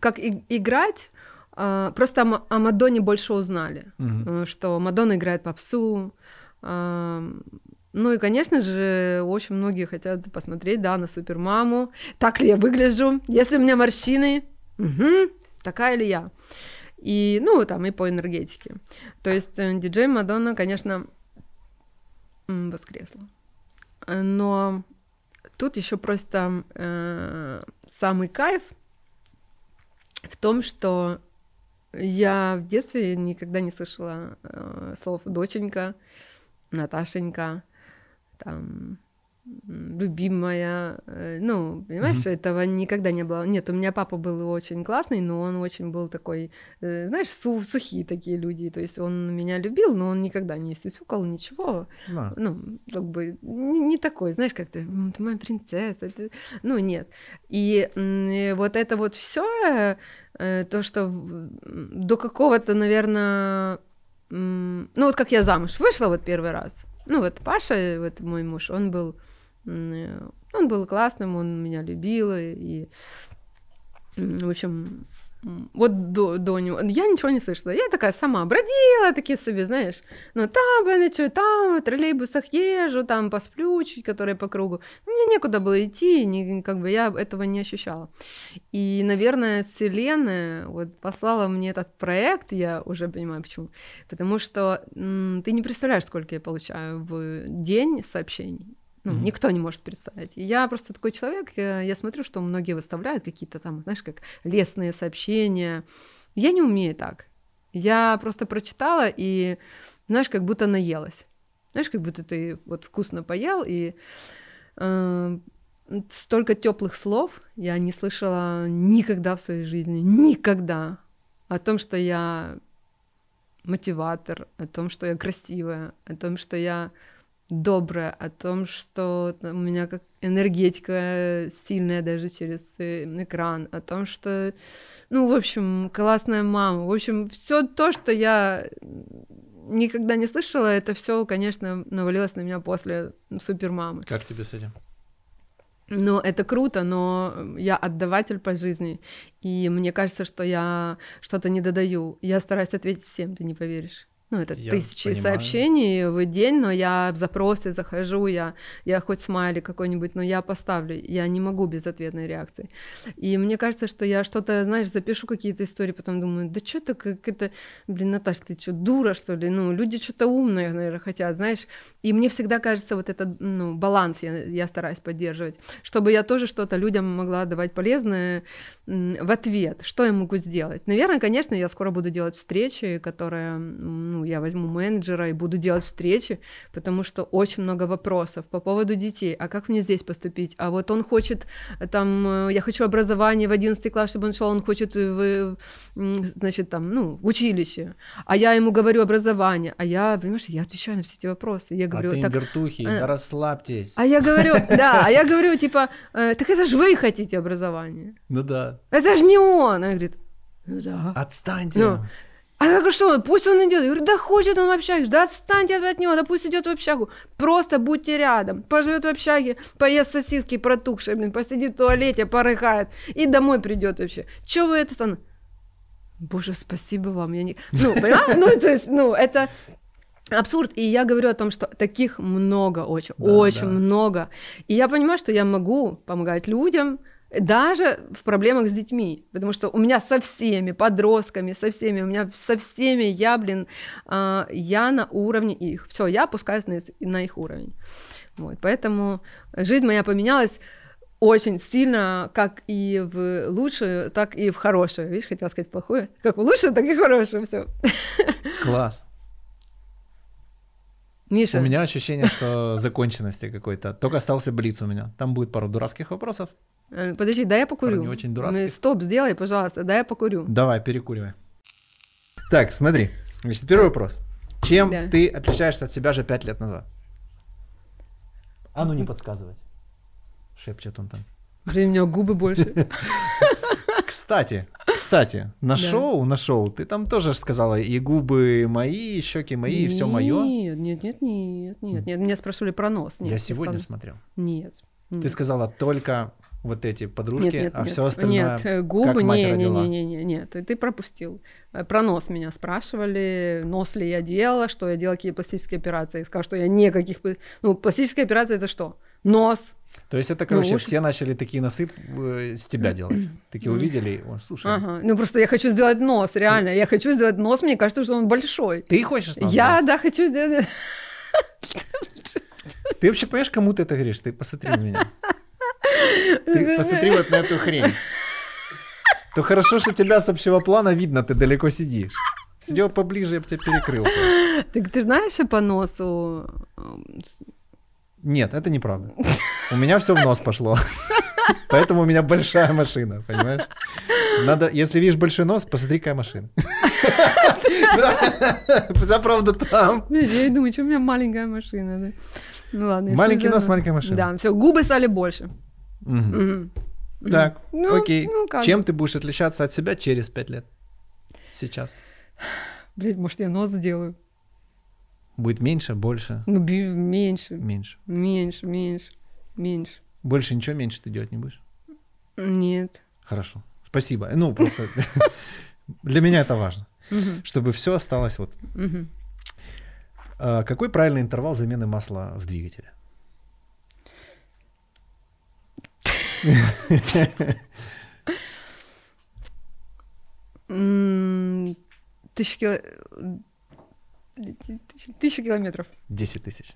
как и- играть, а, просто о, Ма- о Мадонне больше узнали, э, что Мадонна играет попсу. Ну и, конечно же, очень многие хотят посмотреть, да, на супермаму. Так ли я выгляжу? Если у меня морщины, мгм, такая ли я? И, ну, там, и по энергетике. То есть э, диджей Мадонна, конечно, воскресла. Но тут еще просто э, самый кайф в том, что я в детстве никогда не слышала э, слов доченька, Наташенька, там любимая, э, ну, понимаешь, этого никогда не было. Нет, у меня папа был очень классный, но он очень был такой, э, знаешь, су- сухие такие люди, то есть он меня любил, но он никогда не сюсюкал, ничего, Знаю. ну, как бы не, такой, знаешь, как ты, «М, ты моя принцесса, ты-» ну, нет. И и вот это вот все, то, что до какого-то, наверное, ну, вот как я замуж вышла вот первый раз, ну, вот Паша, вот мой муж, он был, э, он был классным, он меня любил, и, в общем, вот до, до него, я ничего не слышала, я такая сама бродила, такие себе, знаешь, ну, там, я что, там, в троллейбусах езжу, там посплю чуть, которые по кругу. Ну, Мне некуда было идти, не, как бы я этого не ощущала. И, наверное, Вселенная вот послала мне этот проект, я уже понимаю почему, потому что м, ты не представляешь, сколько я получаю в день сообщений. Ну, Мгм. никто не может представить. И я просто такой человек, я, я смотрю, что многие выставляют какие-то там, знаешь, как лестные сообщения. Я не умею так. Я просто прочитала и, знаешь, как будто наелась. Знаешь, как будто ты вот вкусно поел, и э, столько теплых слов я не слышала никогда в своей жизни. Никогда. О том, что я мотиватор, о том, что я красивая, о том, что я добрая, о том, что у меня как энергетика сильная даже через э, экран, о том, что, ну, в общем, классная мама, в общем, все то, что я никогда не слышала, это все, конечно, навалилось на меня после супермамы. Как тебе с этим? Но это круто, но я отдаватель по жизни, и мне кажется, что я что-то не додаю. Я стараюсь ответить всем, ты не поверишь. Ну, это Я тысячи понимаю. сообщений в день, но я в запросы захожу, я, я хоть смайлик какой-нибудь, но я поставлю, я не могу без ответной реакции. И мне кажется, что я что-то, знаешь, запишу какие-то истории, потом думаю, да что ты, как это, блин, Наташ, ты что, дура, что ли? Ну, люди что-то умное, наверное, хотят, знаешь. И мне всегда кажется, вот этот, ну, баланс я, я стараюсь поддерживать, чтобы я тоже что-то людям могла давать полезное в ответ. Что я могу сделать? Наверное, конечно, я скоро буду делать встречи, которые, м, ну, я возьму менеджера и буду делать встречи, потому что очень много вопросов по поводу детей. А как мне здесь поступить? А вот он хочет, э, там, э, я хочу образование в 11 класс, чтобы он шел, он хочет в, значит, там, ну, училище. А я ему говорю образование, а я, понимаешь, я отвечаю на все эти вопросы. Я говорю, а ты так, вертухи, да расслабьтесь. а я говорю, да, а я говорю, типа, так это же вы хотите образование. Ну да. Это же не он. Она говорит, ну да. Отстаньте. Ну, а говорю, что, пусть он идет. Я говорю, да хочет он в общаге, да отстаньте от него, да пусть идет в общагу. Просто будьте рядом. Поживет в общаге, поест сосиски протухшие, блин, посидит в туалете, порыхает и домой придет вообще. Че вы это сам? Боже, спасибо вам. Я не... Ну, понимаешь? Ну, то есть, ну, это абсурд. И я говорю о том, что таких много очень, Да, очень да. много. И я понимаю, что я могу помогать людям, Даже в проблемах с детьми, потому что у меня со всеми подростками, со всеми, у меня со всеми я, блин, а, я на уровне их. Все, я опускаюсь на, на их уровень. Вот, поэтому жизнь моя поменялась очень сильно, как и в лучшую, так и в хорошую. Видишь, хотела сказать плохое. Как в лучшую, так и в хорошую. Все. Класс. Миша. У меня ощущение, что законченности какой-то. Только остался блиц у меня. Там будет пару дурацких вопросов. Э, подожди, дай я покурю. Пару не очень дурацких. Стоп, сделай, пожалуйста, дай я покурю. Давай, перекуривай. Так, смотри. Значит, первый вопрос. Чем Да. ты отличаешься от себя же пять лет назад? А ну не подсказывать. Шепчет он там. Блин, у меня губы больше. Кстати, кстати, на Да. шоу, на шоу, ты там тоже сказала, и губы мои, и щеки мои, и все мое. Нет, нет, нет, нет, нет, нет. Меня спрашивали про нос. Нет, Я сегодня сказала. смотрел. Нет. Ты сказала только вот эти подружки, Нет, нет, а нет. все остальное. Нет, э, как губы, мать не, не, родила. не, не, не, нет, ты, пропустил. Э, Про нос меня спрашивали, нос ли я делала, что я делала, какие пластические операции. Я сказала, что я никаких... Ну, пластическая операция это что? Нос. То есть это, короче, уши. все начали такие носы э, с тебя делать. Такие увидели, и, о, слушай, Ага. Ну, просто я хочу сделать нос, реально. Я хочу сделать нос, мне кажется, что он большой. ты хочешь нос Я, сделать? да, хочу сделать... Ты вообще понимаешь, кому ты это говоришь? Ты посмотри на меня. Ты посмотри вот на эту хрень. То хорошо, что тебя с общего плана видно, ты далеко сидишь. Сидел поближе, я бы тебя перекрыл просто. Так ты знаешь, что по носу... с- Нет, это неправда. У меня все в нос пошло. Поэтому у меня большая машина, понимаешь? Надо, если видишь большой нос, посмотри, какая машина. Вся правда там. Я думаю, что у меня маленькая машина? Ну ладно. я Маленький нос, маленькая машина. Да, все, губы стали больше. Так, Ну, окей. ну как? Чем ты будешь отличаться от себя через пять лет? Сейчас. Блин, может, я нос сделаю? Будет меньше, больше, Ну, меньше, меньше. меньше, меньше, меньше. Больше ничего меньше ты делать не будешь? Нет. Хорошо. Спасибо. Ну, просто для меня это важно, чтобы все осталось вот. А, Какой правильный интервал замены масла в двигателе? М, Тысяча кило... тысяча- Тысяча километров. 10 тысяч.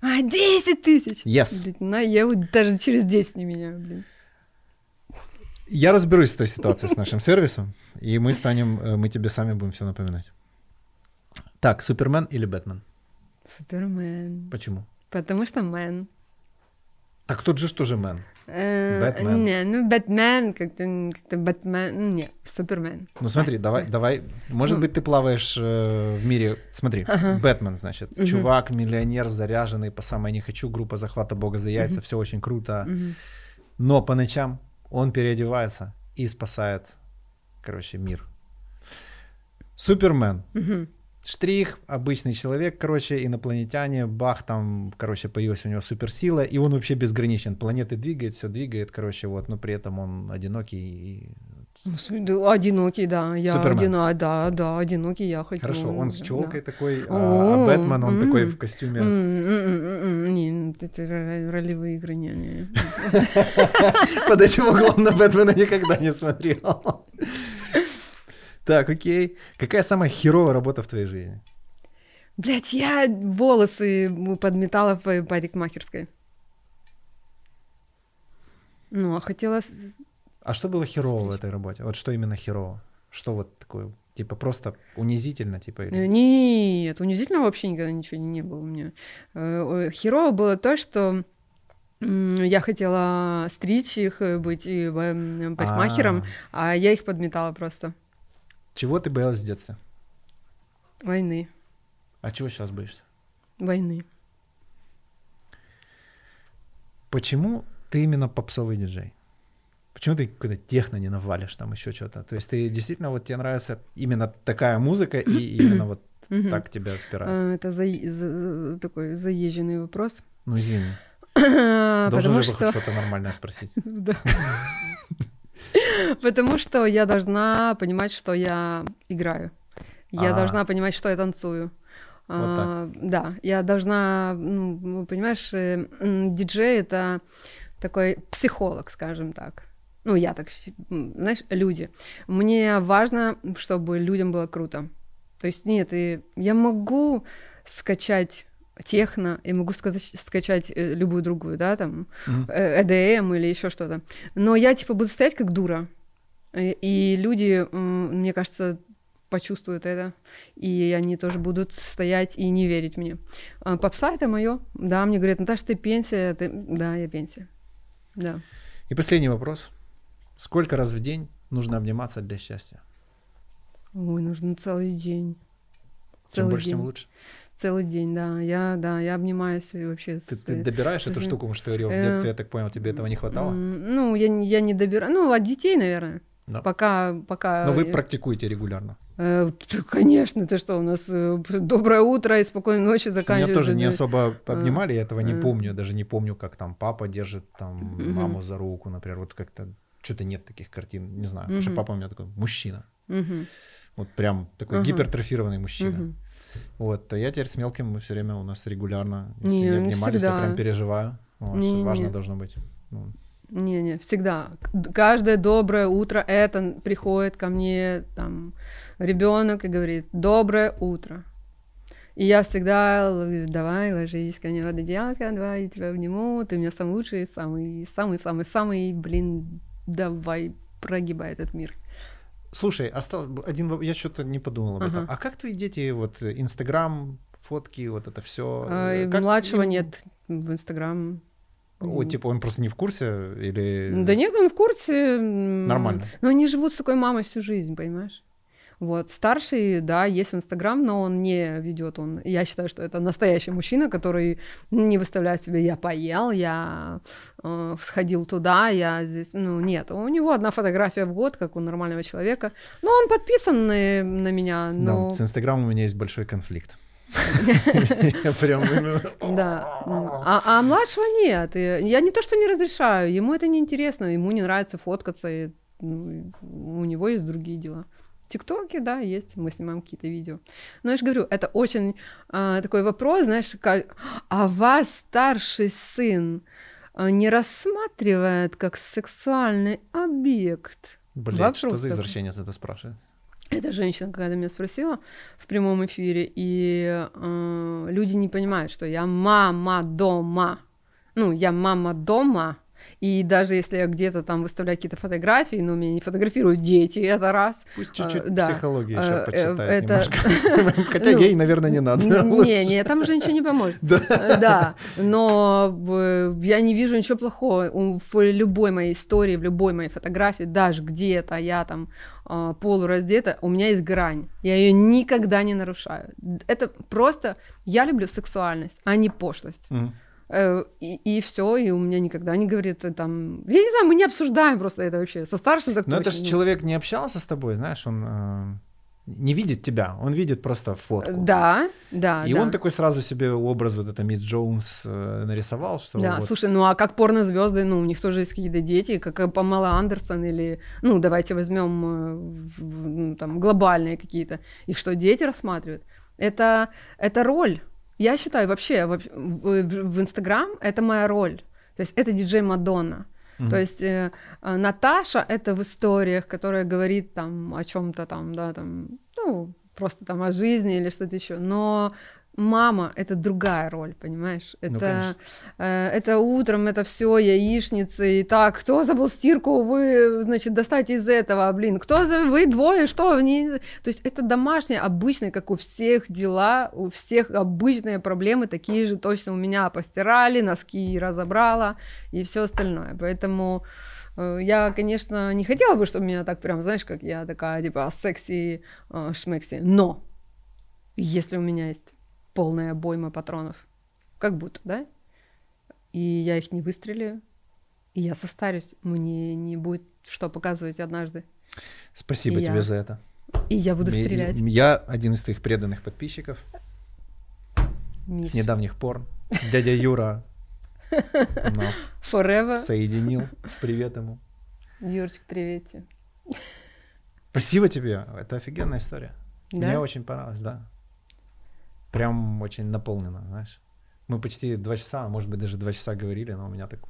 А, 10 тысяч! Yes. На, я вот даже через 10 не меняю, блин. Я разберусь с той ситуацией с нашим сервисом, и мы станем, э, мы тебе сами будем все напоминать. Так, Супермен или Бэтмен? Супермен. Почему? Потому что мэн. Так тут же что же мэн? Э, Бэтмен. Не, ну Бэтмен, как-то, как-то Бэтмен, ну, не, Супермен. Ну смотри, давай, давай. Может Ну. быть, ты плаваешь э, в мире. Смотри, Ага. Бэтмен, значит, Мгм. чувак, миллионер, заряженный по самой не хочу, группа захвата бога за яйца, Мгм. все очень круто. Мгм. Но по ночам он переодевается и спасает, короче, мир. Супермен. Мгм. Штрих, обычный человек, короче, инопланетяне, бах, там, короче, появилась у него суперсила, и он вообще безграничен. Планеты двигает, все двигает, короче, вот, но при этом он одинокий и Ну, да, Одинокий, да, я Супермен. одинокий, да, да, одинокий я хочу. Хорошо, он с да. челкой такой, а, а Бэтмен, он такой в костюме Не, это ро- ролевые игры, не, не. Под этим углом на Бэтмена никогда не смотрел. Так, окей. Какая самая херовая работа в твоей жизни? Блять, я волосы подметала в парикмахерской. Ну, а хотела... А что было херово в этой работе? Вот что именно херово? Что вот такое? Типа просто унизительно, типа? Э, Или... Нет, унизительного вообще никогда ничего не было у меня. Э, э, Херово было то, что я хотела стричь их, э, быть и, м, парикмахером, А, а я их подметала просто. Чего ты боялась в детстве? Войны, А чего сейчас боишься? войны. Почему ты именно попсовый диджей? Почему ты какой-то техно не навалишь там еще что-то? То есть ты действительно вот тебе нравится именно такая музыка и именно вот так тебя впирает? Э, Это за- за- такой заезженный вопрос. Ну извини, должен же что... хоть что-то нормальное спросить. Да. Потому что я должна понимать, что я играю. Я А. должна понимать, что я танцую. Вот так. А, Да, я должна, ну, понимаешь, э, диджей это такой психолог, скажем так. Ну, я так, знаешь, люди. Мне важно, чтобы людям было круто. То есть нет, и я могу скачать техно, я могу сказать, скачать э, любую другую, да, там, э, EDM или еще что-то. Но я, типа, буду стоять как дура. И, и люди, мне кажется, почувствуют это, и они тоже будут стоять и не верить мне. А попса — это мое. Да, мне говорят, Наташа, ты пенсия. Ты... Да, я пенсия. Да. И последний вопрос. Сколько раз в день нужно обниматься для счастья? Ой, нужно целый день. Чем Целый больше, день. тем лучше. Целый день, да. Я, да, я обнимаюсь и вообще... Ты, с- ты добираешь эту штуку, потому что ты говорил в Э, детстве, я так понял, тебе этого не хватало? Ну, я, не- я не добираю. Ну, от детей, наверное. Да. Пока, пока... Но вы практикуете регулярно. Э, конечно, ты что, у нас э, доброе утро и спокойной ночи Меня заканчивается. тоже не особо обнимали, я этого не э. помню. Даже не помню, как там папа держит там маму за руку, например. Вот как-то что-то нет таких картин, не знаю. Потому что папа у меня такой мужчина. Вот прям такой гипертрофированный мужчина. Вот, то я теперь с мелким мы все время у нас регулярно, если Не, не, не обнимались, я всегда. прям переживаю. Вот, Не-не-не. важно должно быть. Ну, Не-не, всегда. К- Каждое доброе утро это приходит ко мне там ребенок и говорит доброе утро. И я всегда л- давай ложись ко мне в одеялко, давай я тебя обниму, ты у меня самый лучший, самый, самый, самый, самый, блин, давай прогибай этот мир. Слушай, осталось один, я что-то не подумал об этом. Ага. А как твои дети, вот э, Инстаграм, фотки, вот это все? А, и младшего нет в Инстаграм. О, типа он просто не в курсе или? Да нет, он в курсе. Нормально. Но они живут с такой мамой всю жизнь, понимаешь? Вот, старший, да, есть в Инстаграм, но он не ведет, он, я считаю, что это настоящий мужчина, который не выставляет себе, я поел, я э, сходил туда, я здесь, ну, нет, у него одна фотография в год, как у нормального человека, но он подписан на, на меня, Да, но... с Инстаграмом у меня есть большой конфликт. Прям. Да. А, а младшего нет. И я не то, что не разрешаю, ему это не интересно, ему не нравится фоткаться, ну, и у него есть другие дела. ТикТоке, да, есть, мы снимаем какие-то видео. Но я же говорю, это очень а, такой вопрос, знаешь, как, а вас старший сын а, не рассматривает как сексуальный объект? Блять, что за такой. извращенец это спрашивает? Эта женщина когда меня спросила в прямом эфире, и э, люди не понимают, что я мама дома. Ну, я мама дома. И даже если я где-то там выставляю какие-то фотографии, но меня не фотографируют дети, это раз. Пусть чуть-чуть А, да. психологии А, еще э, почитает это- немножко. Хотя ну, ей, наверное, не надо. Не, не, там же ничего не поможет. Да, но э, я не вижу ничего плохого в любой моей истории, в любой моей фотографии, даже где-то я там э, полураздета, у меня есть грань. Я ее никогда не нарушаю. Это просто я люблю сексуальность, а не пошлость. Мгм. Э, И, все, и у меня никогда не говорит э, там. Я не знаю, мы не обсуждаем просто это вообще. Со старшим так Но это же человек не общался с тобой, знаешь, он э, не видит тебя, он видит просто фотку. Да, да. И да. он такой сразу себе образ вот это мисс Джонс э, нарисовал, что Да, вот- слушай, ну а как порнозвезды, ну, у них тоже есть какие-то дети, как э, Памела Андерсон или, ну, давайте возьмем э, ну, там глобальные какие-то. Их что, дети рассматривают? Это, это роль. Я считаю, вообще, в в Инстаграм это моя роль. То есть это диджей Мадонна. Мгм. То есть э, э, Наташа это в историях, которая говорит там о чем-то там, да, там, ну, просто там о жизни или что-то еще. Но мама это другая роль, понимаешь? Ну, Это, конечно. э, это утром, это все яичницы. И так, кто забыл стирку, вы, значит, достайте из этого, блин. Кто за вы двое, что? Не... То есть это домашнее, обычное, как у всех дела, у всех обычные проблемы, такие же точно у меня постирали, носки разобрала и все остальное. Поэтому э, я, конечно, не хотела бы, чтобы меня так прям, знаешь, как я такая, типа, секси, э, шмекси. Но если у меня есть полная обойма патронов, как будто, да, и я их не выстрелю, и я состарюсь, мне не будет что показывать однажды, Спасибо И тебе я. за это. и я буду Ми- стрелять. Я один из твоих преданных подписчиков Миш. с недавних пор. Дядя Юра нас Forever. соединил. Привет ему. Юрчик, привет тебе. Спасибо тебе. Это офигенная история. Да? Мне очень понравилось, да. Прям очень наполнено, знаешь. Мы почти два часа, а может быть, даже два часа говорили, но у меня так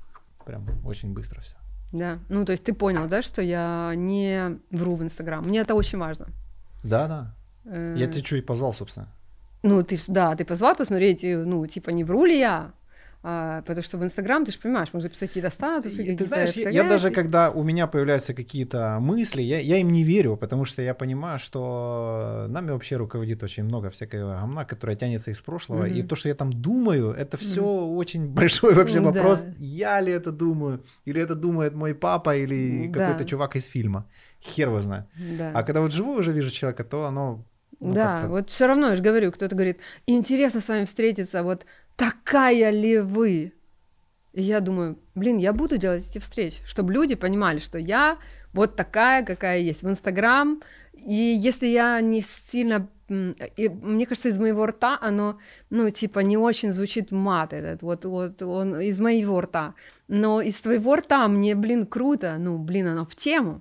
прям очень быстро все. Да. Ну, то есть ты понял, да, что я не вру в Инстаграм. Мне это очень важно. Да, да. Э, Я тебя и позвал, собственно. Ну, ты, да, ты позвал посмотреть, э, ну, типа, не вру ли я? А, потому что в Инстаграм, ты же понимаешь, можно писать какие-то статусы, И какие-то Ты знаешь, я, я даже когда у меня появляются какие-то мысли, я, я им не верю, потому что я понимаю, что нами вообще руководит очень много всякого гомна, которое тянется из прошлого. И Мгм. то, что я там думаю, это все очень большой вообще Да. вопрос. Я ли это думаю? Или это думает мой папа, или Да. какой-то чувак из фильма? Хер его знает. Да. А когда вот живую уже вижу человека, то оно... ну, да, как-то- вот все равно, я же говорю, кто-то говорит, интересно с вами встретиться, вот такая ли вы? И я думаю, блин, я буду делать эти встречи, чтобы люди понимали, что я вот такая, какая есть в Инстаграм, и если я не сильно, и мне кажется, из моего рта оно, ну, типа, не очень звучит мат этот, вот, вот он из моего рта, но из твоего рта мне, блин, круто, ну, блин, оно в тему,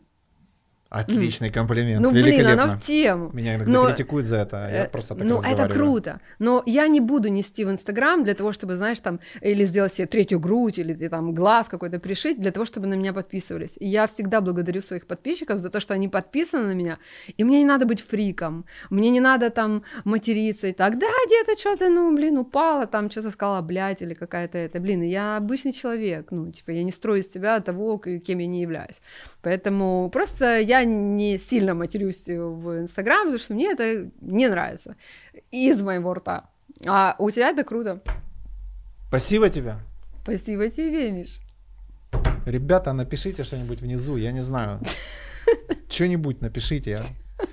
Отличный комплимент, ну, блин, оно в тему. Меня иногда Но- критикуют за это, а я Э, просто так Ну, это круто. Но я не буду нести в Инстаграм для того, чтобы, знаешь, там, или сделать себе третью грудь, или там глаз какой-то пришить, для того, чтобы на меня подписывались. И я всегда благодарю своих подписчиков за то, что они подписаны на меня. И мне не надо быть фриком. Мне не надо там материться и так, да, где-то что-то, ну, блин, упала, там что-то сказала, блядь, или какая-то это. Блин, я обычный человек. Ну, типа, я не строю из себя того, кем я не являюсь. Поэтому просто я не сильно матерюсь в Инстаграм, потому что мне это не нравится из моего рта. А у тебя это круто. Спасибо тебе. Спасибо тебе, Миш. Ребята, напишите что-нибудь внизу, я не знаю. Что-нибудь напишите. а.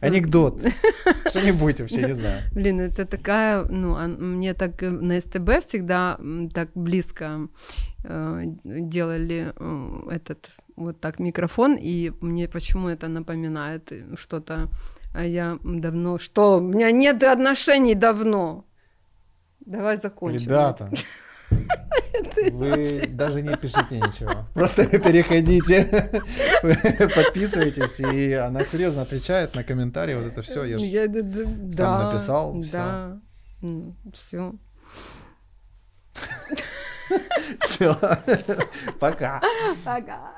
Анекдот. Что-нибудь вообще, не знаю. Блин, это такая, ну, мне так э, на СТБ всегда так близко э, делали э, этот вот так микрофон, и мне почему это напоминает э, что-то, а я давно, что, у меня нет отношений давно. Давай закончим. Ребята, вы даже не пишите ничего. Просто переходите, подписывайтесь, и она серьезно отвечает на комментарии. Вот это все. Я ж- Я, д- д- да, написал. Да, все. Все. Пока. Пока.